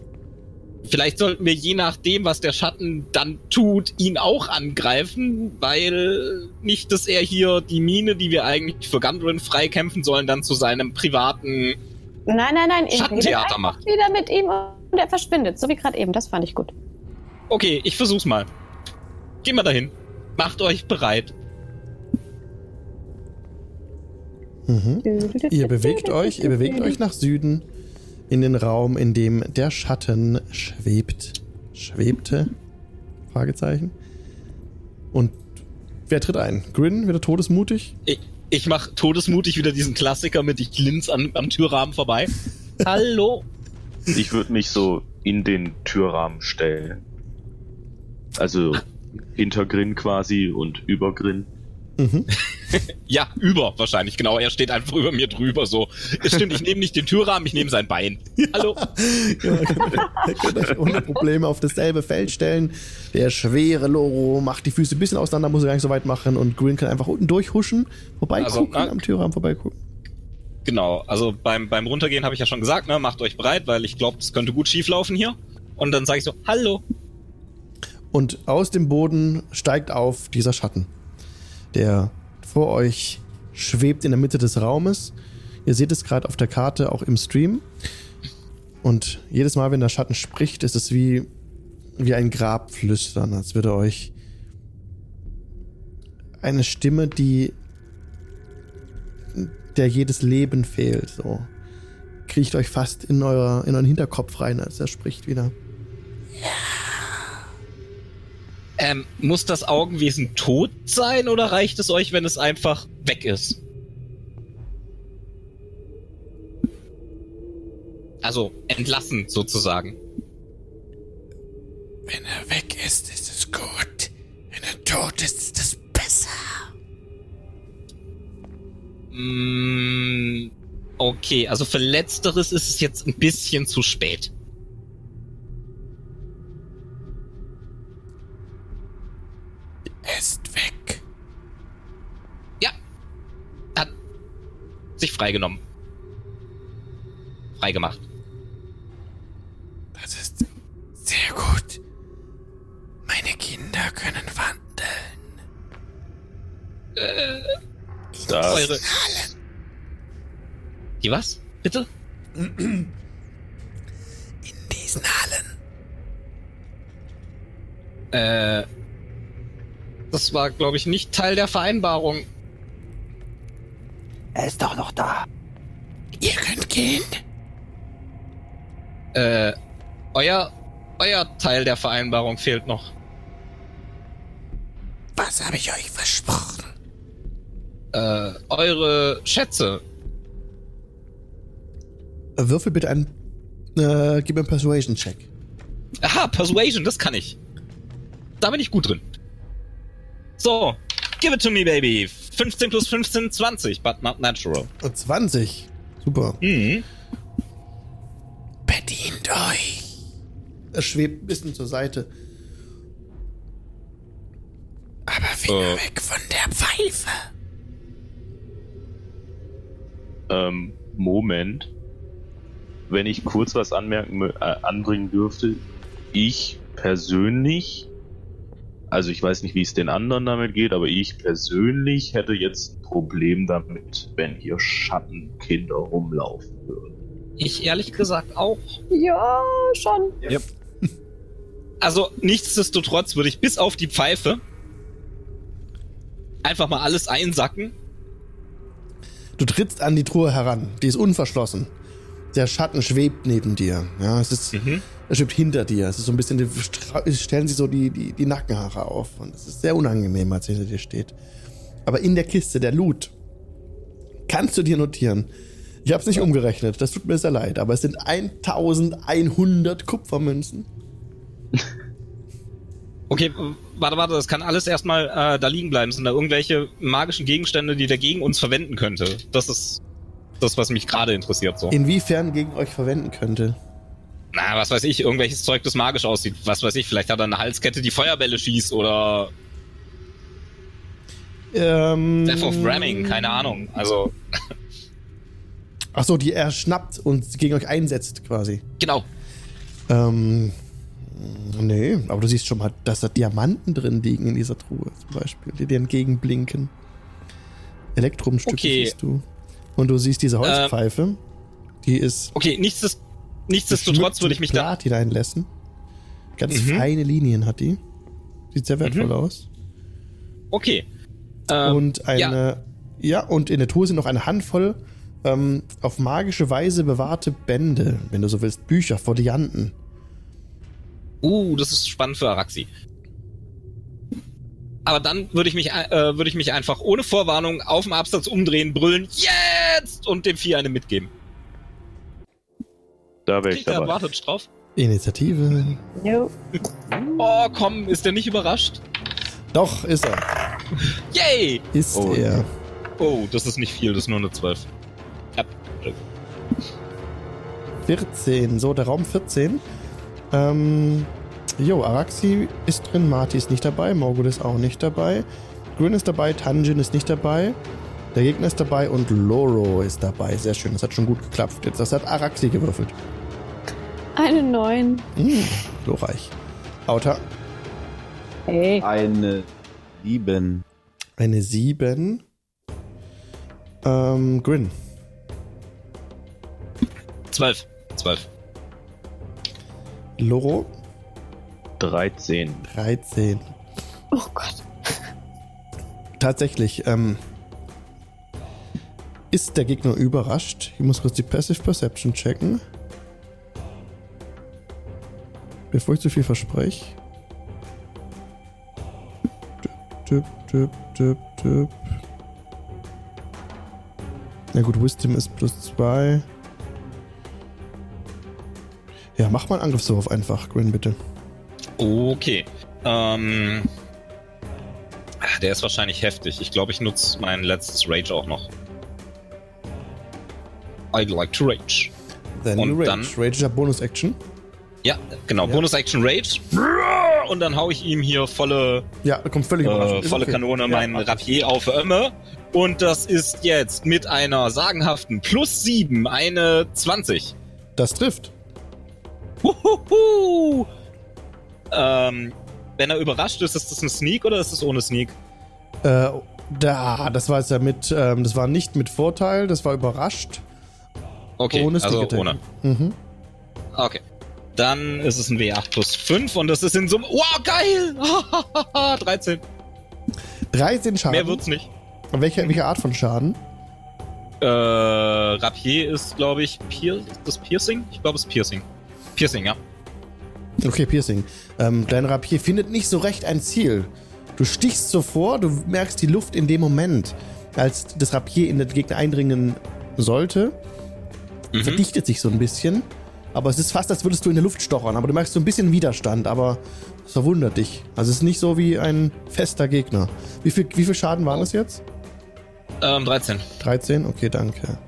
Vielleicht sollten wir je nachdem, was der Schatten dann tut, ihn auch angreifen, weil nicht, dass er hier die Mine, die wir eigentlich für Gundren freikämpfen sollen, dann zu seinem privaten Nein, nein, nein, Schattentheater macht. wieder mit ihm und er verschwindet, so wie gerade eben. Das fand ich gut. Okay, ich versuch's mal. Geh mal dahin. Macht euch bereit. Mhm. Ihr bewegt euch, ihr bewegt euch nach Süden in den Raum, in dem der Schatten schwebt. Schwebte? Fragezeichen. Und wer tritt ein? Grin, wieder todesmutig? Ich, ich mach todesmutig wieder diesen Klassiker mit ich glinz an, am Türrahmen vorbei. (laughs) Hallo? Ich würde mich so in den Türrahmen stellen. Also hinter Grin quasi und über Grin. Mhm. (laughs) ja, über wahrscheinlich, genau. Er steht einfach über mir drüber. So, es stimmt, ich nehme nicht den Türrahmen, ich nehme sein Bein. Hallo. (laughs) ja, ihr könnt euch ohne Probleme auf dasselbe Feld stellen. Der schwere Loro macht die Füße ein bisschen auseinander, muss er gar nicht so weit machen und Green kann einfach unten durchhuschen, vorbeigucken, also, am Türrahmen vorbeigucken. Genau, also beim, beim Runtergehen habe ich ja schon gesagt, ne, macht euch bereit, weil ich glaube, das könnte gut schieflaufen hier. Und dann sage ich so, hallo. Und aus dem Boden steigt auf dieser Schatten der vor euch schwebt in der Mitte des Raumes. Ihr seht es gerade auf der Karte, auch im Stream. Und jedes Mal, wenn der Schatten spricht, ist es wie, wie ein Grabflüstern, als würde euch eine Stimme, die der jedes Leben fehlt, so kriecht euch fast in, euer, in euren Hinterkopf rein, als er spricht wieder. Ja. Ähm, muss das Augenwesen tot sein oder reicht es euch, wenn es einfach weg ist? Also entlassen sozusagen. Wenn er weg ist, ist es gut. Wenn er tot ist, ist es besser. Mm, okay, also für letzteres ist es jetzt ein bisschen zu spät. Ist weg. Ja. Hat sich freigenommen. Freigemacht. Das ist sehr gut. Meine Kinder können wandeln. Äh, das. Eure. Die was? Bitte? In diesen Hallen. Äh, das war, glaube ich, nicht Teil der Vereinbarung. Er ist doch noch da. Ihr könnt gehen. Äh, euer, euer Teil der Vereinbarung fehlt noch. Was habe ich euch versprochen? Äh, eure Schätze. Würfel bitte einen. Äh, gib mir einen Persuasion-Check. Aha, Persuasion, das kann ich. Da bin ich gut drin. So, give it to me, baby. 15 plus 15, 20, but not natural. 20. Super. Mhm. Bedient euch. Er schwebt ein bisschen zur Seite. Aber Finger uh. weg von der Pfeife. Ähm, Moment. Wenn ich kurz was anmerken, äh, anbringen dürfte, ich persönlich, also ich weiß nicht, wie es den anderen damit geht, aber ich persönlich hätte jetzt ein Problem damit, wenn hier Schattenkinder rumlaufen würden. Ich ehrlich gesagt auch. Ja, schon. Yep. Also nichtsdestotrotz würde ich bis auf die Pfeife einfach mal alles einsacken. Du trittst an die Truhe heran. Die ist unverschlossen. Der Schatten schwebt neben dir. Ja, es ist, mhm. Er schwebt hinter dir. Es ist so ein bisschen, stellen sich so die, die, die Nackenhaare auf. Und es ist sehr unangenehm, als er hinter dir steht. Aber in der Kiste, der Loot, kannst du dir notieren, ich habe es nicht umgerechnet, das tut mir sehr leid, aber es sind 1100 Kupfermünzen. (laughs) Okay, warte, warte, das kann alles erstmal äh, da liegen bleiben. Sind da irgendwelche magischen Gegenstände, die der gegen uns verwenden könnte? Das ist das, was mich gerade interessiert. So. Inwiefern gegen euch verwenden könnte? Na, was weiß ich, irgendwelches Zeug, das magisch aussieht. Was weiß ich, vielleicht hat er eine Halskette, die Feuerbälle schießt oder. Ähm, Death of Ramming, keine Ahnung. Also. Ach so, die er schnappt und gegen euch einsetzt, quasi. Genau. Ähm, nee, aber du siehst schon mal, dass da Diamanten drin liegen in dieser Truhe, zum Beispiel, die dir entgegenblinken. Elektrumstücke okay. siehst du. Und du siehst diese Holzpfeife, ähm, die ist. Okay, nichtsdest nichtsdestotrotz würde ich mich da. Platin einlassen. Ganz mhm. feine Linien hat die. Sieht sehr wertvoll mhm. aus. Okay. Ähm, und eine. Ja. ja, und in der Truhe sind noch eine Handvoll ähm, auf magische Weise bewahrte Bände, wenn du so willst, Bücher, Folianten. Uh, das ist spannend für Araxi. Aber dann würde ich mich, äh, würde ich mich einfach ohne Vorwarnung auf dem Absatz umdrehen, brüllen, jetzt! Und dem Vieh eine mitgeben. Da wäre ich dabei. wartet drauf. Initiative. Jo. Oh, komm, ist der nicht überrascht? Doch, ist er. Yay! Ist oh. er. Oh, das ist nicht viel, das ist nur eine 12. 14. So, der Raum 14. Ähm, jo, Araxi ist drin, Marty ist nicht dabei, Morgul ist auch nicht dabei. Grin ist dabei, Tanjin ist nicht dabei. Der Gegner ist dabei und Loro ist dabei. Sehr schön, das hat schon gut geklappt. Jetzt das hat Araxi gewürfelt. Eine 9. Hm, glorreich. Auta. Hey. Eine 7. Eine 7. Ähm, Grin. 12. 12. Loro? 13. 13. Oh Gott. Tatsächlich, ähm, ist der Gegner überrascht? Ich muss kurz die Passive Perception checken. Bevor ich zu viel verspreche. Tipp, tipp, tipp, tipp. Na gut, Wisdom ist plus 2. Ja, mach mal einen Angriffswurf einfach, Grin, bitte. Okay. Ähm. Der ist wahrscheinlich heftig. Ich glaube, ich nutze mein letztes Rage auch noch. I'd like to rage. Then Und Rage. Dann, rage ist ja Bonus-Action. Ja, genau. Ja. Bonus-Action Rage. Und dann hau ich ihm hier volle. Ja, kommt völlig äh, Volle okay. Kanone ja, meinen Rapier auf Ömme. Und das ist jetzt mit einer sagenhaften plus 7 eine 20. Das trifft. Huhuhu. Ähm, wenn er überrascht ist, ist das ein Sneak oder ist das ohne Sneak? Äh, da, das war jetzt ja mit, ähm, das war nicht mit Vorteil, das war überrascht. Okay, ohne also ohne. Mhm. Okay. Dann ist es ein W8 plus 5 und das ist in Summe. Wow, geil! (laughs) 13. 13 Schaden. Mehr wird's nicht. Welche, welche Art von Schaden? Äh, Rapier ist, glaube ich, Pier das Piercing? Ich glaube, es ist Piercing. Piercing, ja. Okay, Piercing. Ähm, dein Rapier findet nicht so recht ein Ziel. Du stichst so vor, du merkst die Luft in dem Moment, als das Rapier in den Gegner eindringen sollte. mhm. verdichtet sich so ein bisschen. Aber es ist fast, als würdest du in der Luft stochern. Aber du merkst so ein bisschen Widerstand, aber es verwundert dich. Also es ist nicht so wie ein fester Gegner. Wie viel, wie viel Schaden waren das jetzt? Ähm, 13. 13? Okay, danke.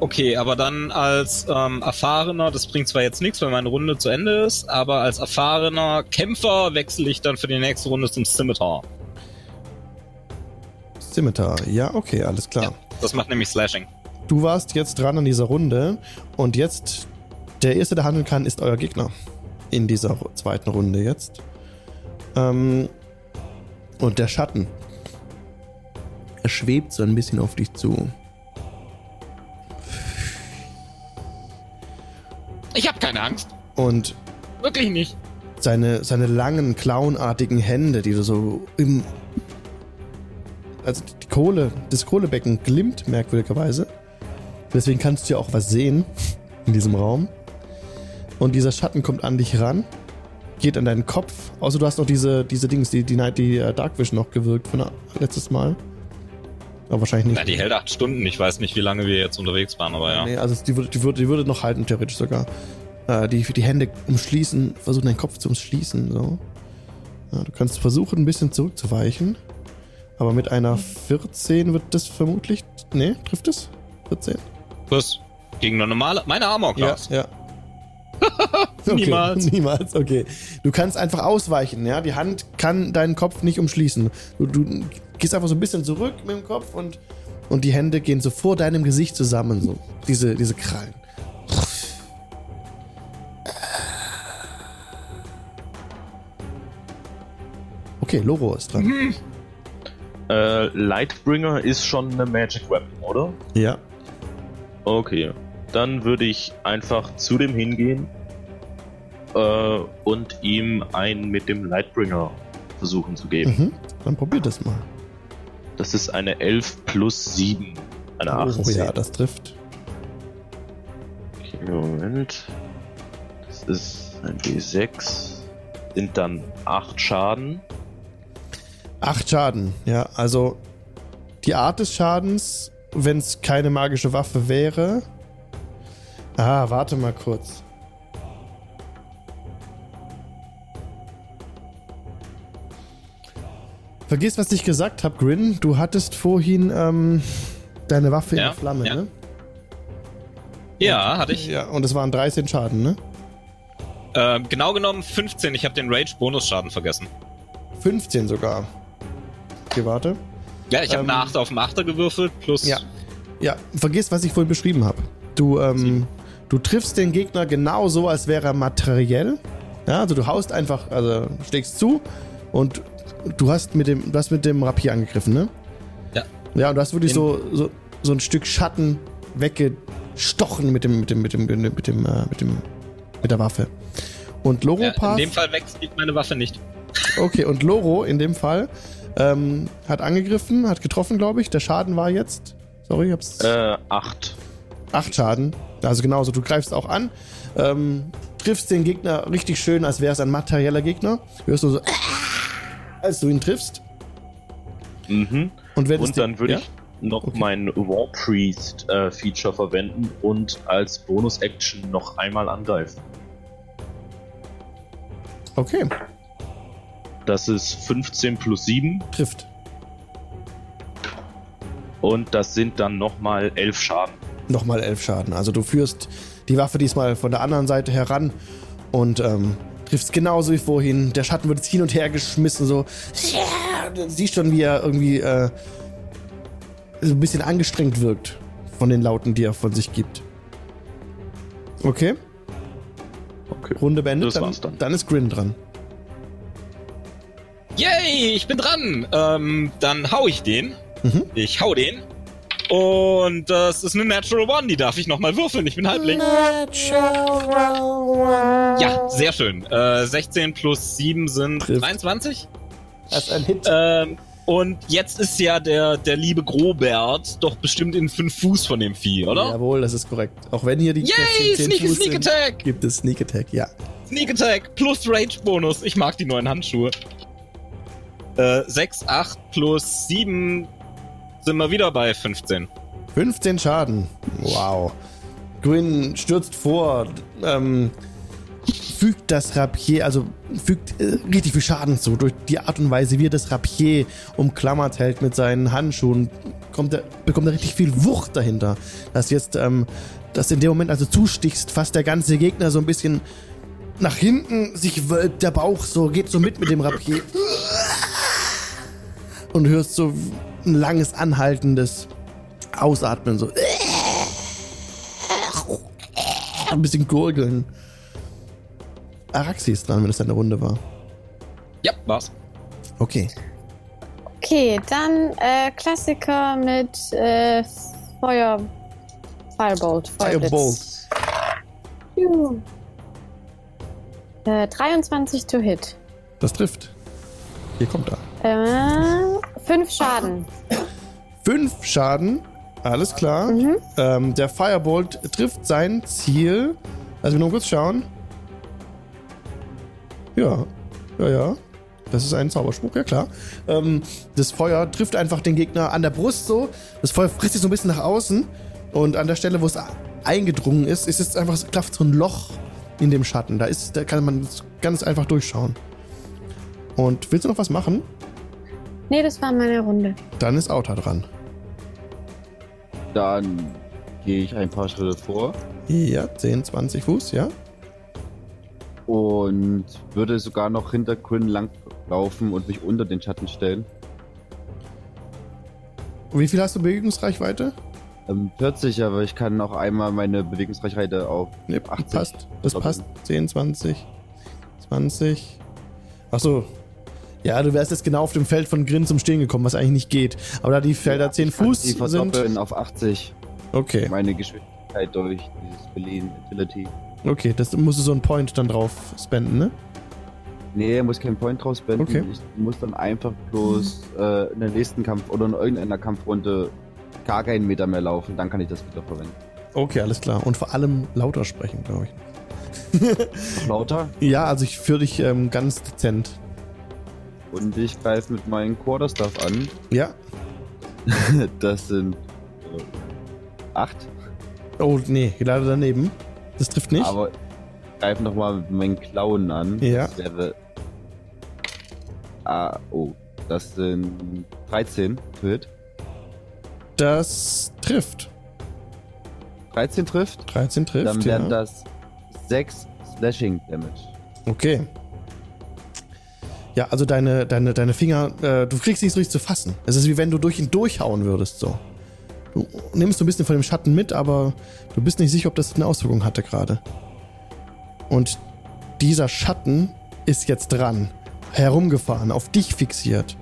Okay, aber dann als ähm, erfahrener, das bringt zwar jetzt nichts, weil meine Runde zu Ende ist, aber als erfahrener Kämpfer wechsle ich dann für die nächste Runde zum Scimitar. Scimitar, ja, okay, alles klar. Ja, das macht nämlich Slashing. Du warst jetzt dran an dieser Runde und jetzt der erste, der handeln kann, ist euer Gegner in dieser zweiten Runde jetzt. Ähm, und der Schatten. Er schwebt so ein bisschen auf dich zu. Ich habe keine Angst. Und. Wirklich nicht. Seine, seine langen, clownartigen Hände, die du so im. Also die Kohle, das Kohlebecken glimmt merkwürdigerweise. Deswegen kannst du ja auch was sehen in diesem Raum. Und dieser Schatten kommt an dich ran, geht an deinen Kopf. Außer du hast noch diese, diese Dings, die, die, die uh, Dark Vision noch gewirkt von letztes Mal. Aber wahrscheinlich nicht. Na, die hält acht Stunden. Ich weiß nicht, wie lange wir jetzt unterwegs waren, aber ja. Nee, also die würde, die würde, die würde noch halten, theoretisch sogar. Äh, die, die Hände umschließen, versuchen deinen Kopf zu umschließen. So. Ja, du kannst versuchen, ein bisschen zurückzuweichen. Aber mit einer 14 wird das vermutlich. Nee, trifft es? 14? Was? Gegen eine normale. Meine Armor Class. Ja, ja. (laughs) okay, niemals. Niemals, okay. Du kannst einfach ausweichen, ja. Die Hand kann deinen Kopf nicht umschließen. Du, du gehst einfach so ein bisschen zurück mit dem Kopf und, und die Hände gehen so vor deinem Gesicht zusammen, so. Diese, diese Krallen. Okay, Loro ist dran. Mhm. Äh, Lightbringer ist schon eine Magic Weapon, oder? Ja. Okay. Dann würde ich einfach zu dem hingehen äh, und ihm einen mit dem Lightbringer versuchen zu geben. Mhm. Dann probier das mal. Das ist eine 11 plus 7. Eine 18. Oh ja, das trifft. Okay, Moment. Das ist ein D6. Sind dann 8 Schaden. 8 Schaden, ja. Also die Art des Schadens, wenn es keine magische Waffe wäre, Ah, warte mal kurz. Vergiss, was ich gesagt habe, Grin. Du hattest vorhin ähm, deine Waffe ja, in Flamme, ja. ne? Ja, und, hatte ich. Ja, und es waren 13 Schaden, ne? Äh, genau genommen 15. Ich habe den Rage-Bonusschaden vergessen. 15 sogar. Okay, warte. Ja, ich habe ähm, eine 8 auf dem 8er gewürfelt, plus. Ja. Ja, vergiss, was ich vorhin beschrieben habe. Du, ähm, Du triffst den Gegner genau so, als wäre er materiell. Ja, also du haust einfach, also schlägst zu und du hast mit dem, du hast mit dem Rapier angegriffen, ne? Ja. Ja, und du hast wirklich so, so, so ein Stück Schatten weggestochen mit dem, mit dem, mit dem, mit dem, äh, mit dem, mit der Waffe. Und Loro ja, In dem Fall wechselt meine Waffe nicht. Okay, und Loro in dem Fall ähm, hat angegriffen, hat getroffen, glaube ich. Der Schaden war jetzt. Sorry, ich hab's. Äh, acht. Acht Schaden. Also genauso, du greifst auch an, ähm, triffst den Gegner richtig schön, als wäre es ein materieller Gegner. Hörst du so, (laughs) als du ihn triffst. Mhm. Und, und dann würde ja? ich noch okay. mein War Priest äh, Feature verwenden und als Bonus-Action noch einmal angreifen. Okay. Das ist 15 plus 7. Trifft. Und das sind dann nochmal 11 Schaden nochmal elf Schaden. Also du führst die Waffe diesmal von der anderen Seite heran und ähm, triffst genauso wie vorhin. Der Schatten wird jetzt hin und her geschmissen, so. Du siehst schon, wie er irgendwie äh, so ein bisschen angestrengt wirkt von den Lauten, die er von sich gibt. Okay. Okay. Runde beendet. Dann, dann. dann ist Grin dran. Yay, ich bin dran. Ähm, dann hau ich den. Mhm. Ich hau den. Und das ist eine Natural One, die darf ich nochmal würfeln. Ich bin Halbling. Natural One. Ja, sehr schön. Äh, 16 plus 7 sind Trifft. 23. Das ist ein Hit. Ähm, und jetzt ist ja der, der liebe Grobert doch bestimmt in 5 Fuß von dem Vieh, oder? Jawohl, das ist korrekt. Auch wenn hier die Yay, 10, 10 Sneak, Fuß Sneak sind, Attack! gibt es Sneak Attack, ja. Sneak Attack plus Rage Bonus. Ich mag die neuen Handschuhe. Äh, 6, 8 plus 7 sind wir wieder bei 15. 15 Schaden. Wow. Gwyn stürzt vor, ähm, fügt das Rapier, also fügt äh, richtig viel Schaden zu. Durch die Art und Weise, wie er das Rapier umklammert hält mit seinen Handschuhen, kommt er, bekommt er richtig viel Wucht dahinter. Dass jetzt, ähm, dass in dem Moment, also zustichst, fast der ganze Gegner so ein bisschen nach hinten sich wölbt, der Bauch so, geht so mit mit dem Rapier. Und hörst so ein langes, anhaltendes Ausatmen, so. Ein bisschen gurgeln. Araxi ist dran, wenn es deine Runde war. Ja, war's. Okay. Okay, dann äh, Klassiker mit äh, Feuer. Firebolt. Firebolt. Juhu. Äh, 23 to hit. Das trifft. Hier kommt er. Äh, fünf Schaden. Fünf Schaden. Alles klar. Mhm. Ähm, der Firebolt trifft sein Ziel. Also wir nur kurz schauen. Ja, ja, ja. Das ist ein Zauberspruch, ja klar. Ähm, das Feuer trifft einfach den Gegner an der Brust so. Das Feuer frisst sich so ein bisschen nach außen. Und an der Stelle, wo es eingedrungen ist, ist es einfach klafft so ein Loch in dem Schatten. Da, ist, da kann man ganz einfach durchschauen. Und willst du noch was machen? Nee, das war meine Runde. Dann ist Auta dran. Dann gehe ich ein paar Schritte vor. Ja, 10, 20 Fuß, ja. Und würde sogar noch hinter Quinn langlaufen und mich unter den Schatten stellen. Wie viel hast du Bewegungsreichweite? 40, ähm, aber ich kann noch einmal meine Bewegungsreichweite auf nee, 80. Passt. Das passt. 10, 20, 20. Achso. Ja, du wärst jetzt genau auf dem Feld von Grin zum Stehen gekommen, was eigentlich nicht geht. Aber da die Felder ja, 10 Fuß die sind. auf 80. Okay. Meine Geschwindigkeit durch dieses Beliehen Agility. Okay, das musst du so einen Point dann drauf spenden, ne? Nee, muss keinen Point drauf spenden. Okay. Ich muss dann einfach bloß äh, in der nächsten Kampf oder in irgendeiner Kampfrunde gar keinen Meter mehr laufen, dann kann ich das wieder verwenden. Okay, alles klar. Und vor allem lauter sprechen, glaube ich. lauter? (laughs) Ja, also ich führe dich ähm, ganz dezent. Und ich greife mit meinem Quarterstaff an. Ja. (laughs) das sind äh, acht. Oh, nee, leider daneben. Das trifft nicht. Aber ich greife nochmal mit meinen Klauen an. Ja. Das wäre. Ah, oh. Das sind 13 to hit. Das trifft. 13 trifft? 13 trifft. Dann wären ja. das 6 Slashing Damage. Okay. Ja, also deine, deine, deine Finger, äh, du kriegst sie nicht so richtig zu fassen. Es ist wie wenn du durch ihn durchhauen würdest, so. Du nimmst so ein bisschen von dem Schatten mit, aber du bist nicht sicher, ob das eine Auswirkung hatte gerade. Und dieser Schatten ist jetzt dran, herumgefahren, auf dich fixiert.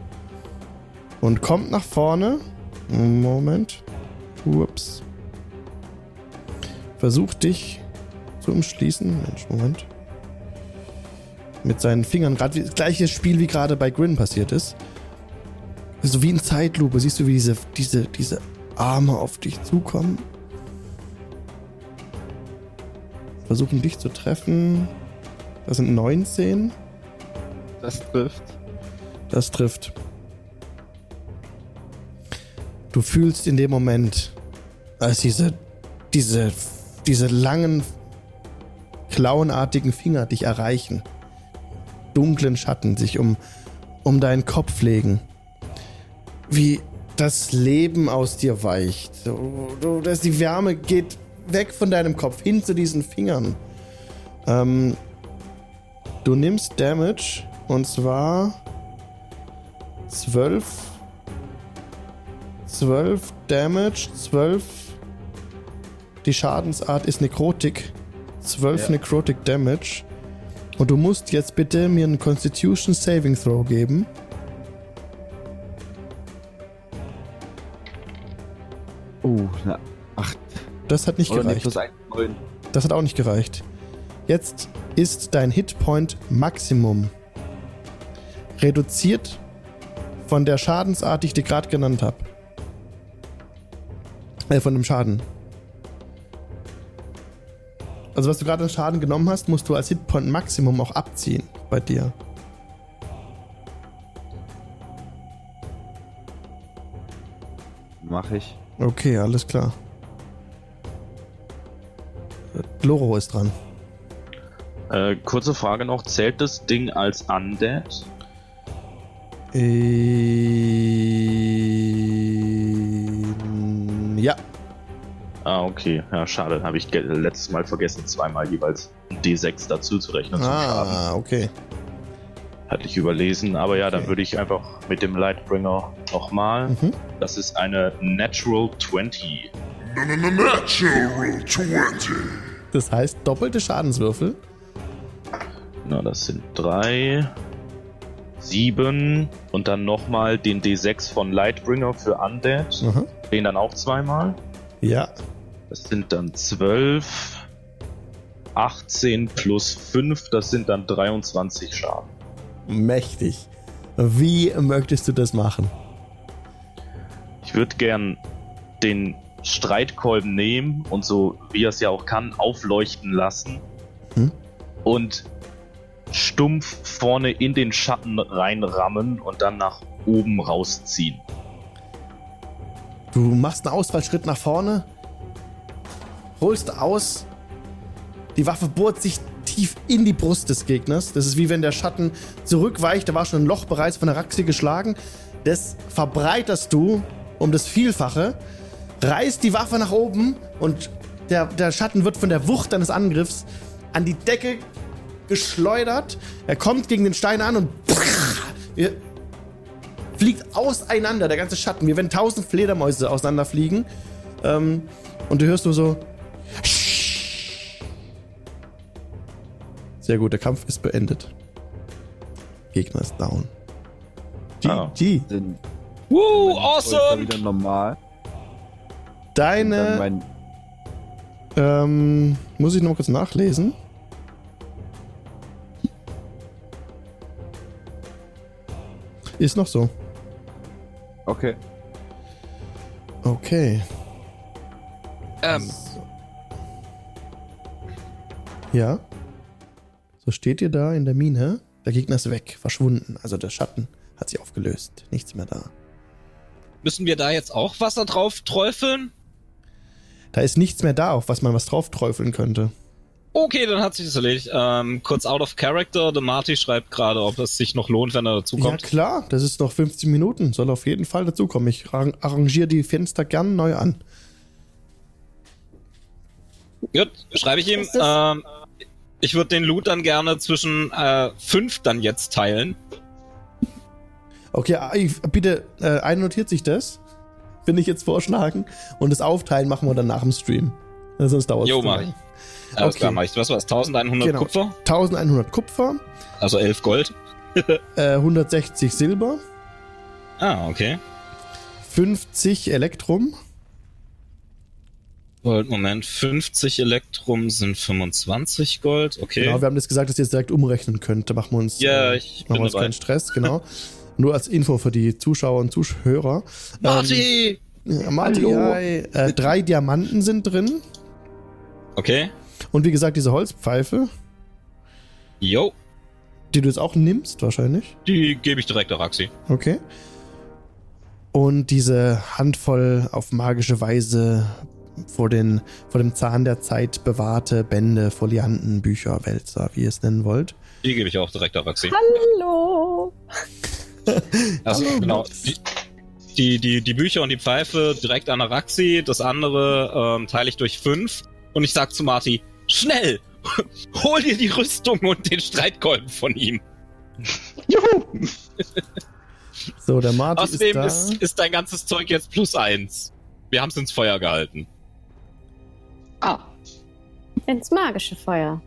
Und kommt nach vorne Moment. Ups. Versuch dich zu umschließen. Mensch, Moment. Mit seinen Fingern. Gerade gleiches Spiel wie gerade bei Grin passiert ist. So wie in Zeitlupe siehst du, wie diese, diese, diese Arme auf dich zukommen. Versuchen dich zu treffen. Das sind 19. Das trifft. Das trifft. Du fühlst in dem Moment, als diese, diese, diese langen, klauenartigen Finger dich erreichen, dunklen Schatten sich um, um deinen Kopf legen, wie das Leben aus dir weicht. Dass die Wärme geht weg von deinem Kopf hin zu diesen Fingern. Ähm, du nimmst Damage und zwar 12 12 Damage, 12. Die Schadensart ist Nekrotik. 12 ja. Necrotic Damage. Und du musst jetzt bitte mir einen Constitution Saving Throw geben. Oh, na, 8. Das hat nicht Oder gereicht. Plus 1, 9. Das hat auch nicht gereicht. Jetzt ist dein Hitpoint Maximum reduziert von der Schadensart, die ich dir gerade genannt habe. Äh, von dem Schaden. Also was du gerade an Schaden genommen hast, musst du als Hitpoint Maximum auch abziehen bei dir. Mach ich. Okay, alles klar. Loro ist dran. Äh, kurze Frage noch: Zählt das Ding als Undead? Äh, ja. Ah, okay. Ja, schade. Habe ich letztes Mal vergessen, zweimal jeweils ein D6 dazu zu rechnen. Ah, okay. Hatte ich überlesen, aber ja, dann würde ich einfach mit dem Lightbringer nochmal. Mhm. Das ist eine Natural 20. Natural 20. Das heißt doppelte Schadenswürfel. Na, das sind drei, sieben und dann nochmal den D6 von Lightbringer für Undead. Mhm. Den dann auch zweimal. Ja. Das sind dann zwölf. 18 plus 5, das sind dann 23 Schaden. Mächtig. Wie möchtest du das machen? Ich würde gern den Streitkolben nehmen und so, wie er es ja auch kann, aufleuchten lassen. Hm? Und stumpf vorne in den Schatten reinrammen und dann nach oben rausziehen. Du machst einen Ausfallschritt nach vorne, holst aus, die Waffe bohrt sich tief in die Brust des Gegners. Das ist wie wenn der Schatten zurückweicht. Da war schon ein Loch bereits von der Raxe geschlagen. Das verbreiterst du um das Vielfache, reißt die Waffe nach oben und der, der Schatten wird von der Wucht deines Angriffs an die Decke geschleudert. Er kommt gegen den Stein an und (laughs) fliegt auseinander, der ganze Schatten, wie wenn tausend Fledermäuse auseinanderfliegen. Ähm, und du hörst nur so Sehr gut, der Kampf ist beendet. Gegner ist down. GG. Ah. Woo, awesome! Wieder normal. Deine. Ähm, muss ich noch mal kurz nachlesen? Ist noch so. Okay. Okay. Ähm. Ja. So steht ihr da in der Mine. Der Gegner ist weg, verschwunden. Also der Schatten hat sich aufgelöst. Nichts mehr da. Müssen wir da jetzt auch Wasser drauf träufeln? Da ist nichts mehr da, auf was man was drauf träufeln könnte. Okay, dann hat sich das erledigt. Ähm, kurz out of character. Der Marty schreibt gerade, ob es sich noch lohnt, wenn er dazukommt. Ja klar, das ist noch 15 Minuten. Soll auf jeden Fall dazukommen. Ich arrangiere die Fenster gern neu an. Gut, schreibe ich ihm. Ähm, ich würde den Loot dann gerne zwischen äh, fünf dann jetzt teilen. Okay, ah, bitte, äh, einnotiert sich das. Finde ich jetzt vorschlagen. Und das Aufteilen machen wir dann nach dem Stream. Sonst dauert es. Jo, mach ich. Alles okay. klar, mach ich. Was war das? 1100 genau. Kupfer? 1100 Kupfer. Also 11 Gold. (laughs) äh, 160 Silber. Ah, okay. 50 Elektrum. Gold, Moment, 50 Elektrum sind 25 Gold, okay. Genau, wir haben das gesagt, dass ihr es direkt umrechnen könnt. Da machen wir uns, ja, äh, ich machen wir uns keinen Stress, genau. (laughs) Nur als Info für die Zuschauer und Zuhörer. Marty! Ähm, Marty, äh, drei Diamanten sind drin. Okay. Und wie gesagt, diese Holzpfeife. Jo. Die du jetzt auch nimmst, wahrscheinlich. Die gebe ich direkt Araxi. Okay. Und diese Handvoll auf magische Weise vor, den, vor dem Zahn der Zeit bewahrte Bände, Folianten, Bücher, Wälzer, wie ihr es nennen wollt. Die gebe ich auch direkt auf Axi. Hallo! (laughs) also, Hallo, genau. Die, die, die, die, Bücher und die Pfeife direkt an Araxi, das andere ähm, teile ich durch fünf und ich sag zu Marty, schnell! (laughs) Hol dir die Rüstung und den Streitkolben von ihm. Juhu! so, der Marty Außerdem ist, da. ist, ist dein ganzes Zeug jetzt plus eins. Wir haben es ins Feuer gehalten. Ah. Ins magische Feuer.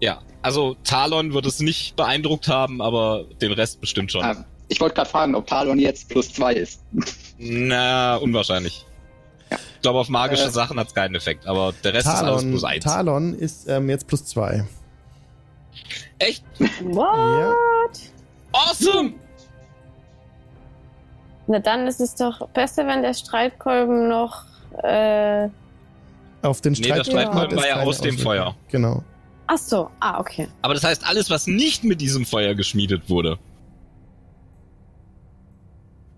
Ja, also Talon wird es nicht beeindruckt haben, aber den Rest bestimmt schon. Ah, ich wollte gerade fragen, ob Talon jetzt plus zwei ist. Na, unwahrscheinlich. Ja. Ich glaube, auf magische äh, Sachen hat es keinen Effekt, aber der Rest Talon, ist alles plus eins. Talon ist ähm, jetzt plus zwei. Echt? What? Ja. Awesome! Na dann ist es doch besser, wenn der Streitkolben noch äh, auf den Streitkolben. Nee, der Streitkolben war ja aus dem Feuer. Genau. Ach so, ah, okay. Aber das heißt, alles, was nicht mit diesem Feuer geschmiedet wurde,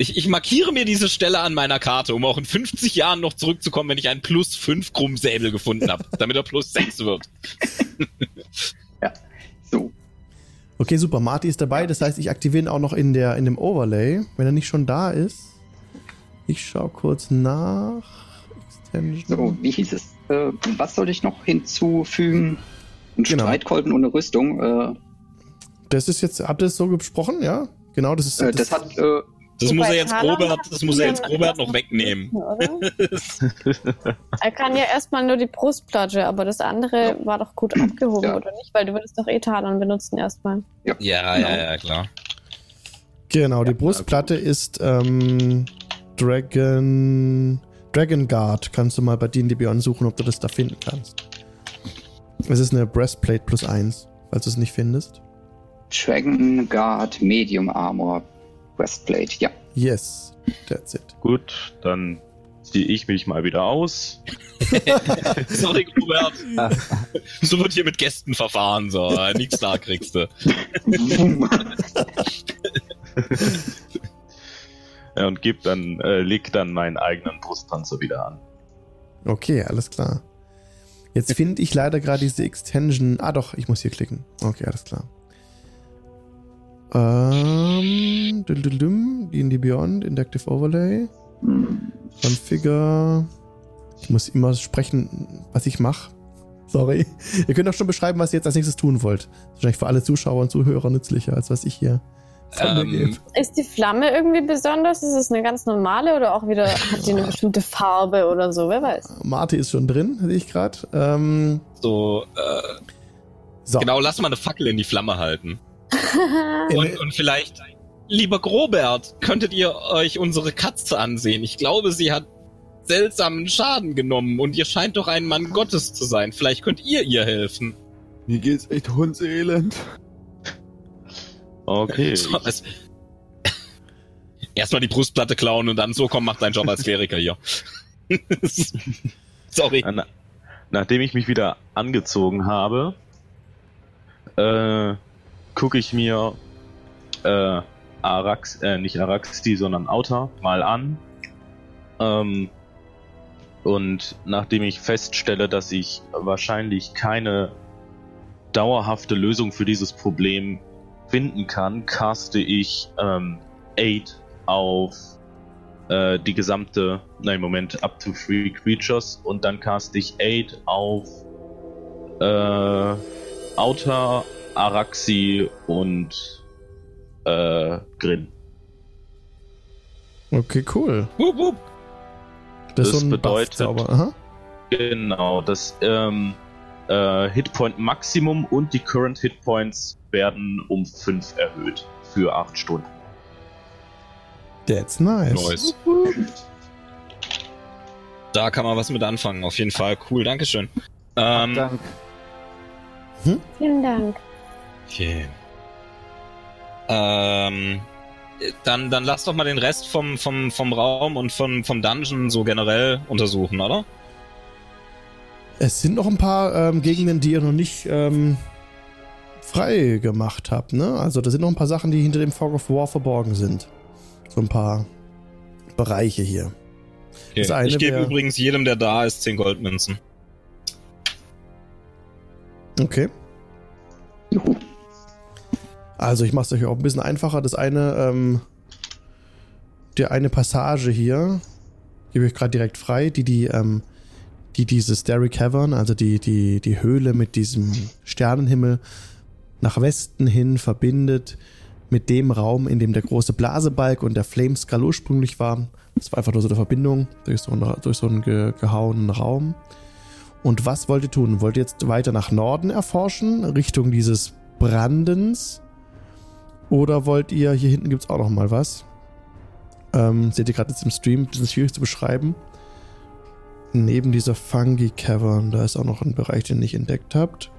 Ich, ich markiere mir diese Stelle an meiner Karte, um auch in 50 Jahren noch zurückzukommen, wenn ich einen plus 5 Krummsäbel gefunden habe, damit er plus 6 wird. ja, so. Okay, super. Marty ist dabei. Das heißt, ich aktiviere ihn auch noch in, der, in dem Overlay, wenn er nicht schon da ist. Ich schaue kurz nach. Extension. So, wie hieß es? Äh, was soll ich noch hinzufügen? Ein genau. Streitkolben ohne Rüstung. Äh, das ist jetzt, habt ihr das so besprochen? Ja? Genau, das ist. Äh, das, das hat äh, das muss er jetzt Robert, das muss er jetzt Robert noch wegnehmen. (laughs) er kann ja erstmal nur die Brustplatte, aber das andere war doch gut abgehoben, ja. oder nicht? Weil du würdest doch eh Talon benutzen erstmal. Ja, ja, genau. ja, ja, klar. Genau, die Brustplatte ist ähm, Dragon. Dragon Guard. Kannst du mal bei D&D Beyond suchen, ob du das da finden kannst. Es ist eine Breastplate plus 1, falls du es nicht findest. Dragon Guard Medium Armor Breastplate, ja. Yes, that's it. Gut, dann ziehe ich mich mal wieder aus. (laughs) Sorry, Robert. (laughs) so wird hier mit Gästen verfahren, so. Nichts da kriegst du. (laughs) und gib dann, äh, leg dann meinen eigenen Brustpanzer wieder an. Okay, alles klar. Jetzt finde ich leider gerade diese Extension. Ah, doch, ich muss hier klicken. Okay, alles klar. Ähm, D&D Beyond, Inductive Overlay. Configure. Ich muss immer sprechen, was ich mache. Sorry. Ihr könnt auch schon beschreiben, was ihr jetzt als nächstes tun wollt. Das ist wahrscheinlich für alle Zuschauer und Zuhörer nützlicher, als was ich hier ähm, Ist die Flamme irgendwie besonders? Ist es eine ganz normale oder auch wieder hat die eine bestimmte Farbe oder so? Wer weiß. Marty ist schon drin, sehe ich gerade. Ähm, so, äh, so, Genau, lass mal eine Fackel in die Flamme halten (laughs) und, und vielleicht, lieber Grobert, könntet ihr euch unsere Katze ansehen? Ich glaube, sie hat seltsamen Schaden genommen und ihr scheint doch ein Mann Gottes zu sein. Vielleicht könnt ihr ihr helfen. Mir geht's echt hundselend. Okay. (laughs) So, also, Erstmal die Brustplatte klauen und dann so, komm, mach deinen Job als Kleriker hier. (laughs) Sorry. Na, nachdem ich mich wieder angezogen habe, äh, gucke ich mir äh, Arax, äh, nicht Araxi, sondern Auta mal an. Ähm, und nachdem ich feststelle, dass ich wahrscheinlich keine dauerhafte Lösung für dieses Problem finden kann, caste ich ähm, Aid auf äh, die gesamte, nein, Moment, up to three creatures und dann caste ich Aid auf äh, Outer Araxi und äh, Grin. Okay, cool. Wupp, wupp. Das, das so bedeutet, genau, das ähm, äh, Hitpoint Maximum und die Current Hitpoints werden um 5 erhöht für 8 Stunden. That's nice. nice. Da kann man was mit anfangen, auf jeden Fall. Cool, Dankeschön. Ähm, Dank. Hm? Vielen Dank. Okay. Ähm, dann, dann lass doch mal den Rest vom, vom, vom Raum und vom, vom Dungeon so generell untersuchen, oder? Es sind noch ein paar ähm, Gegenden, die ihr noch nicht ähm, frei gemacht habt, ne? Also da sind noch ein paar Sachen, die hinter dem Fog of War verborgen sind. So ein paar Bereiche hier. Okay. ich gebe übrigens jedem, der da ist, 10 Goldmünzen. Okay. Juhu. Also ich mache es euch auch ein bisschen einfacher. Das eine, ähm, der eine Passage hier, gebe ich gerade direkt frei, die die, ähm, die diese Starry Cavern, also die, die, die Höhle mit diesem Sternenhimmel nach Westen hin verbindet mit dem Raum, in dem der große Blasebalg und der Flameskull ursprünglich war. Das war einfach nur so eine Verbindung durch so einen, durch so einen ge, gehauenen Raum. Und was wollt ihr tun? Wollt ihr jetzt weiter nach Norden erforschen, Richtung dieses Brandens? Oder wollt ihr, hier hinten gibt es auch noch mal was. Ähm, seht ihr gerade jetzt im Stream, das ist schwierig zu beschreiben. Neben dieser Fungi Cavern, da ist auch noch ein Bereich, den ihr nicht entdeckt habt.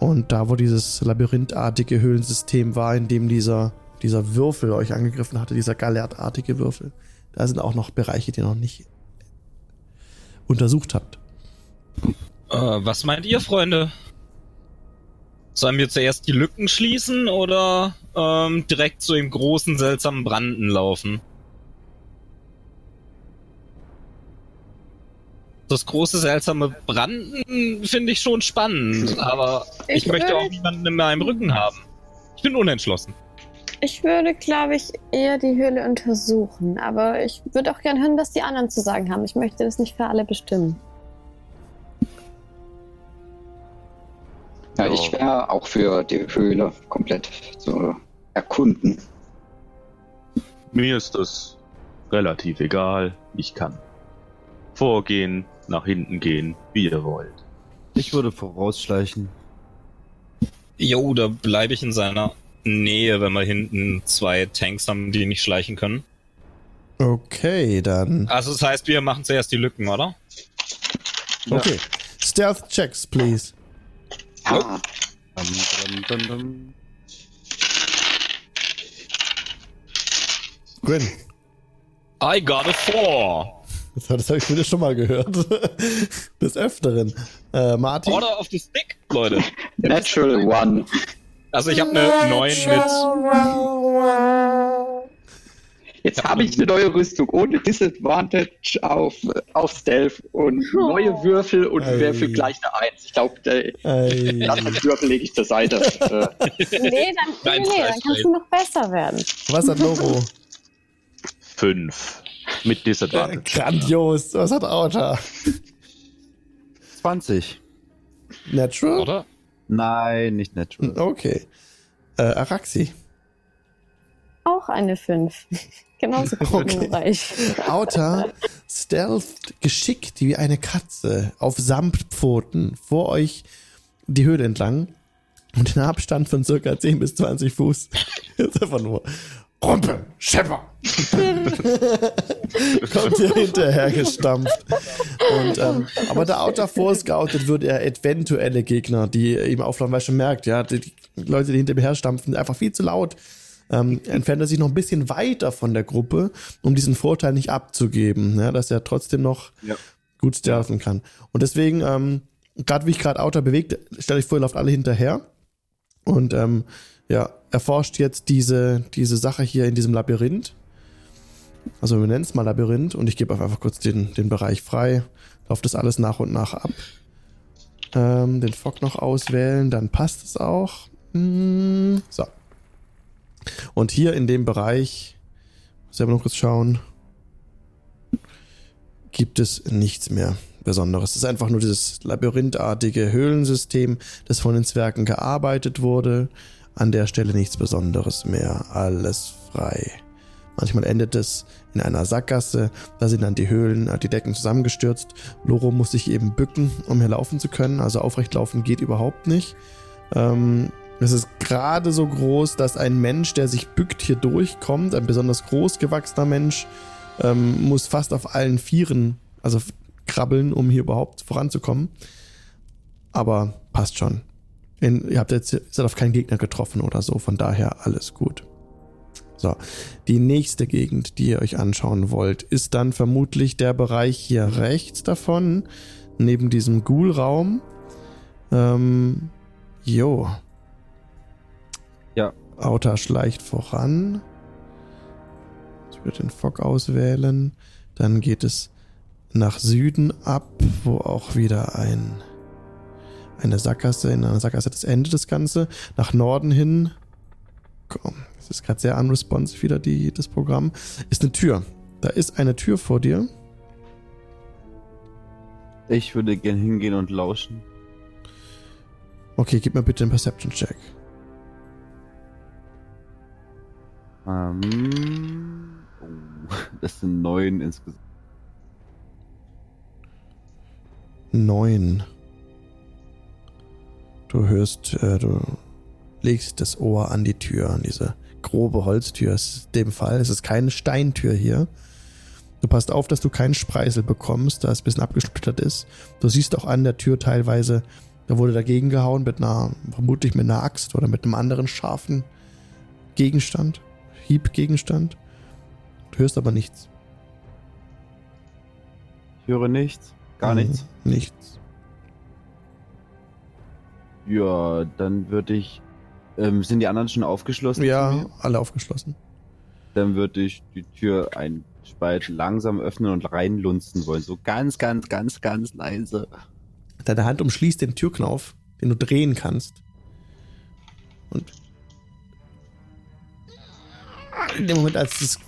Und da, wo dieses labyrinthartige Höhlensystem war, in dem dieser, dieser Würfel euch angegriffen hatte, dieser galertartige Würfel, da sind auch noch Bereiche, die ihr noch nicht untersucht habt. Äh, was meint ihr, Freunde? Sollen wir zuerst die Lücken schließen oder ähm, direkt zu dem großen, seltsamen Branden laufen? Das große, seltsame Branden finde ich schon spannend, aber ich, ich möchte auch niemanden in meinem Rücken haben. Ich bin unentschlossen. Ich würde, glaube ich, eher die Höhle untersuchen, aber ich würde auch gerne hören, was die anderen zu sagen haben. Ich möchte das nicht für alle bestimmen. Ja, ich wäre auch für die Höhle komplett zu erkunden. Mir ist das relativ egal. Ich kann vorgehen, nach hinten gehen, wie ihr wollt. Ich würde vorausschleichen. Jo, da bleibe ich in seiner Nähe, wenn wir hinten zwei Tanks haben, die nicht schleichen können. Okay, dann. Also das heißt, wir machen zuerst die Lücken, oder? Okay. Stealth checks, please. Dum, dum, dum, Grin. I got a four. Das, das habe ich wieder schon mal gehört. (laughs) Des Öfteren. Äh, Martin. Order of the Stick, Leute. Natural One. Also ich habe eine 9 mit. Jetzt habe ich eine neue Rüstung ohne Disadvantage auf, auf Stealth und neue Würfel und Ei. Würfel gleich eine 1. Ich glaube, das (laughs) Würfel lege ich zur Seite. (laughs) nee, dann, nee, nee, dann kannst du noch besser werden. Was hat Lobo? 5. Mit Disadvantage. (laughs) Grandios. Was hat Auta? 20. Natural? Oder? Nein, nicht natural. Okay. Äh, Araxi. Auch eine 5. (laughs) Genauso okay. (laughs) Auta stealth geschickt wie eine Katze auf Samtpfoten vor euch die Höhle entlang und in Abstand von circa 10 bis 20 Fuß. Jetzt einfach nur Rumpe, Schepper. (laughs) Kommt ihr hinterher gestampft. Und, ähm, aber da Outer vorscoutet wird er eventuelle Gegner, die ihm auflaufen, weil er schon merkt, ja, die, Leute, die hinter ihm herstampfen, einfach viel zu laut. Ähm, entfernt er sich noch ein bisschen weiter von der Gruppe, um diesen Vorteil nicht abzugeben, ja, dass er trotzdem noch ja. gut stealthen kann. Und deswegen, ähm, gerade wie ich gerade Outer bewegt, stelle ich vor, ihr lauft alle hinterher. Und ähm, ja, erforscht jetzt diese, diese Sache hier in diesem Labyrinth. Also wir nennen es mal Labyrinth und ich gebe einfach kurz den, den Bereich frei. Lauft das alles nach und nach ab. Ähm, den Fock noch auswählen, dann passt es auch. Hm, so. Und hier in dem Bereich, selber noch kurz schauen, gibt es nichts mehr Besonderes. Es ist einfach nur dieses labyrinthartige Höhlensystem, das von den Zwergen gearbeitet wurde. An der Stelle nichts Besonderes mehr. Alles frei. Manchmal endet es in einer Sackgasse. Da sind dann die Höhlen, die Decken zusammengestürzt. Loro muss sich eben bücken, um hier laufen zu können. Also aufrecht laufen geht überhaupt nicht. Ähm, es ist gerade so groß, dass ein Mensch, der sich bückt, hier durchkommt. Ein besonders groß gewachsener Mensch ähm, muss fast auf allen Vieren, also krabbeln, um hier überhaupt voranzukommen. Aber passt schon. In, ihr habt jetzt seid auf keinen Gegner getroffen oder so, von daher alles gut. So, die nächste Gegend, die ihr euch anschauen wollt, ist dann vermutlich der Bereich hier rechts davon, neben diesem Ghoul-Raum. Ähm, jo. Ja. Auta schleicht voran. Ich würde den Fock auswählen. Dann geht es nach Süden ab, wo auch wieder ein eine Sackgasse, in einer Sackgasse das Ende des Ganze, nach Norden hin. Komm, das ist gerade sehr unresponsive wieder die, das Programm. Ist eine Tür. Da ist eine Tür vor dir. Ich würde gern hingehen und lauschen. Okay, gib mir bitte einen Perception-Check. Ähm. Oh, (laughs) das sind neun insgesamt. Neun. Du hörst, äh, du legst das Ohr an die Tür, an diese grobe Holztür. Es ist dem Fall, es ist keine Steintür hier. Du passt auf, dass du keinen Spreißel bekommst, da es ein bisschen abgesplittert ist. Du siehst auch an der Tür teilweise, da wurde dagegen gehauen mit einer, vermutlich mit einer Axt oder mit einem anderen scharfen Gegenstand, Hiebgegenstand. Du hörst aber nichts. Ich höre nichts, gar mhm, nichts. Nichts. Ja, dann würde ich. Ähm, sind die anderen schon aufgeschlossen? Ja, alle aufgeschlossen. Dann würde ich die Tür ein Spalt langsam öffnen und reinlunzen wollen. So ganz, ganz, ganz, ganz leise. Deine Hand umschließt den Türknauf, den du drehen kannst. Und in dem Moment, als es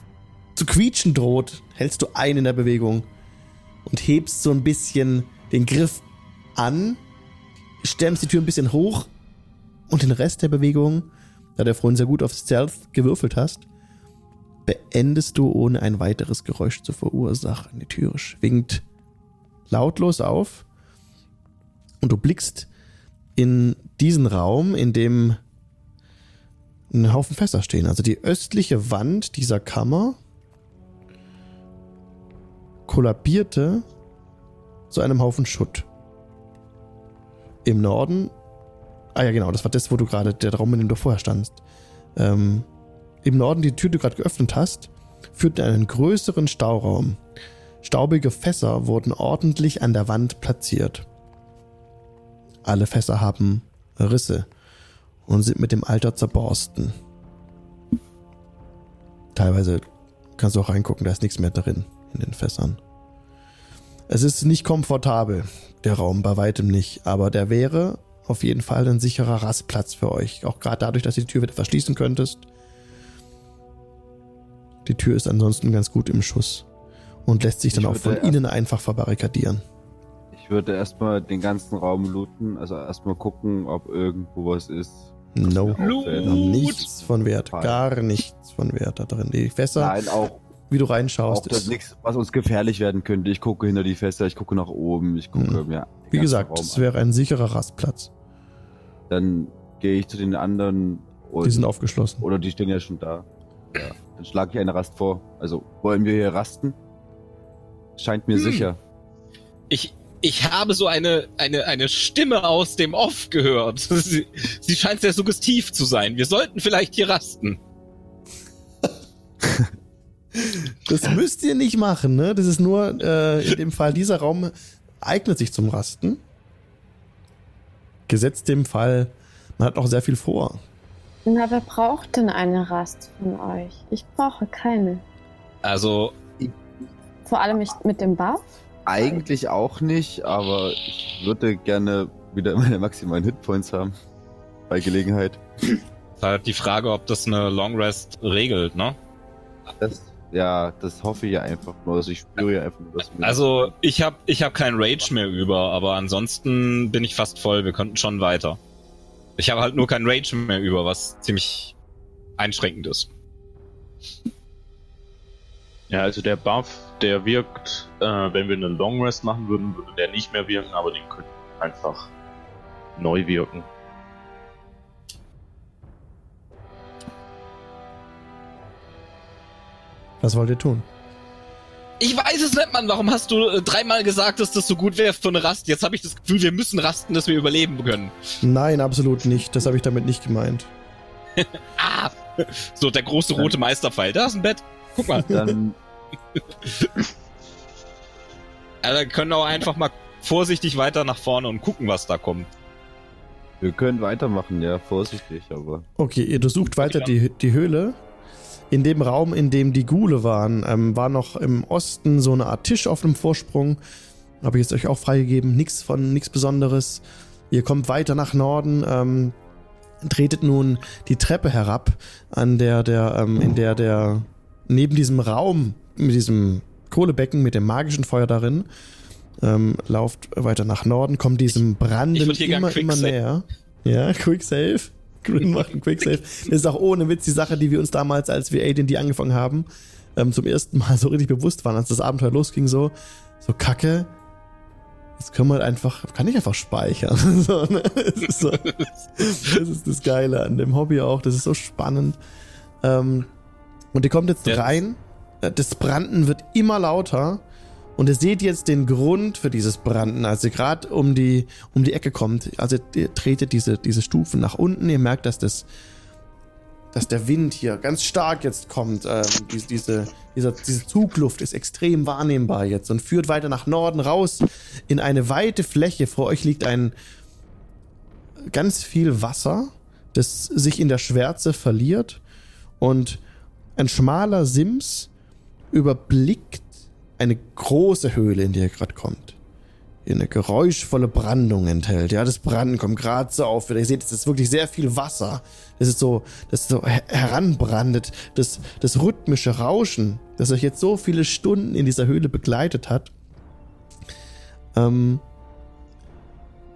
zu quietschen droht, hältst du ein in der Bewegung und hebst so ein bisschen den Griff an, stemmst die Tür ein bisschen hoch und den Rest der Bewegung, da du vorhin sehr gut auf Stealth gewürfelt hast, beendest du ohne ein weiteres Geräusch zu verursachen. Die Tür schwingt lautlos auf und du blickst in diesen Raum, in dem ein Haufen Fässer stehen. Also die östliche Wand dieser Kammer kollabierte zu einem Haufen Schutt. Im Norden, ah ja genau, das war das, wo du gerade, der Raum, in dem du vorher standst. Ähm, Im Norden, die Tür, die du gerade geöffnet hast, führt in einen größeren Stauraum. Staubige Fässer wurden ordentlich an der Wand platziert. Alle Fässer haben Risse und sind mit dem Alter zerborsten. Teilweise kannst du auch reingucken, da ist nichts mehr drin in den Fässern. Es ist nicht komfortabel, der Raum, bei weitem nicht, aber der wäre auf jeden Fall ein sicherer Rastplatz für euch. Auch gerade dadurch, dass ihr die Tür wieder verschließen könntest. Die Tür ist ansonsten ganz gut im Schuss und lässt sich dann auch von innen einfach verbarrikadieren. Ich würde erstmal den ganzen Raum looten, also erstmal gucken, ob irgendwo was ist. No. Nichts von Wert. Gar nichts von Wert da drin. Die Fässer. Nein, auch wie du reinschaust. Auch das nichts, was uns gefährlich werden könnte. Ich gucke hinter die Fässer, ich gucke nach oben, ich gucke mhm. ja. Wie gesagt, es wäre ein sicherer Rastplatz. Dann gehe ich zu den anderen. die sind aufgeschlossen. Oder die stehen ja schon da. Ja. Dann schlage ich eine Rast vor. Also wollen wir hier rasten? Scheint mir hm. sicher. Ich, ich habe so eine, eine, eine Stimme aus dem Off gehört. (laughs) Sie, sie scheint sehr suggestiv zu sein. Wir sollten vielleicht hier rasten. (laughs) Das müsst ihr nicht machen, ne? Das ist nur äh, in dem Fall, dieser Raum eignet sich zum Rasten. Gesetzt dem Fall, man hat noch sehr viel vor. Na, wer braucht denn eine Rast von euch? Ich brauche keine. Also. Vor allem nicht mit dem Buff? Eigentlich auch nicht, aber ich würde gerne wieder meine maximalen Hitpoints haben. Bei Gelegenheit. (laughs) Ist halt die Frage, ob das eine Long Rest regelt, ne? Das ja, das hoffe ich ja einfach nur. Also ich spüre ja einfach nur, dass Also ich habe ich hab keinen Rage mehr über, aber ansonsten bin ich fast voll. Wir könnten schon weiter. Ich habe halt nur keinen Rage mehr über, was ziemlich einschränkend ist. Ja, also der Buff, der wirkt, äh, wenn wir einen Long Rest machen würden, würde der nicht mehr wirken, aber den könnten einfach neu wirken. Was wollt ihr tun? Ich weiß es nicht, Mann. Warum hast du äh, dreimal gesagt, dass das so gut wäre für eine Rast? Jetzt habe ich das Gefühl, wir müssen rasten, dass wir überleben können. Nein, absolut nicht. Das habe ich damit nicht gemeint. (laughs) ah! So, der große rote dann, Meisterpfeil. Da ist ein Bett. Guck mal. Dann. (laughs) ja, dann können wir auch einfach mal vorsichtig weiter nach vorne und gucken, was da kommt. Wir können weitermachen, ja, vorsichtig, aber. Okay, ihr durchsucht weiter die, die Höhle in dem Raum, in dem die Gule waren, ähm, war noch im Osten so eine Art Tisch auf einem Vorsprung. Habe ich jetzt euch auch freigegeben. Nichts von, nichts Besonderes. Ihr kommt weiter nach Norden, ähm, tretet nun die Treppe herab, an der der, ähm, in der der, neben diesem Raum, mit diesem Kohlebecken, mit dem magischen Feuer darin, ähm, lauft weiter nach Norden, kommt diesem Branden immer, immer näher. Ja, Quick Save. Grin macht einen Quicksave. Das ist auch ohne Witz die Sache, die wir uns damals, als wir AD&D angefangen haben, ähm, zum ersten Mal (laughs) so richtig bewusst waren, als das Abenteuer losging, so, so kacke. Jetzt können wir halt einfach, kann ich einfach speichern. (laughs) so, ne? das, ist so, das ist das Geile an dem Hobby auch. Das ist so spannend. Ähm, und ihr kommt jetzt ja. rein. Das Branden wird immer lauter. Und ihr seht jetzt den Grund für dieses Branden, als ihr gerade um die, um die Ecke kommt. Also ihr tretet diese, diese Stufen nach unten. Ihr merkt, dass das, dass der Wind hier ganz stark jetzt kommt. Ähm, diese, diese, dieser, diese Zugluft ist extrem wahrnehmbar jetzt und führt weiter nach Norden raus in eine weite Fläche. Vor euch liegt ein, ganz viel Wasser, das sich in der Schwärze verliert und ein schmaler Sims überblickt eine große Höhle, in die er gerade kommt. Die eine geräuschvolle Brandung enthält. Ja, das Branden kommt gerade so auf. Ihr seht, es ist wirklich sehr viel Wasser. Das ist so, das so heranbrandet. Das, das rhythmische Rauschen, das euch jetzt so viele Stunden in dieser Höhle begleitet hat, ähm,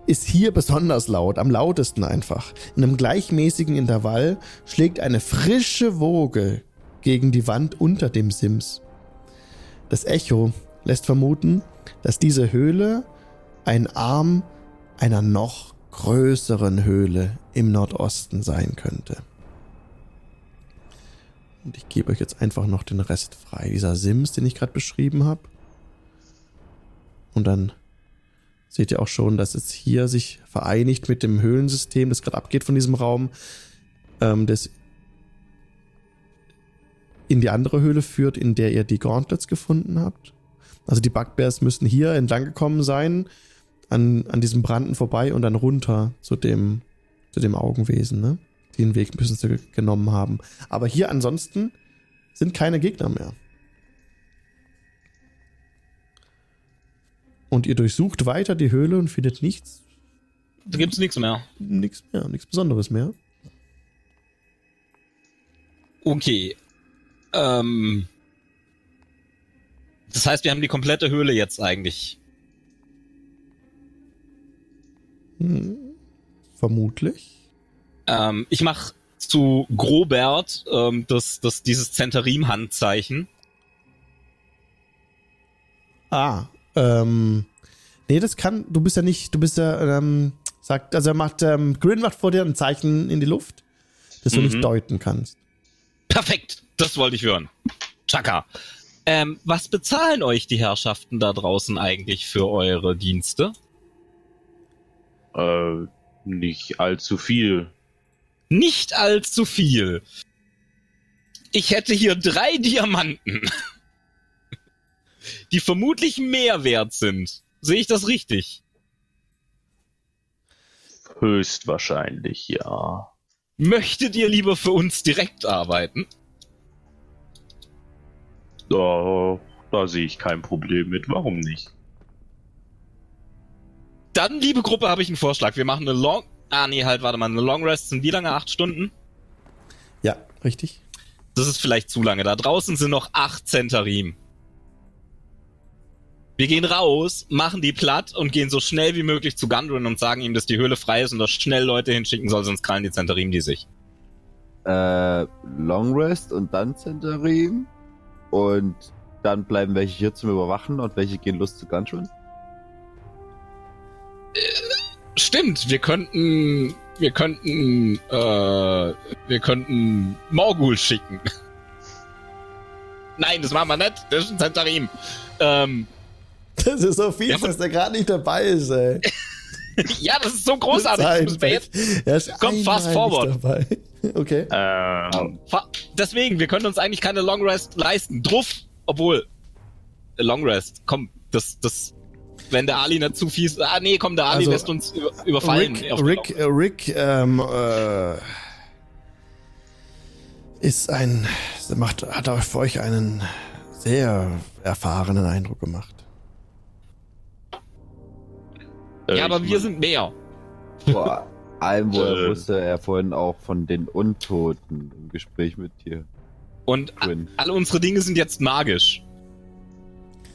ist hier besonders laut, am lautesten einfach. In einem gleichmäßigen Intervall schlägt eine frische Woge gegen die Wand unter dem Sims. Das Echo lässt vermuten, dass diese Höhle ein Arm einer noch größeren Höhle im Nordosten sein könnte. Und ich gebe euch jetzt einfach noch den Rest frei. Dieser Sims, den ich gerade beschrieben habe. Und dann seht ihr auch schon, dass es hier sich vereinigt mit dem Höhlensystem, das gerade abgeht von diesem Raum, ähm, das in die andere Höhle führt, in der ihr die Gauntlets gefunden habt. Also die Bugbears müssten hier entlang gekommen sein, an, an diesem Branden vorbei und dann runter zu dem, zu dem Augenwesen, ne? Den Weg müssen sie genommen haben. Aber hier ansonsten sind keine Gegner mehr. Und ihr durchsucht weiter die Höhle und findet nichts. Da gibt es nichts mehr. Nichts mehr, nichts Besonderes mehr. Okay. Ähm. Das heißt, wir haben die komplette Höhle jetzt eigentlich. Hm, vermutlich. Ähm, ich mach zu Grobert ähm, das, das, dieses Zentarim-Handzeichen. Ah, ähm, nee, das kann, du bist ja nicht, du bist ja, ähm, sagt, also er macht, ähm, Grin macht vor dir ein Zeichen in die Luft, das du mhm. nicht deuten kannst. Perfekt, das wollte ich hören. Chaka. Ähm, was bezahlen euch die Herrschaften da draußen eigentlich für eure Dienste? Äh, nicht allzu viel. Nicht allzu viel. Ich hätte hier drei Diamanten (laughs) die vermutlich mehr wert sind. Sehe ich das richtig? Höchstwahrscheinlich, ja. Möchtet ihr lieber für uns direkt arbeiten? Da, da sehe ich kein Problem mit. Warum nicht? Dann, liebe Gruppe, habe ich einen Vorschlag. Wir machen eine Long... Ah, nee, halt, warte mal. Eine Long Rest sind wie lange? Acht Stunden? Ja, richtig. Das ist vielleicht zu lange. Da draußen sind noch acht Zentarim. Wir gehen raus, machen die platt und gehen so schnell wie möglich zu Gundren und sagen ihm, dass die Höhle frei ist und dass schnell Leute hinschicken soll, sonst krallen die Zentarim die sich. Äh, Long Rest und dann Zentarim. Und dann bleiben welche hier zum Überwachen und welche gehen los zu Gundren? Äh, stimmt, wir könnten, wir könnten, äh, wir könnten Morgul schicken. (laughs) Nein, das machen wir nicht. Das ist ein Zentarim. Ähm, das ist so fies, ja, dass der gerade nicht dabei ist, ey. (laughs) ja, das ist so großartig. Das jetzt, er ist komm, fast forward. (laughs) Okay. Ähm. Deswegen, wir können uns eigentlich keine Long Rest leisten. Druff, obwohl. Äh, Long Rest, komm, das, das, wenn der Ali nicht zu fies. Ah, nee, komm, der Ali also, lässt uns über, überfallen. Rick, Rick, äh, Rick, ähm, äh, ist ein, macht, hat auch für euch einen sehr erfahrenen Eindruck gemacht. Äh, ja, aber wir sind mehr. Vor allem äh, wusste er vorhin auch von den Untoten im Gespräch mit dir. Und alle unsere Dinge sind jetzt magisch.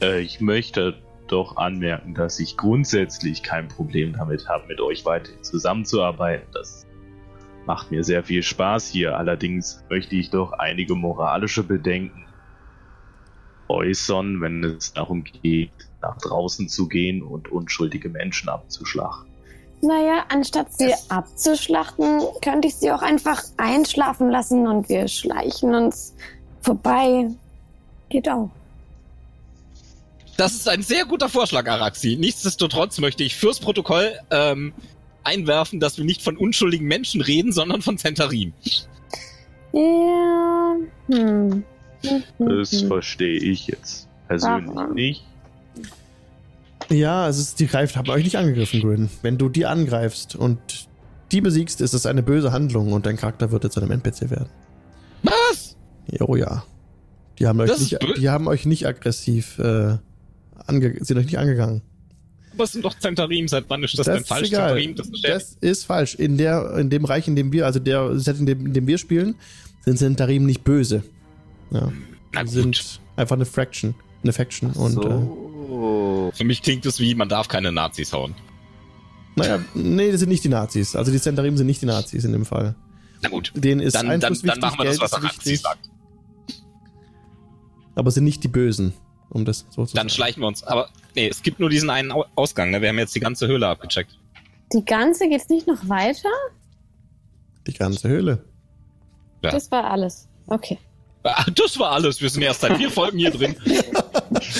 Äh, ich möchte doch anmerken, dass ich grundsätzlich kein Problem damit habe, mit euch weiter zusammenzuarbeiten. Das macht mir sehr viel Spaß hier. Allerdings möchte ich doch einige moralische Bedenken äußern, wenn es darum geht, nach draußen zu gehen und unschuldige Menschen abzuschlachten. Naja, anstatt sie das abzuschlachten, könnte ich sie auch einfach einschlafen lassen und wir schleichen uns vorbei. Geht auch. Das ist ein sehr guter Vorschlag, Araxi. Nichtsdestotrotz möchte ich fürs Protokoll ähm, einwerfen, dass wir nicht von unschuldigen Menschen reden, sondern von Zentarim. Ja. Hm. Das verstehe ich jetzt persönlich Warum? nicht. Ja, es ist, die greift, haben euch nicht angegriffen, Grin. Wenn du die angreifst und die besiegst, ist es eine böse Handlung und dein Charakter wird jetzt einem NPC werden. Was? Oh ja. Die haben euch, nicht, die haben euch nicht aggressiv äh, ange sind euch nicht angegangen. Aber es sind doch Zentarim, seit wann ist das, das denn falsch? Zentarim, das, das, ist falsch. In, der, in dem Reich, in dem wir, also der Set, in dem, in dem wir spielen, sind Zentarim nicht böse. Ja. Die sind einfach eine Fraction, eine Faction. So. Und, äh, Für mich klingt es wie, man darf keine Nazis hauen. Naja, nee, das sind nicht die Nazis. Also die Zentarim sind nicht die Nazis in dem Fall. Na gut. Denen ist dann, Einfluss dann, dann machen wir Geld das, was Araxi sagt. Aber sind nicht die Bösen, um das so zu Dann sagen. schleichen wir uns. Aber nee, es gibt nur diesen einen Ausgang. Ne? Wir haben jetzt die ganze Höhle abgecheckt. Die ganze geht's nicht noch weiter? Die ganze Höhle. Ja. Das war alles. Okay. Ah, das war alles. Wir sind erst seit vier Folgen hier drin. (laughs)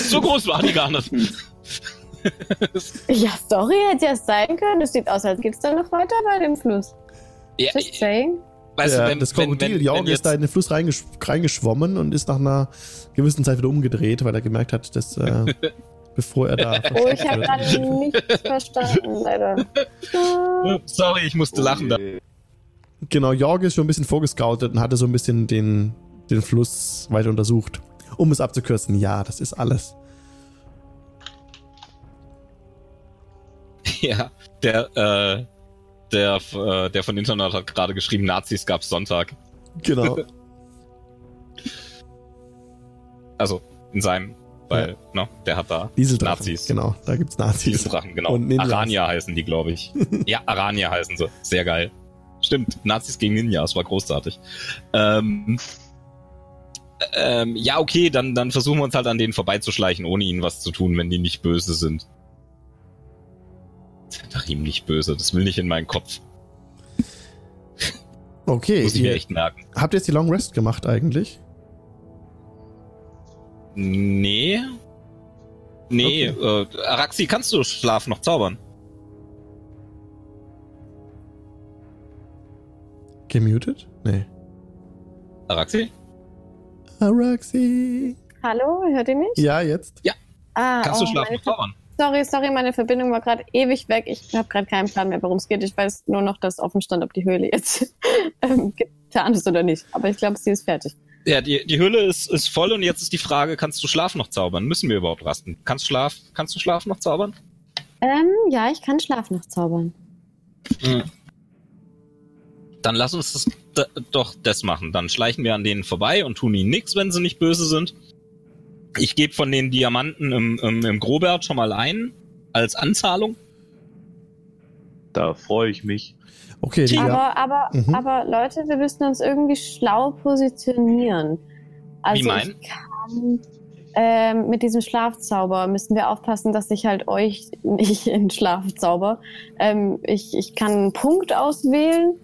(laughs) so groß war die gar nicht. ja, sorry, hätte ja sein können. Es sieht aus, als geht es da noch weiter bei dem Fluss. Ja, Just saying. Weißt ja, du, wenn, das Krokodil, Jorg, ist da in den Fluss reingesch reingeschwommen und ist nach einer gewissen Zeit wieder umgedreht, weil er gemerkt hat, dass äh, (laughs) bevor er da. Oh, ich habe gerade nichts verstanden, leider. Sorry, ich musste lachen. Da. Genau, Jorg ist schon ein bisschen vorgescoutet und hatte so ein bisschen den, den Fluss weiter untersucht. Um es abzukürzen, ja, das ist alles. (laughs) Ja, der, äh, der, äh, der von Internet hat gerade geschrieben, Nazis gab's Sonntag. Genau. (laughs) also, in seinem, weil, ja. ne, der hat da Nazis. Genau, da gibt's Nazis. Dieseldrachen, genau. Und Arania heißen die, glaube ich. (laughs) ja, Arania heißen sie. Sehr geil. Stimmt, Nazis gegen Ninjas, war großartig. Ähm, ähm, ja, okay, dann, dann versuchen wir uns halt an denen vorbeizuschleichen, ohne ihnen was zu tun, wenn die nicht böse sind. Zentarim nicht böse, das will nicht in meinen Kopf. (laughs) Okay. Muss ich mir echt merken. Habt ihr jetzt die Long Rest gemacht eigentlich? Nee. Nee, okay. äh, Araxi, kannst du Schlaf noch zaubern? Gemutet? Nee. Araxi? Araxi. Hallo, hört ihr mich? Ja, jetzt. Ja. Ah, kannst oh, du Schlaf noch zaubern? Sorry, sorry, meine Verbindung war gerade ewig weg. Ich habe gerade keinen Plan mehr, worum es geht. Ich weiß nur noch, dass offen stand, ob die Höhle jetzt (laughs) ähm, getan ist oder nicht. Aber ich glaube, sie ist fertig. Ja, die, die Höhle ist, ist voll und jetzt ist die Frage, kannst du Schlaf noch zaubern? Müssen wir überhaupt rasten? Kannst, Schlaf, kannst du Schlaf noch zaubern? Ähm, ja, ich kann Schlaf noch zaubern. Hm. Dann lass uns das, doch das machen. Dann schleichen wir an denen vorbei und tun ihnen nichts, wenn sie nicht böse sind. Ich gebe von den Diamanten im, im, im Grobert schon mal ein, als Anzahlung. Da freue ich mich. Okay, die, aber, aber, mhm. aber Leute, wir müssen uns irgendwie schlau positionieren. Also Wie meinen? ähm, mit diesem Schlafzauber müssen wir aufpassen, dass ich halt euch (laughs) nicht in Schlafzauber. Ähm, ich, ich kann einen Punkt auswählen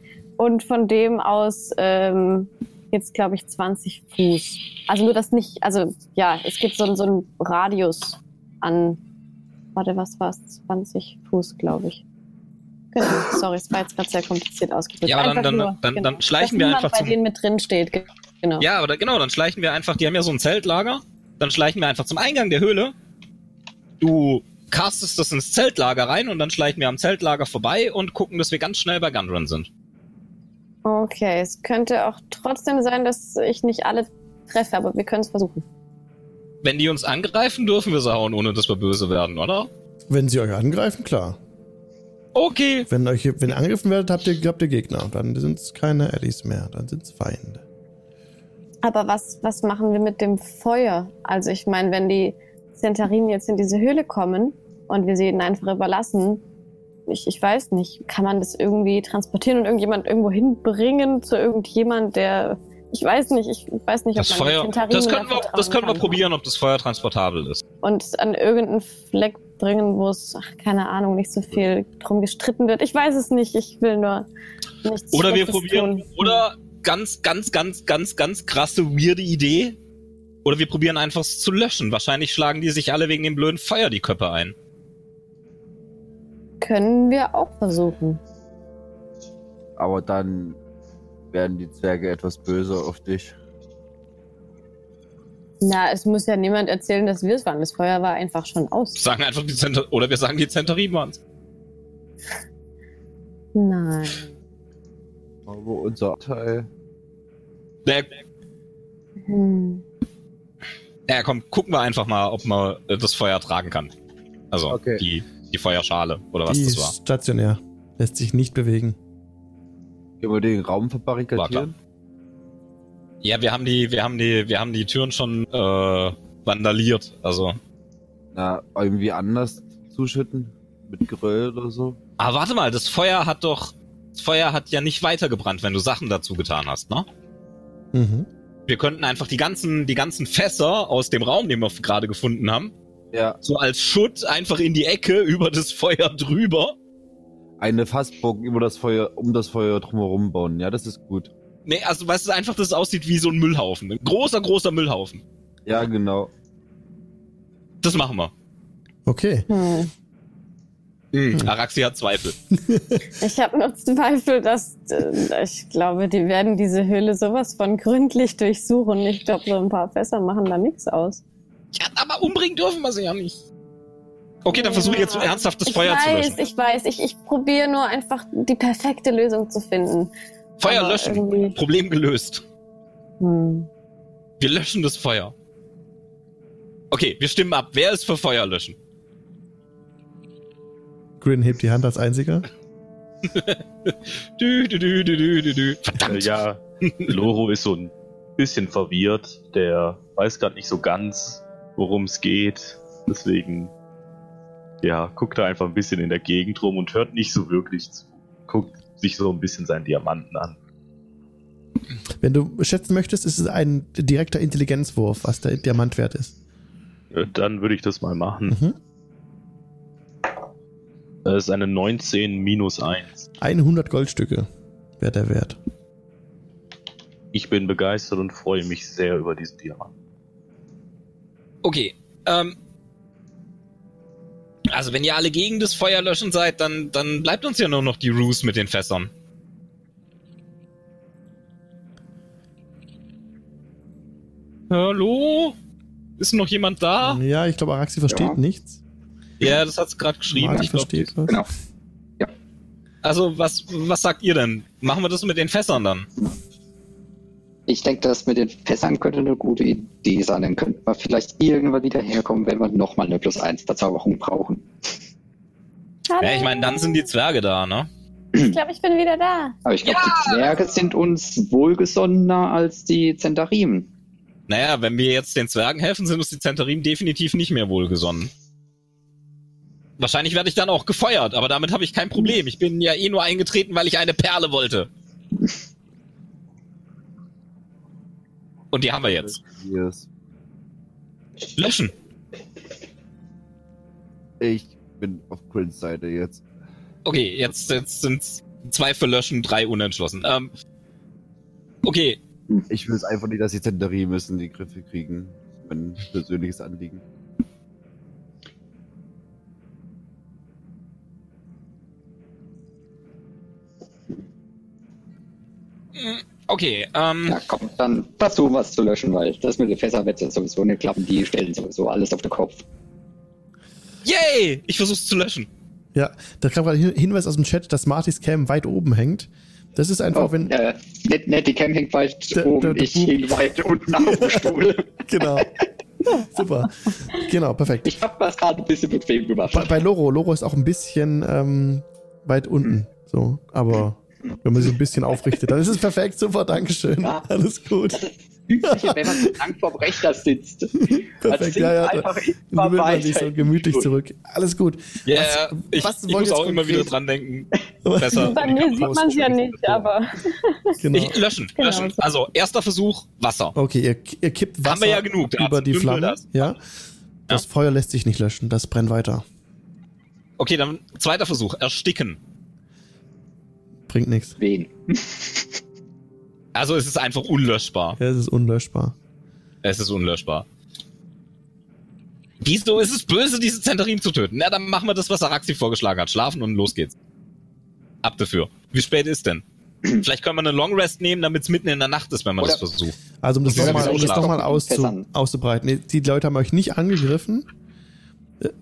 und von dem aus ähm, jetzt, glaube ich, 20 Fuß. Also nur das nicht, also ja, es gibt so, so einen Radius an, warte, was war es? 20 Fuß, glaube ich. Genau, sorry, es war jetzt gerade sehr kompliziert ausgedrückt. Ja, aber dann, dann, nur, dann, genau. dann schleichen wir einfach bei zum... denen mit drin steht, genau. Ja, aber genau, dann schleichen wir einfach, die haben ja so ein Zeltlager, dann schleichen wir einfach zum Eingang der Höhle. Du castest das ins Zeltlager rein und dann schleichen wir am Zeltlager vorbei und gucken, dass wir ganz schnell bei Gunrun sind. Okay, es könnte auch trotzdem sein, dass ich nicht alle treffe, aber wir können es versuchen. Wenn die uns angreifen, dürfen wir sie hauen, ohne dass wir böse werden, oder? Wenn sie euch angreifen, klar. Okay. Wenn, euch, wenn ihr angegriffen werdet, habt ihr, habt ihr Gegner. Dann sind es keine Allies mehr, dann sind es Feinde. Aber was, was machen wir mit dem Feuer? Also ich meine, wenn die Centarin jetzt in diese Höhle kommen und wir sie ihnen einfach überlassen, ich, ich weiß nicht, kann man das irgendwie transportieren und irgendjemand irgendwo hinbringen zu irgendjemand, der ich weiß nicht, ich weiß nicht, ob das man Feuer, das können wir, das können wir probieren, ob das Feuer transportabel ist. Und an irgendeinen Fleck bringen, wo es, ach, keine Ahnung, nicht so viel drum gestritten wird. Ich weiß es nicht, ich will nur nichts Oder wir probieren, tun. oder ganz, ganz, ganz, ganz, ganz krasse, weirde Idee. Oder wir probieren einfach es zu löschen. Wahrscheinlich schlagen die sich alle wegen dem blöden Feuer die Köpfe ein. Können wir auch versuchen. Aber dann werden die Zwerge etwas böse auf dich. Na, es muss ja niemand erzählen, dass wir es waren. Das Feuer war einfach schon aus. Wir sagen einfach die Zenter oder wir sagen die Zentarin waren (laughs) Nein. Aber unser Teil. Der, hm. Ja, komm, gucken wir einfach mal, ob man das Feuer tragen kann. Also okay. die, die Feuerschale oder was die das war. Stationär. Lässt sich nicht bewegen. Können wir den Raum verbarrikadieren? Ja, wir haben die, wir haben die, wir haben die Türen schon äh, vandaliert. Also. Na, irgendwie anders zuschütten? Mit Geröll oder so? Aber warte mal, das Feuer hat doch. Das Feuer hat ja nicht weitergebrannt, wenn du Sachen dazu getan hast, ne? Mhm. Wir könnten einfach die ganzen, die ganzen Fässer aus dem Raum, den wir gerade gefunden haben, ja. so als Schutt einfach in die Ecke über das Feuer drüber. Eine Fassbogen über das Feuer, um das Feuer drumherum bauen. Ja, das ist gut. Nee, also weißt du einfach, dass es aussieht wie so ein Müllhaufen. Ein großer, großer Müllhaufen. Ja, genau. Das machen wir. Okay. Hm. Hm. Araxi hat Zweifel. (laughs) ich habe nur Zweifel, dass äh, ich glaube, die werden diese Höhle sowas von gründlich durchsuchen. Ich glaube, so ein paar Fässer machen da nichts aus. Aber umbringen dürfen wir sie ja nicht. Okay, dann versuche ich jetzt ernsthaft das ich Feuer weiß, zu löschen. Ich weiß, ich weiß. Ich probiere nur einfach die perfekte Lösung zu finden. Feuer aber löschen. Irgendwie... Problem gelöst. Hm. Wir löschen das Feuer. Okay, wir stimmen ab. Wer ist für Feuer löschen? Grin hebt die Hand als einziger. dü, dü, dü, dü, dü, dü. Verdammt. Äh, ja, Loro ist so ein bisschen verwirrt. Der weiß gerade nicht so ganz, worum es geht. Deswegen, ja, guckt er einfach ein bisschen in der Gegend rum und hört nicht so wirklich zu. Guckt sich so ein bisschen seinen Diamanten an. Wenn du schätzen möchtest, ist es ein direkter Intelligenzwurf, was der Diamant wert ist. Dann würde ich das mal machen. Mhm. Das ist eine 19 minus 1. 100 Goldstücke wäre der Wert. Ich bin begeistert und freue mich sehr über diesen Diamant. Okay, ähm. Also wenn ihr alle gegen das Feuer löschen seid, dann, dann bleibt uns ja nur noch die Ruse mit den Fässern. Hallo? Ist noch jemand da? Ja, ich glaube, Araxi versteht ja. nichts. Ja, das hat sie gerade geschrieben. ich verstehe was. Genau. Ja. Also, was, was sagt ihr denn? Machen wir das mit den Fässern dann? Ich denke, das mit den Fässern könnte eine gute Idee sein. Dann könnten wir vielleicht irgendwann wieder herkommen, wenn wir nochmal eine plus 1 Verzauberung brauchen. Hallo. Ja, ich meine, dann sind die Zwerge da, ne? Ich glaube, ich bin wieder da. Aber ich glaube, ja! die Zwerge sind uns wohlgesonnener als die Zentarimen. Naja, wenn wir jetzt den Zwergen helfen, sind uns die Zentarimen definitiv nicht mehr wohlgesonnen. Wahrscheinlich werde ich dann auch gefeuert, aber damit habe ich kein Problem. Ich bin ja eh nur eingetreten, weil ich eine Perle wollte. Und die haben wir jetzt. Yes. Löschen. Ich bin auf Quills Seite jetzt. Okay, jetzt, jetzt sind zwei für Löschen, drei unentschlossen. Ähm, okay. Ich will es einfach nicht, dass die Zenterie müssen die Griffe kriegen. Mein persönliches Anliegen. Okay, ähm. Ja, komm, dann versuchen wir es zu löschen, weil das mit den Fässern wird sowieso nicht klappen. Die stellen sowieso alles auf den Kopf. Yay! Ich versuch's zu löschen. Ja, da kam gerade ein Hinweis aus dem Chat, dass Martys Cam weit oben hängt. Das ist einfach, oh, wenn. Ja, nicht, nicht die Cam hängt weit der, oben, der, der ich hänge weit unten auf dem Stuhl. (laughs) genau. (laughs) Super. Genau, perfekt. Ich hab das gerade ein bisschen bequem gemacht. Bei, bei, Loro, Loro ist auch ein bisschen ähm, weit unten. Hm. So, aber wenn man sich ein bisschen aufrichtet, dann ist es perfekt. Super, Dankeschön. Ja. Alles gut. Übliche, wenn man so lang vorm Rechner sitzt. (laughs) Perfekt, ja, ja. Einfach dann man sich so gemütlich zurück. Alles gut. Ja, yeah, ich, was ich muss auch immer wieder dran denken. (laughs) Besser. Bei mir sieht man es ja nicht, aber. Genau. Ich, löschen, genau. löschen. Also, erster Versuch, Wasser. Okay, ihr, ihr kippt Wasser Haben wir ja genug, über die Flamme. Das. Ja. Das. Feuer lässt sich nicht löschen, das brennt weiter. Okay, dann zweiter Versuch, ersticken. Bringt nichts. Wen? (laughs) Also es ist einfach unlöschbar. Ja, es ist unlöschbar. Es ist unlöschbar. Wieso ist es böse, diese Zenterin zu töten? Na, dann machen wir das, was Araxi vorgeschlagen hat. Schlafen und los geht's. Ab dafür. Wie spät ist denn? (clears throat) Vielleicht können wir eine Long Rest nehmen, damit es mitten in der Nacht ist, wenn man Oder das versucht. Also um das nochmal um noch auszu, auszubreiten. Die Leute haben euch nicht angegriffen.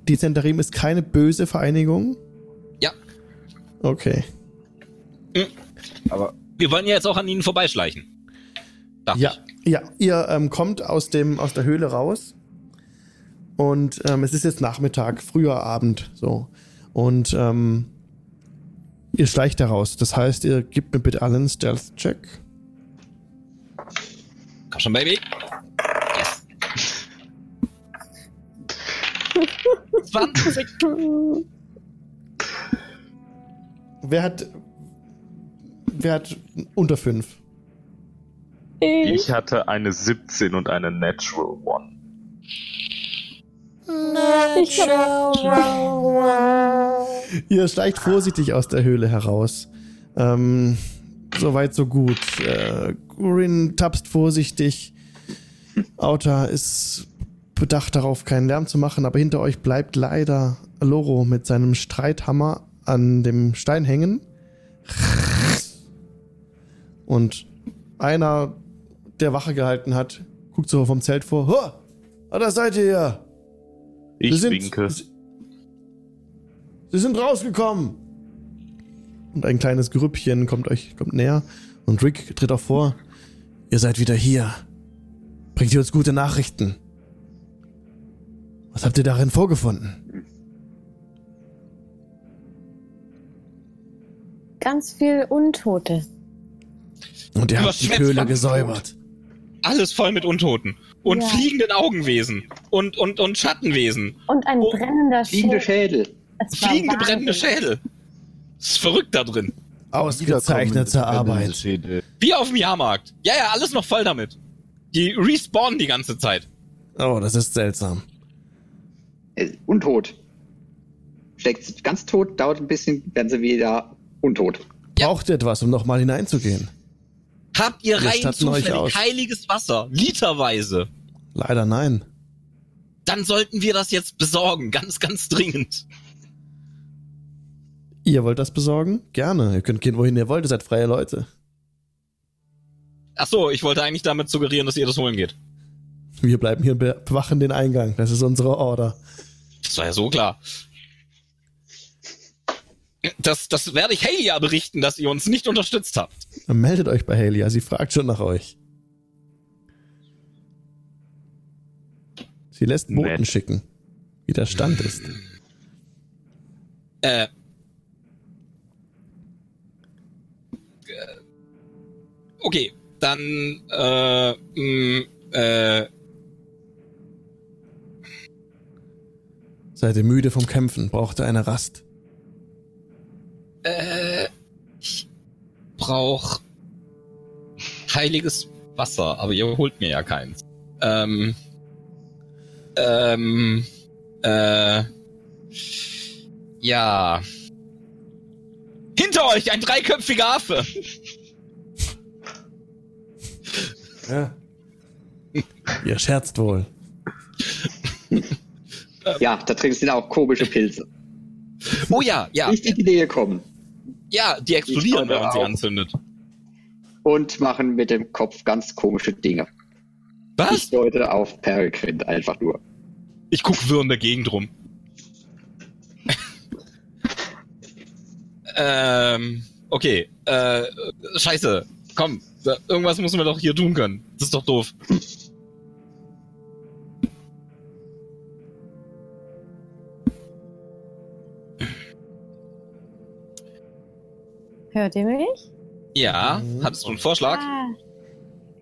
Die Zentarim ist keine böse Vereinigung. Ja. Okay. Mhm. Aber Wir wollen ja jetzt auch an ihnen vorbeischleichen. ja, ich. ja, ihr ähm, kommt aus, dem, aus der Höhle raus. Und ähm, es ist jetzt Nachmittag, früher Abend, so. Und ähm, ihr schleicht heraus. Das heißt, ihr gebt mir bitte allen Stealth-Check. Komm schon, Baby. Yes. (laughs) 20. Wer hat. Wer hat unter 5? Ich hatte eine 17 und eine Natural One. Ihr steigt vorsichtig aus der Höhle heraus. Ähm, Soweit, so gut. Äh, Gurin tapst vorsichtig. Auta ist bedacht darauf, keinen Lärm zu machen, aber hinter euch bleibt leider Loro mit seinem Streithammer an dem Stein hängen. Und einer, der Wache gehalten hat, guckt so vom Zelt vor. Ho! Ah, da seid ihr ja. Ich sind, winke. Sie, sie sind rausgekommen. Und ein kleines Grüppchen kommt euch kommt näher und Rick tritt auch vor. Ihr seid wieder hier. Bringt ihr uns gute Nachrichten? Was habt ihr darin vorgefunden? Ganz viel Untote. Und ihr habt die Höhle gesäubert. Alles voll mit Untoten. Und ja. fliegenden Augenwesen. Und, und, und Schattenwesen. Und ein oh, brennender Schädel. Schädel. Fliegende brennende Schädel. Das ist verrückt da drin. Ausgezeichnete Arbeit. Wie auf dem Jahrmarkt. Ja, ja, alles noch voll damit. Die respawnen die ganze Zeit. Oh, das ist seltsam. Äh, untot. Steckt ganz tot, dauert ein bisschen, werden sie wieder untot. Ja. Braucht ihr etwas, um nochmal hineinzugehen? Habt ihr rein zufällig heiliges Wasser? Literweise? Leider nein. Dann sollten wir das jetzt besorgen, ganz, ganz dringend. Ihr wollt das besorgen? Gerne. Ihr könnt gehen, wohin ihr wollt. Ihr seid freie Leute. Ach so, ich wollte eigentlich damit suggerieren, dass ihr das holen geht. Wir bleiben hier und bewachen den Eingang. Das ist unsere Order. Das war ja so klar. Das, das werde ich Halia berichten, dass ihr uns nicht unterstützt habt. Dann meldet euch bei Halia. Sie fragt schon nach euch. Sie lässt Boten Nett. schicken, wie der Stand ist. Äh, Okay, dann äh, mh, äh, Seid ihr müde vom Kämpfen? Braucht ihr eine Rast? Äh, ich brauch heiliges Wasser, aber ihr holt mir ja keins. Ähm, ähm, äh, ja. Hinter euch ein dreiköpfiger Affe. Ja. Ihr scherzt wohl. Ja, da drin sind auch komische Pilze. Oh ja, ja. Nicht in die Nähe kommen. Ja, die explodieren, wenn man sie anzündet. Und machen mit dem Kopf ganz komische Dinge. Was? Ich deute auf Peregrine einfach nur. Ich guck wirr in der Gegend rum. (laughs) ähm, okay. Äh, scheiße. Komm, irgendwas müssen wir doch hier tun können. Das ist doch doof. Hört ihr mich? Ja, hattest du einen Vorschlag? Ah,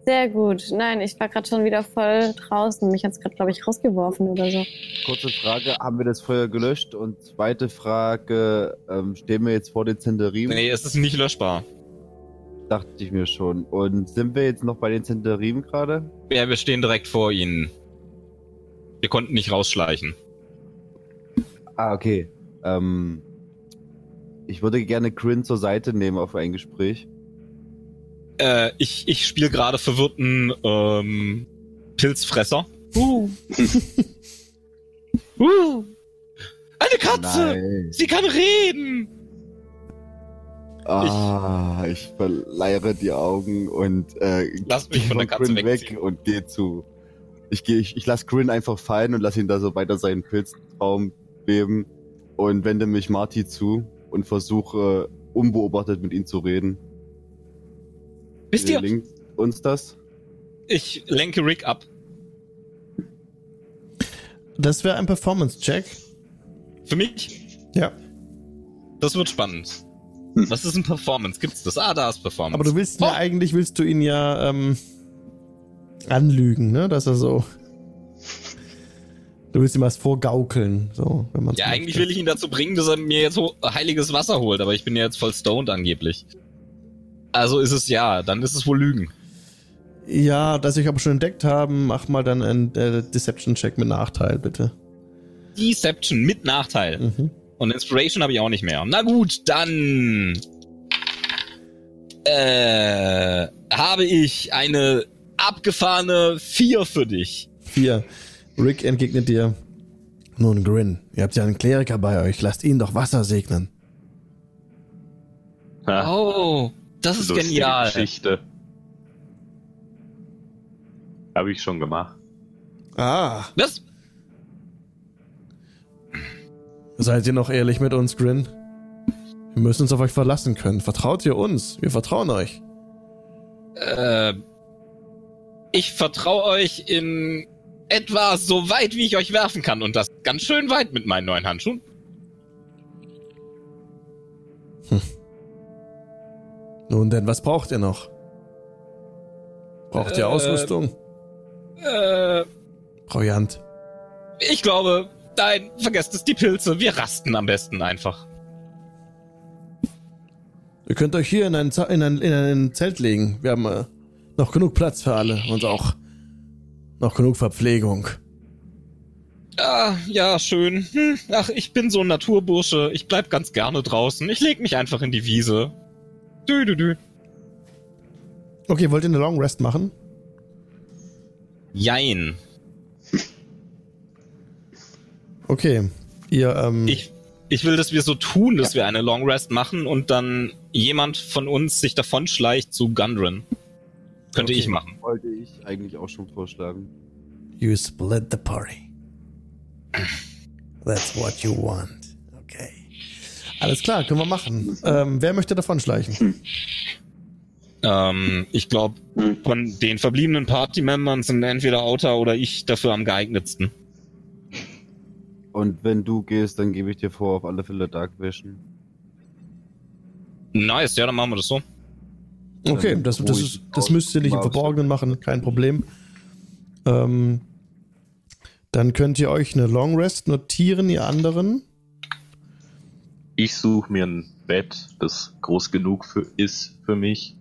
sehr gut. Nein, ich war gerade schon wieder voll draußen. Mich hat es gerade, glaube ich, rausgeworfen oder so. Kurze Frage, haben wir das Feuer gelöscht? Und zweite Frage, ähm, stehen wir jetzt vor den Zenterien? Nee, es ist nicht löschbar. Dachte ich mir schon. Und sind wir jetzt noch bei den Zenterien gerade? Ja, wir stehen direkt vor ihnen. Wir konnten nicht rausschleichen. Ah, okay. Ähm, ich würde gerne Grin zur Seite nehmen auf ein Gespräch. Äh, ich, ich spiele gerade verwirrten ähm, Pilzfresser. Uh. (laughs) uh. Eine Katze! Nein. Sie kann reden! Ah, ich, ich verleiere die Augen und äh, lass mich von der Katze Grin weg und gehe zu. Ich gehe, ich, ich lasse Grin einfach fallen und lasse ihn da so weiter seinen Pilztraum leben und wende mich Marty zu und versuche unbeobachtet mit ihm zu reden. Wisst ihr? Linkt uns das? Ich lenke Rick ab. Das wäre ein Performance-Check. Für mich? Ja. Das wird spannend. Hm. Was ist ein Performance? Gibt's das? Ah, da ist Performance. Aber du willst oh. ja eigentlich, willst du ihn ja ähm, anlügen, ne? Dass er so. Du willst ihm was vorgaukeln, so, wenn man Ja, eigentlich will ich ihn dazu bringen, dass er mir jetzt heiliges Wasser holt, aber ich bin ja jetzt voll stoned angeblich. Also ist es ja, dann ist es wohl Lügen. Ja, dass ich aber schon entdeckt haben, mach mal dann einen äh, Deception-Check mit Nachteil, bitte. Deception mit Nachteil. Mhm. Und Inspiration habe ich auch nicht mehr. Na gut, dann äh, habe ich eine abgefahrene 4 für dich. 4. Rick entgegnet dir. Nun, Grin, ihr habt ja einen Kleriker bei euch. Lasst ihn doch Wasser segnen. Oh, das ist Lustige genial. Geschichte. Habe ich schon gemacht. Ah. Was? Seid ihr noch ehrlich mit uns, Grin? Wir müssen uns auf euch verlassen können. Vertraut ihr uns? Wir vertrauen euch. Äh, ich vertraue euch in etwa so weit, wie ich euch werfen kann. Und das ganz schön weit mit meinen neuen Handschuhen. Hm. Nun denn, was braucht ihr noch? Braucht ihr äh, Ausrüstung? Äh. Proviant. Ich glaube, nein, vergesst es, die Pilze. Wir rasten am besten einfach. Ihr könnt euch hier in ein, in ein, in ein Zelt legen. Wir haben äh, noch genug Platz für alle und auch noch genug Verpflegung. Ah, ja, schön. Hm, ach, ich bin so ein Naturbursche. Ich bleib ganz gerne draußen. Ich leg mich einfach in die Wiese. Dü, dü, dü. Okay, wollt ihr eine Long Rest machen? Jein. Okay. Ihr, ähm. Ich, ich will, dass wir so tun, dass wir eine Long Rest machen und dann jemand von uns sich davonschleicht zu Gundren. Könnte okay. ich machen. Wollte ich eigentlich auch schon vorschlagen. You split the party. That's what you want. Okay. Alles klar, können wir machen. Ähm, wer möchte davon schleichen? Ähm, ich glaube, von den verbliebenen Party-Membern sind entweder Outer oder ich dafür am geeignetsten. Und wenn du gehst, dann gebe ich dir vor, auf alle Fälle Dark Vision. Nice, ja, dann machen wir das so. Okay, das, das, ist, das müsst ihr nicht im Verborgenen machen, kein Problem. Ähm, dann könnt ihr euch eine Long Rest notieren, ihr anderen. Ich suche mir ein Bett, das groß genug für, ist für mich.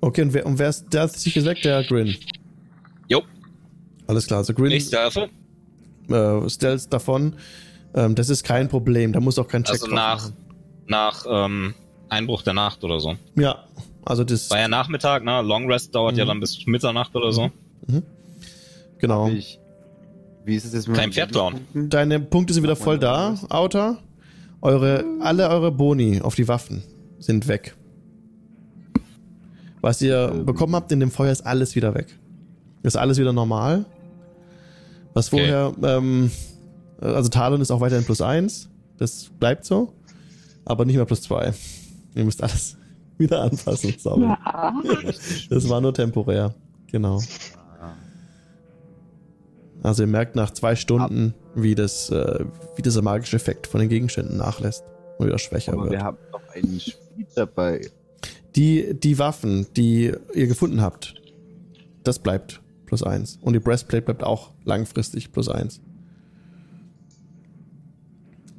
Okay, und wer, und wer ist, der hat sich gesagt, der Grin. Jo. Alles klar, also Grin. Ich stealth. Äh, Stealth davon. Ähm, das ist kein Problem, da muss auch kein Check Also nach, nach ähm, Einbruch der Nacht oder so. Ja, also das. War ja Nachmittag, ne? Long Rest dauert mhm. ja dann bis Mitternacht oder so. Mhm. Genau. Ich, wie ist es jetzt mit Kein Pferd klauen. Deine Punkte sind wieder voll da, Outer. Eure, alle eure Boni auf die Waffen sind weg. Was ihr ähm. bekommen habt in dem Feuer ist alles wieder weg. Ist alles wieder normal. Was okay. vorher, ähm, also Talon ist auch weiterhin plus eins. Das bleibt so. Aber nicht mehr plus zwei. Ihr müsst alles (laughs) wieder anpassen. Sorry. Ja. (laughs) Das war nur temporär. Genau. Also ihr merkt nach zwei Stunden, wie das, äh, wie dieser magische Effekt von den Gegenständen nachlässt und wieder schwächer Aber wird. Wir haben noch einen Spiel dabei. Die, die Waffen, die ihr gefunden habt, das bleibt plus eins. Und die Breastplate bleibt auch langfristig plus eins.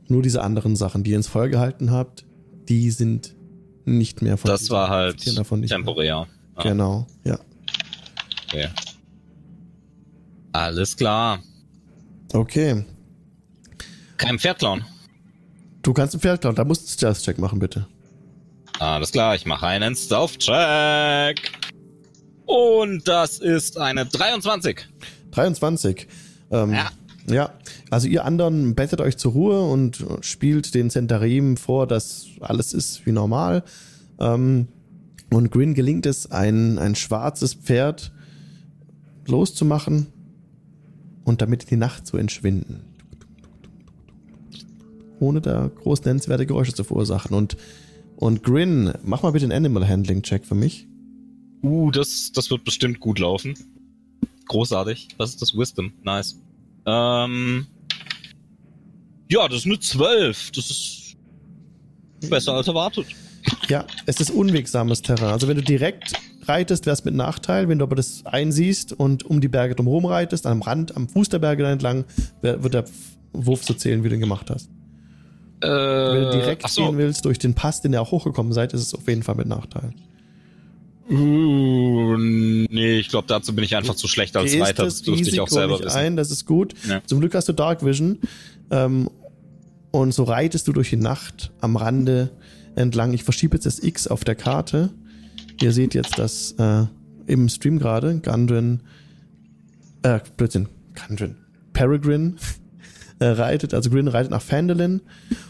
Nur diese anderen Sachen, die ihr ins Feuer gehalten habt, die sind nicht mehr von Das war halt temporär. Ah. Genau, ja. Okay. Alles klar. Okay. Kein Pferd klauen. Du kannst ein Pferd klauen, da musst du einen Stealth-Check machen, bitte. Alles klar, ich mache einen Stealth-Check. Und das ist eine 23. 23. Ähm, ja. Ja, also ihr anderen bettet euch zur Ruhe und spielt den Centarim vor, dass alles ist wie normal. Ähm, und Grin gelingt es, ein, ein schwarzes Pferd loszumachen und damit in die Nacht zu entschwinden. Ohne da groß nennenswerte Geräusche zu verursachen. Und Und Grin, mach mal bitte einen Animal Handling Check für mich. Uh, das, das wird bestimmt gut laufen. Großartig. Was ist das Wisdom? Nice. Ähm, ja, das ist eine 12. Das ist besser als erwartet. Ja, es ist unwegsames Terrain. Also wenn du direkt reitest, wäre es mit Nachteil. Wenn du aber das einsiehst und um die Berge drumherum reitest, am Rand, am Fuß der Berge entlang, wird der Wurf so zählen, wie du ihn gemacht hast. Äh, wenn du direkt so. gehen willst durch den Pass, den ihr auch hochgekommen seid, ist es auf jeden Fall mit Nachteil. Uh, nee, ich glaube, dazu bin ich einfach zu schlecht als Reiter. Das dürfte ich auch selber wissen. Ein, das ist gut. Ja. Zum Glück hast du Dark Vision. Ähm, und so reitest du durch die Nacht am Rande entlang. Ich verschiebe jetzt das X auf der Karte. Ihr seht jetzt das äh, im Stream gerade. Gundren, äh, Blödsinn, Gundren, Peregrine äh, reitet, also Grin reitet nach Phandalin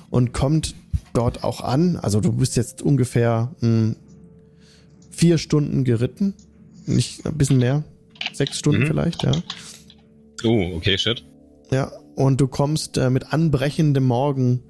und kommt dort auch an. Also du bist jetzt ungefähr mh, hm, vier Stunden geritten. Nicht ein bisschen mehr. Sechs Stunden mhm. vielleicht, ja. Oh, okay, shit. Ja, und du kommst äh, mit anbrechendem Morgen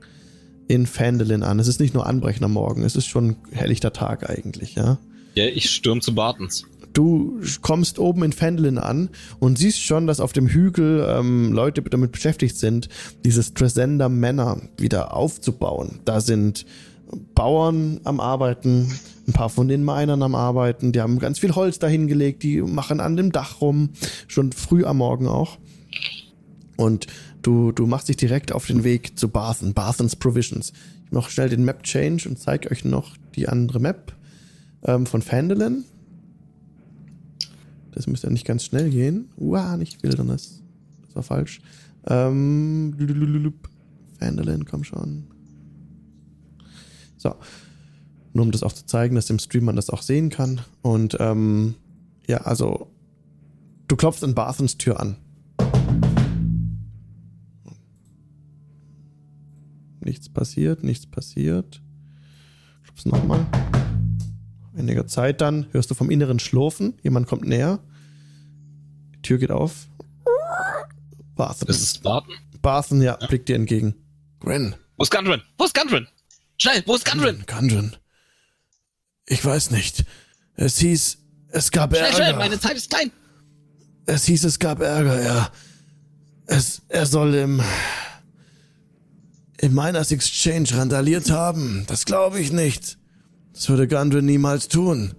in Phandalin an. Es ist nicht nur anbrechender Morgen, es ist schon helllichter Tag eigentlich, ja. Ja, ich stürm zu Bartens. Du kommst oben in Fendelin an und siehst schon, dass auf dem Hügel ähm, Leute damit beschäftigt sind, dieses Tresender Männer wieder aufzubauen. Da sind Bauern am Arbeiten, ein paar von den Minern am Arbeiten, die haben ganz viel Holz dahingelegt, die machen an dem Dach rum, schon früh am Morgen auch. Und du, du machst dich direkt auf den Weg zu Barthen, Barthens Provisions. Ich noch schnell den Map Change und zeige euch noch die andere Map ähm, von Fandolin. Das müsste ja nicht ganz schnell gehen. Uah, nicht Wilderness. Das war falsch. Ähm, Fandolin, komm schon. So. Nur um das auch zu zeigen, dass im Stream man das auch sehen kann. Und ähm, ja, also du klopfst an Barthens Tür an. Nichts passiert, nichts passiert. Klopfst nochmal. Einiger Zeit dann hörst du vom Inneren Schlurfen. Jemand kommt näher. Die Tür geht auf. Barthen. Das ist Barthen? Barthen, ja, ja, blickt dir entgegen. Gwen. Wo ist Gundren? Wo ist Gundren? Schnell, wo ist Gundren? Gundren. Ich weiß nicht. Es hieß, es gab schnell, Ärger. Schnell, meine Zeit ist klein. Es hieß, es gab Ärger, ja. Es, er soll im, im Miners Exchange randaliert haben. Das glaube ich nicht. Das würde Gundren niemals tun.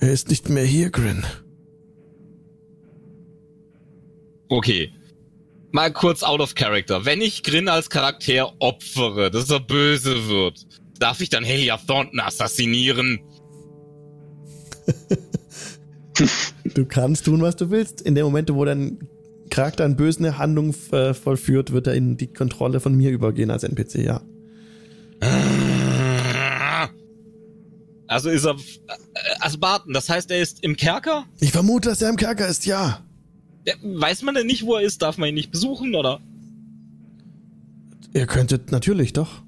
Er ist nicht mehr hier, Grin. Okay. Mal kurz out of character. Wenn ich Grin als Charakter opfere, dass er böse wird, darf ich dann Helia Thornton assassinieren? (laughs) du kannst tun, was du willst. In dem Moment, wo dein Charakter eine böse Handlung äh, vollführt, wird er in die Kontrolle von mir übergehen als NPC, ja. Also ist er. Also Barton, das heißt, er ist im Kerker? Ich vermute, dass er im Kerker ist, ja. ja weiß man denn nicht, wo er ist? Darf man ihn nicht besuchen, oder? Ihr könntet natürlich doch.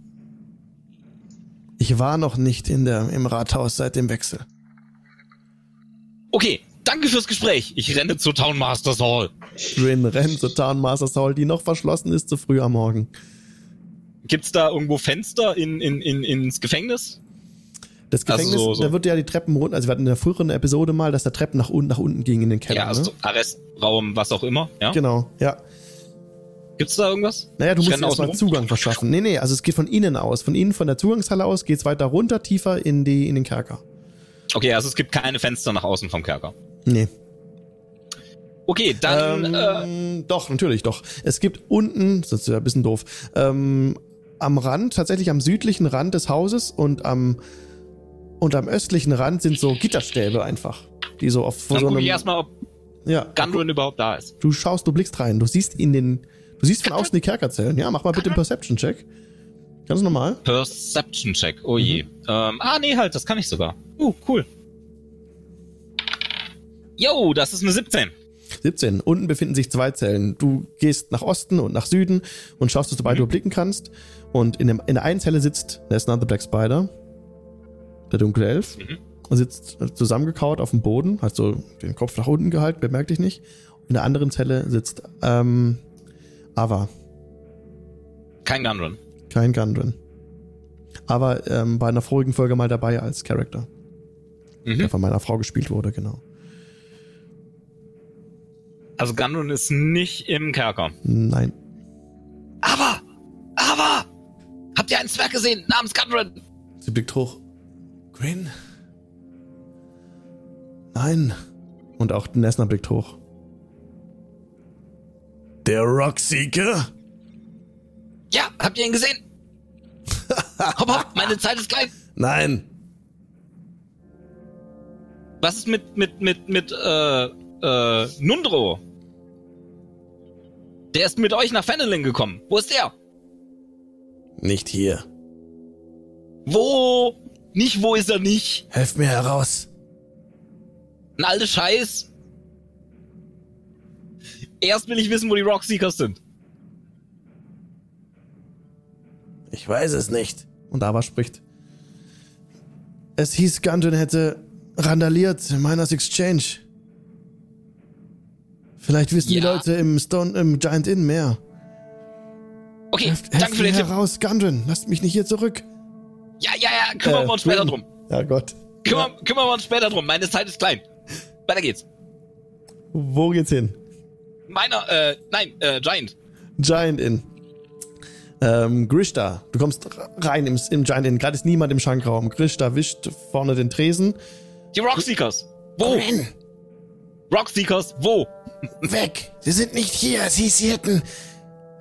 Ich war noch nicht in der, im Rathaus seit dem Wechsel. Okay, danke fürs Gespräch. Ich renne zur Townmasters Hall. Rin rennt zur Townmasters Hall, die noch verschlossen ist zu früh am Morgen. Gibt's da irgendwo Fenster in, in, in, ins Gefängnis? Das also Gefängnis, also so, so. da wird ja die Treppen runter, also wir hatten in der früheren Episode mal, dass da Treppen nach unten, nach unten gingen in den Keller. Ja, also ne? Arrestraum, was auch immer, ja? Genau, ja. Gibt's da irgendwas? Naja, du ich musst erstmal Zugang verschaffen. Nee, nee, also es geht von innen aus. Von innen, von der Zugangshalle aus, geht's weiter runter, tiefer in, die, in den Kerker. Okay, also es gibt keine Fenster nach außen vom Kerker. Nee. Okay, dann. Ähm, äh, doch, natürlich, doch. Es gibt unten, das ist ja ein bisschen doof, ähm, am Rand, tatsächlich am südlichen Rand des Hauses und am, und am östlichen Rand sind so Gitterstäbe einfach. Die so auf Dann so einem, ich erstmal, ob ja, Gundren überhaupt da ist. Du schaust, du blickst rein, du siehst in den, du siehst von außen die Kerkerzellen. Ja, mach mal bitte einen Perception-Check. Ganz normal. Perception-Check, oh je. Mhm. Ähm, ah, nee, halt, das kann ich sogar. Uh, cool. Yo, das ist eine 17. 17. Unten befinden sich zwei Zellen. Du gehst nach Osten und nach Süden und schaust, dass du beide mhm. überblicken kannst. Und in, dem, in der einen Zelle sitzt, ist another Black Spider, der dunkle Elf, mhm. sitzt zusammengekaut auf dem Boden, hat so den Kopf nach unten gehalten, bemerkt dich nicht. In der anderen Zelle sitzt ähm, Ava. Kein Gundren. Kein Gundren. aber ähm, bei einer vorigen Folge mal dabei als Charakter. Mhm. Der von meiner Frau gespielt wurde, genau. Also Gundren ist nicht im Kerker. Nein. Aber! Aber! Habt ihr einen Zwerg gesehen namens Gundren? Sie blickt hoch. Green? Nein. Und auch Nessner blickt hoch. Der Rockseeker? Ja, habt ihr ihn gesehen? (laughs) hopp, hopp, meine Zeit ist klein. Nein. Was ist mit, mit, mit, mit, äh, äh, Nundro? Der ist mit euch nach Fenelin gekommen. Wo ist der? Nicht hier. Wo? Nicht wo ist er nicht? Helft mir heraus. Ein alter Scheiß. Erst will ich wissen, wo die Rockseekers sind. Ich weiß es nicht. Und Ava spricht. Es hieß, Gundren hätte randaliert in Miners Exchange. Vielleicht wissen ja. die Leute im Stone, im Giant Inn mehr. Okay, Helft, danke für den Tipp. heraus, Gundren, lasst mich nicht hier zurück. Ja, ja, ja, kümmern äh, wir uns später drum. Ja, Gott. Kümmern, ja. kümmern wir uns später drum. Meine Zeit ist klein. Weiter geht's. Wo geht's hin? Meiner, äh, nein, äh, Giant. Giant Inn. Ähm, Grishta, du kommst rein im, im Giant Inn. Gerade ist niemand im Schankraum. Grishta wischt vorne den Tresen. Die Rockseekers. Wo? Grin. Rockseekers, wo? Weg. Sie sind nicht hier. Sie, sie hätten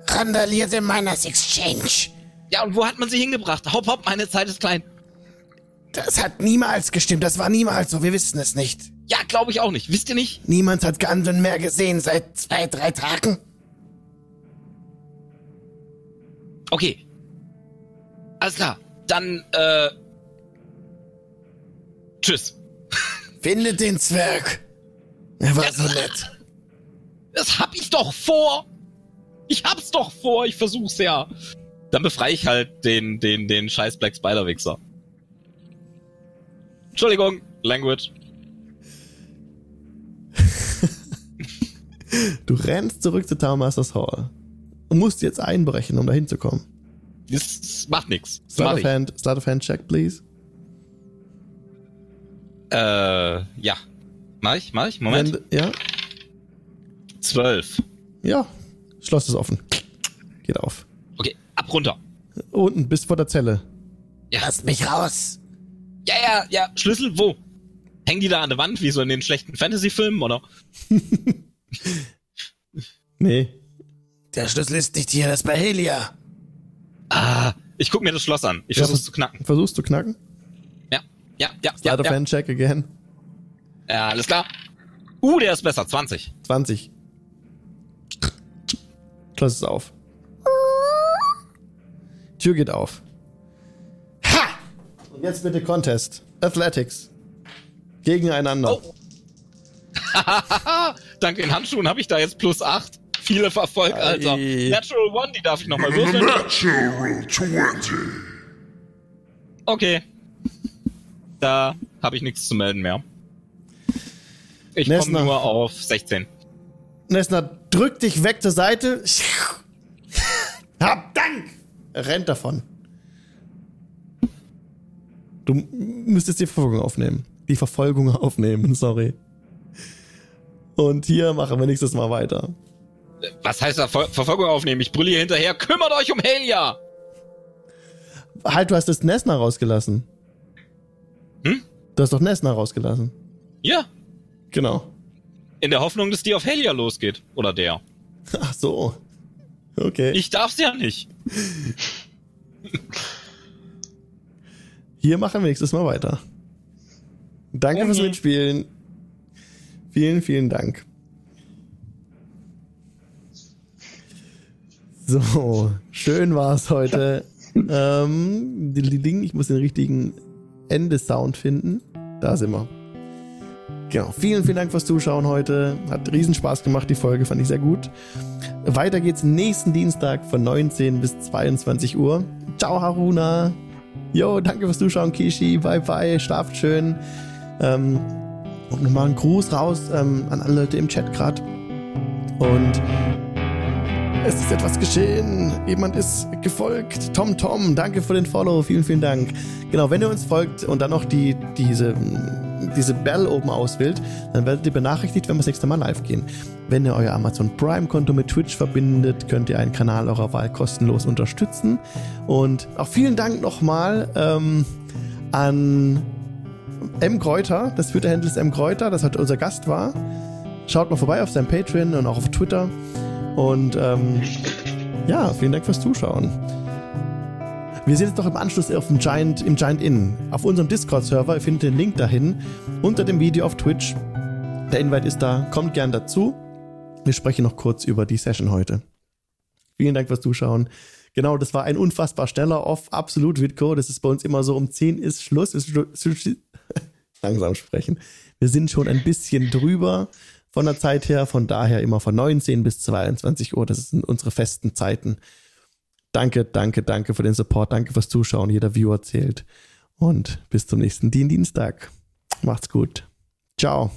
randaliert in Miners Exchange. Ja, und wo hat man sie hingebracht? Hopp, hopp, meine Zeit ist klein. Das hat niemals gestimmt. Das war niemals so. Wir wissen es nicht. Ja, glaube ich auch nicht. Wisst ihr nicht? Niemand hat Gundren mehr gesehen seit zwei, drei Tagen. Okay. Alles klar. Dann, äh. Tschüss. Findet den Zwerg. Er war das, so nett. Das hab ich doch vor. Ich hab's doch vor. Ich versuch's ja. Dann befreie ich halt den, den, den scheiß Black Spider Wichser. Entschuldigung, Language. Du rennst zurück zu Towermasters Hall und musst jetzt einbrechen, um da hinzukommen. Das macht nichts. Start of Hand, Start of Hand Check, please. Äh, ja. Mach ich, mach ich, Moment. Wenn, ja. Zwölf. Ja. Schloss ist offen. Geht auf. Okay, ab runter. Unten, bis vor der Zelle. Ja. Lass mich raus. Ja, ja, ja. Schlüssel, wo? Hängen die da an der Wand, wie so in den schlechten Fantasy-Filmen, oder? (laughs) nee. Der Schlüssel ist nicht hier, das ist bei Helia. Ah, ich guck mir das Schloss an. Ich ja, versuch's zu knacken. Versuchst du knacken? Ja, ja, ja. Start ja, of ja. Hand check again. Ja, alles klar. Uh, der ist besser. 20. 20. Schloss ist auf. Tür geht auf. Ha! Und jetzt bitte Contest. Athletics. Gegeneinander. Oh. (laughs) (laughs) Dank den Handschuhen habe ich da jetzt plus 8. Viele verfolgt, Alter. Natural One, die darf ich nochmal würfeln. Natural 20. Okay. Da habe ich nichts zu melden mehr. Ich komme nur auf 16. Nessner drückt dich weg zur Seite. Hab Dank! Er rennt davon. Du müsstest die Verfolgung aufnehmen. Die Verfolgung aufnehmen, sorry. Und hier machen wir nächstes Mal weiter. Was heißt da Ver Verfolgung aufnehmen? Ich brülle hier hinterher. Kümmert euch um Helia! Halt, du hast das Nessner rausgelassen. Hm? Du hast doch Nessner rausgelassen. Ja. Genau. In der Hoffnung, dass die auf Helia losgeht. Oder der. Ach so. Okay. Ich darf's ja nicht. Hier machen wir nächstes Mal weiter. Danke okay. fürs Mitspielen. Vielen, vielen Dank. So, schön war es heute. ähm, ich muss den richtigen Ende-Sound finden. Da sind wir. Genau. Vielen, vielen Dank fürs Zuschauen heute. Hat riesen Spaß gemacht, die Folge fand ich sehr gut. Weiter geht's nächsten Dienstag von 19 bis 22 Uhr. Ciao, Haruna. Jo, danke fürs Zuschauen, Kishi. Bye, bye. Schlaft schön. Ähm, und nochmal einen Gruß raus ähm, an alle Leute im Chat gerade. Und Es ist etwas geschehen. Jemand ist gefolgt. Tom Tom, danke für den Follow. Vielen, vielen Dank. Genau, wenn ihr uns folgt und dann noch die, diese, diese Bell oben auswählt, dann werdet ihr benachrichtigt, wenn wir das nächste Mal live gehen. Wenn ihr euer Amazon Prime-Konto mit Twitch verbindet, könnt ihr einen Kanal eurer Wahl kostenlos unterstützen. Und auch vielen Dank nochmal ähm, an M. Kräuter. Das Twitter-Handle ist M. Kräuter, das hat unser Gast war. Schaut mal vorbei auf seinem Patreon und auch auf Twitter. Und ähm, ja, vielen Dank fürs Zuschauen. Wir sehen uns doch im Anschluss auf dem Giant, im Giant Inn. Auf unserem Discord-Server. Ihr findet den Link dahin unter dem Video auf Twitch. Der Invite ist da. Kommt gern dazu. Wir sprechen noch kurz über die Session heute. Vielen Dank fürs Zuschauen. Genau, das war ein unfassbar schneller Off. Absolut, Witko. Das ist bei uns immer so, um 10 ist Schluss. Ist langsam sprechen. Wir sind schon ein bisschen drüber von der Zeit her. Von daher immer von 19 bis 22 Uhr. Das sind unsere festen Zeiten. Danke, danke, danke für den Support. Danke fürs Zuschauen. Jeder Viewer zählt. Und bis zum nächsten Dienstag. Macht's gut. Ciao.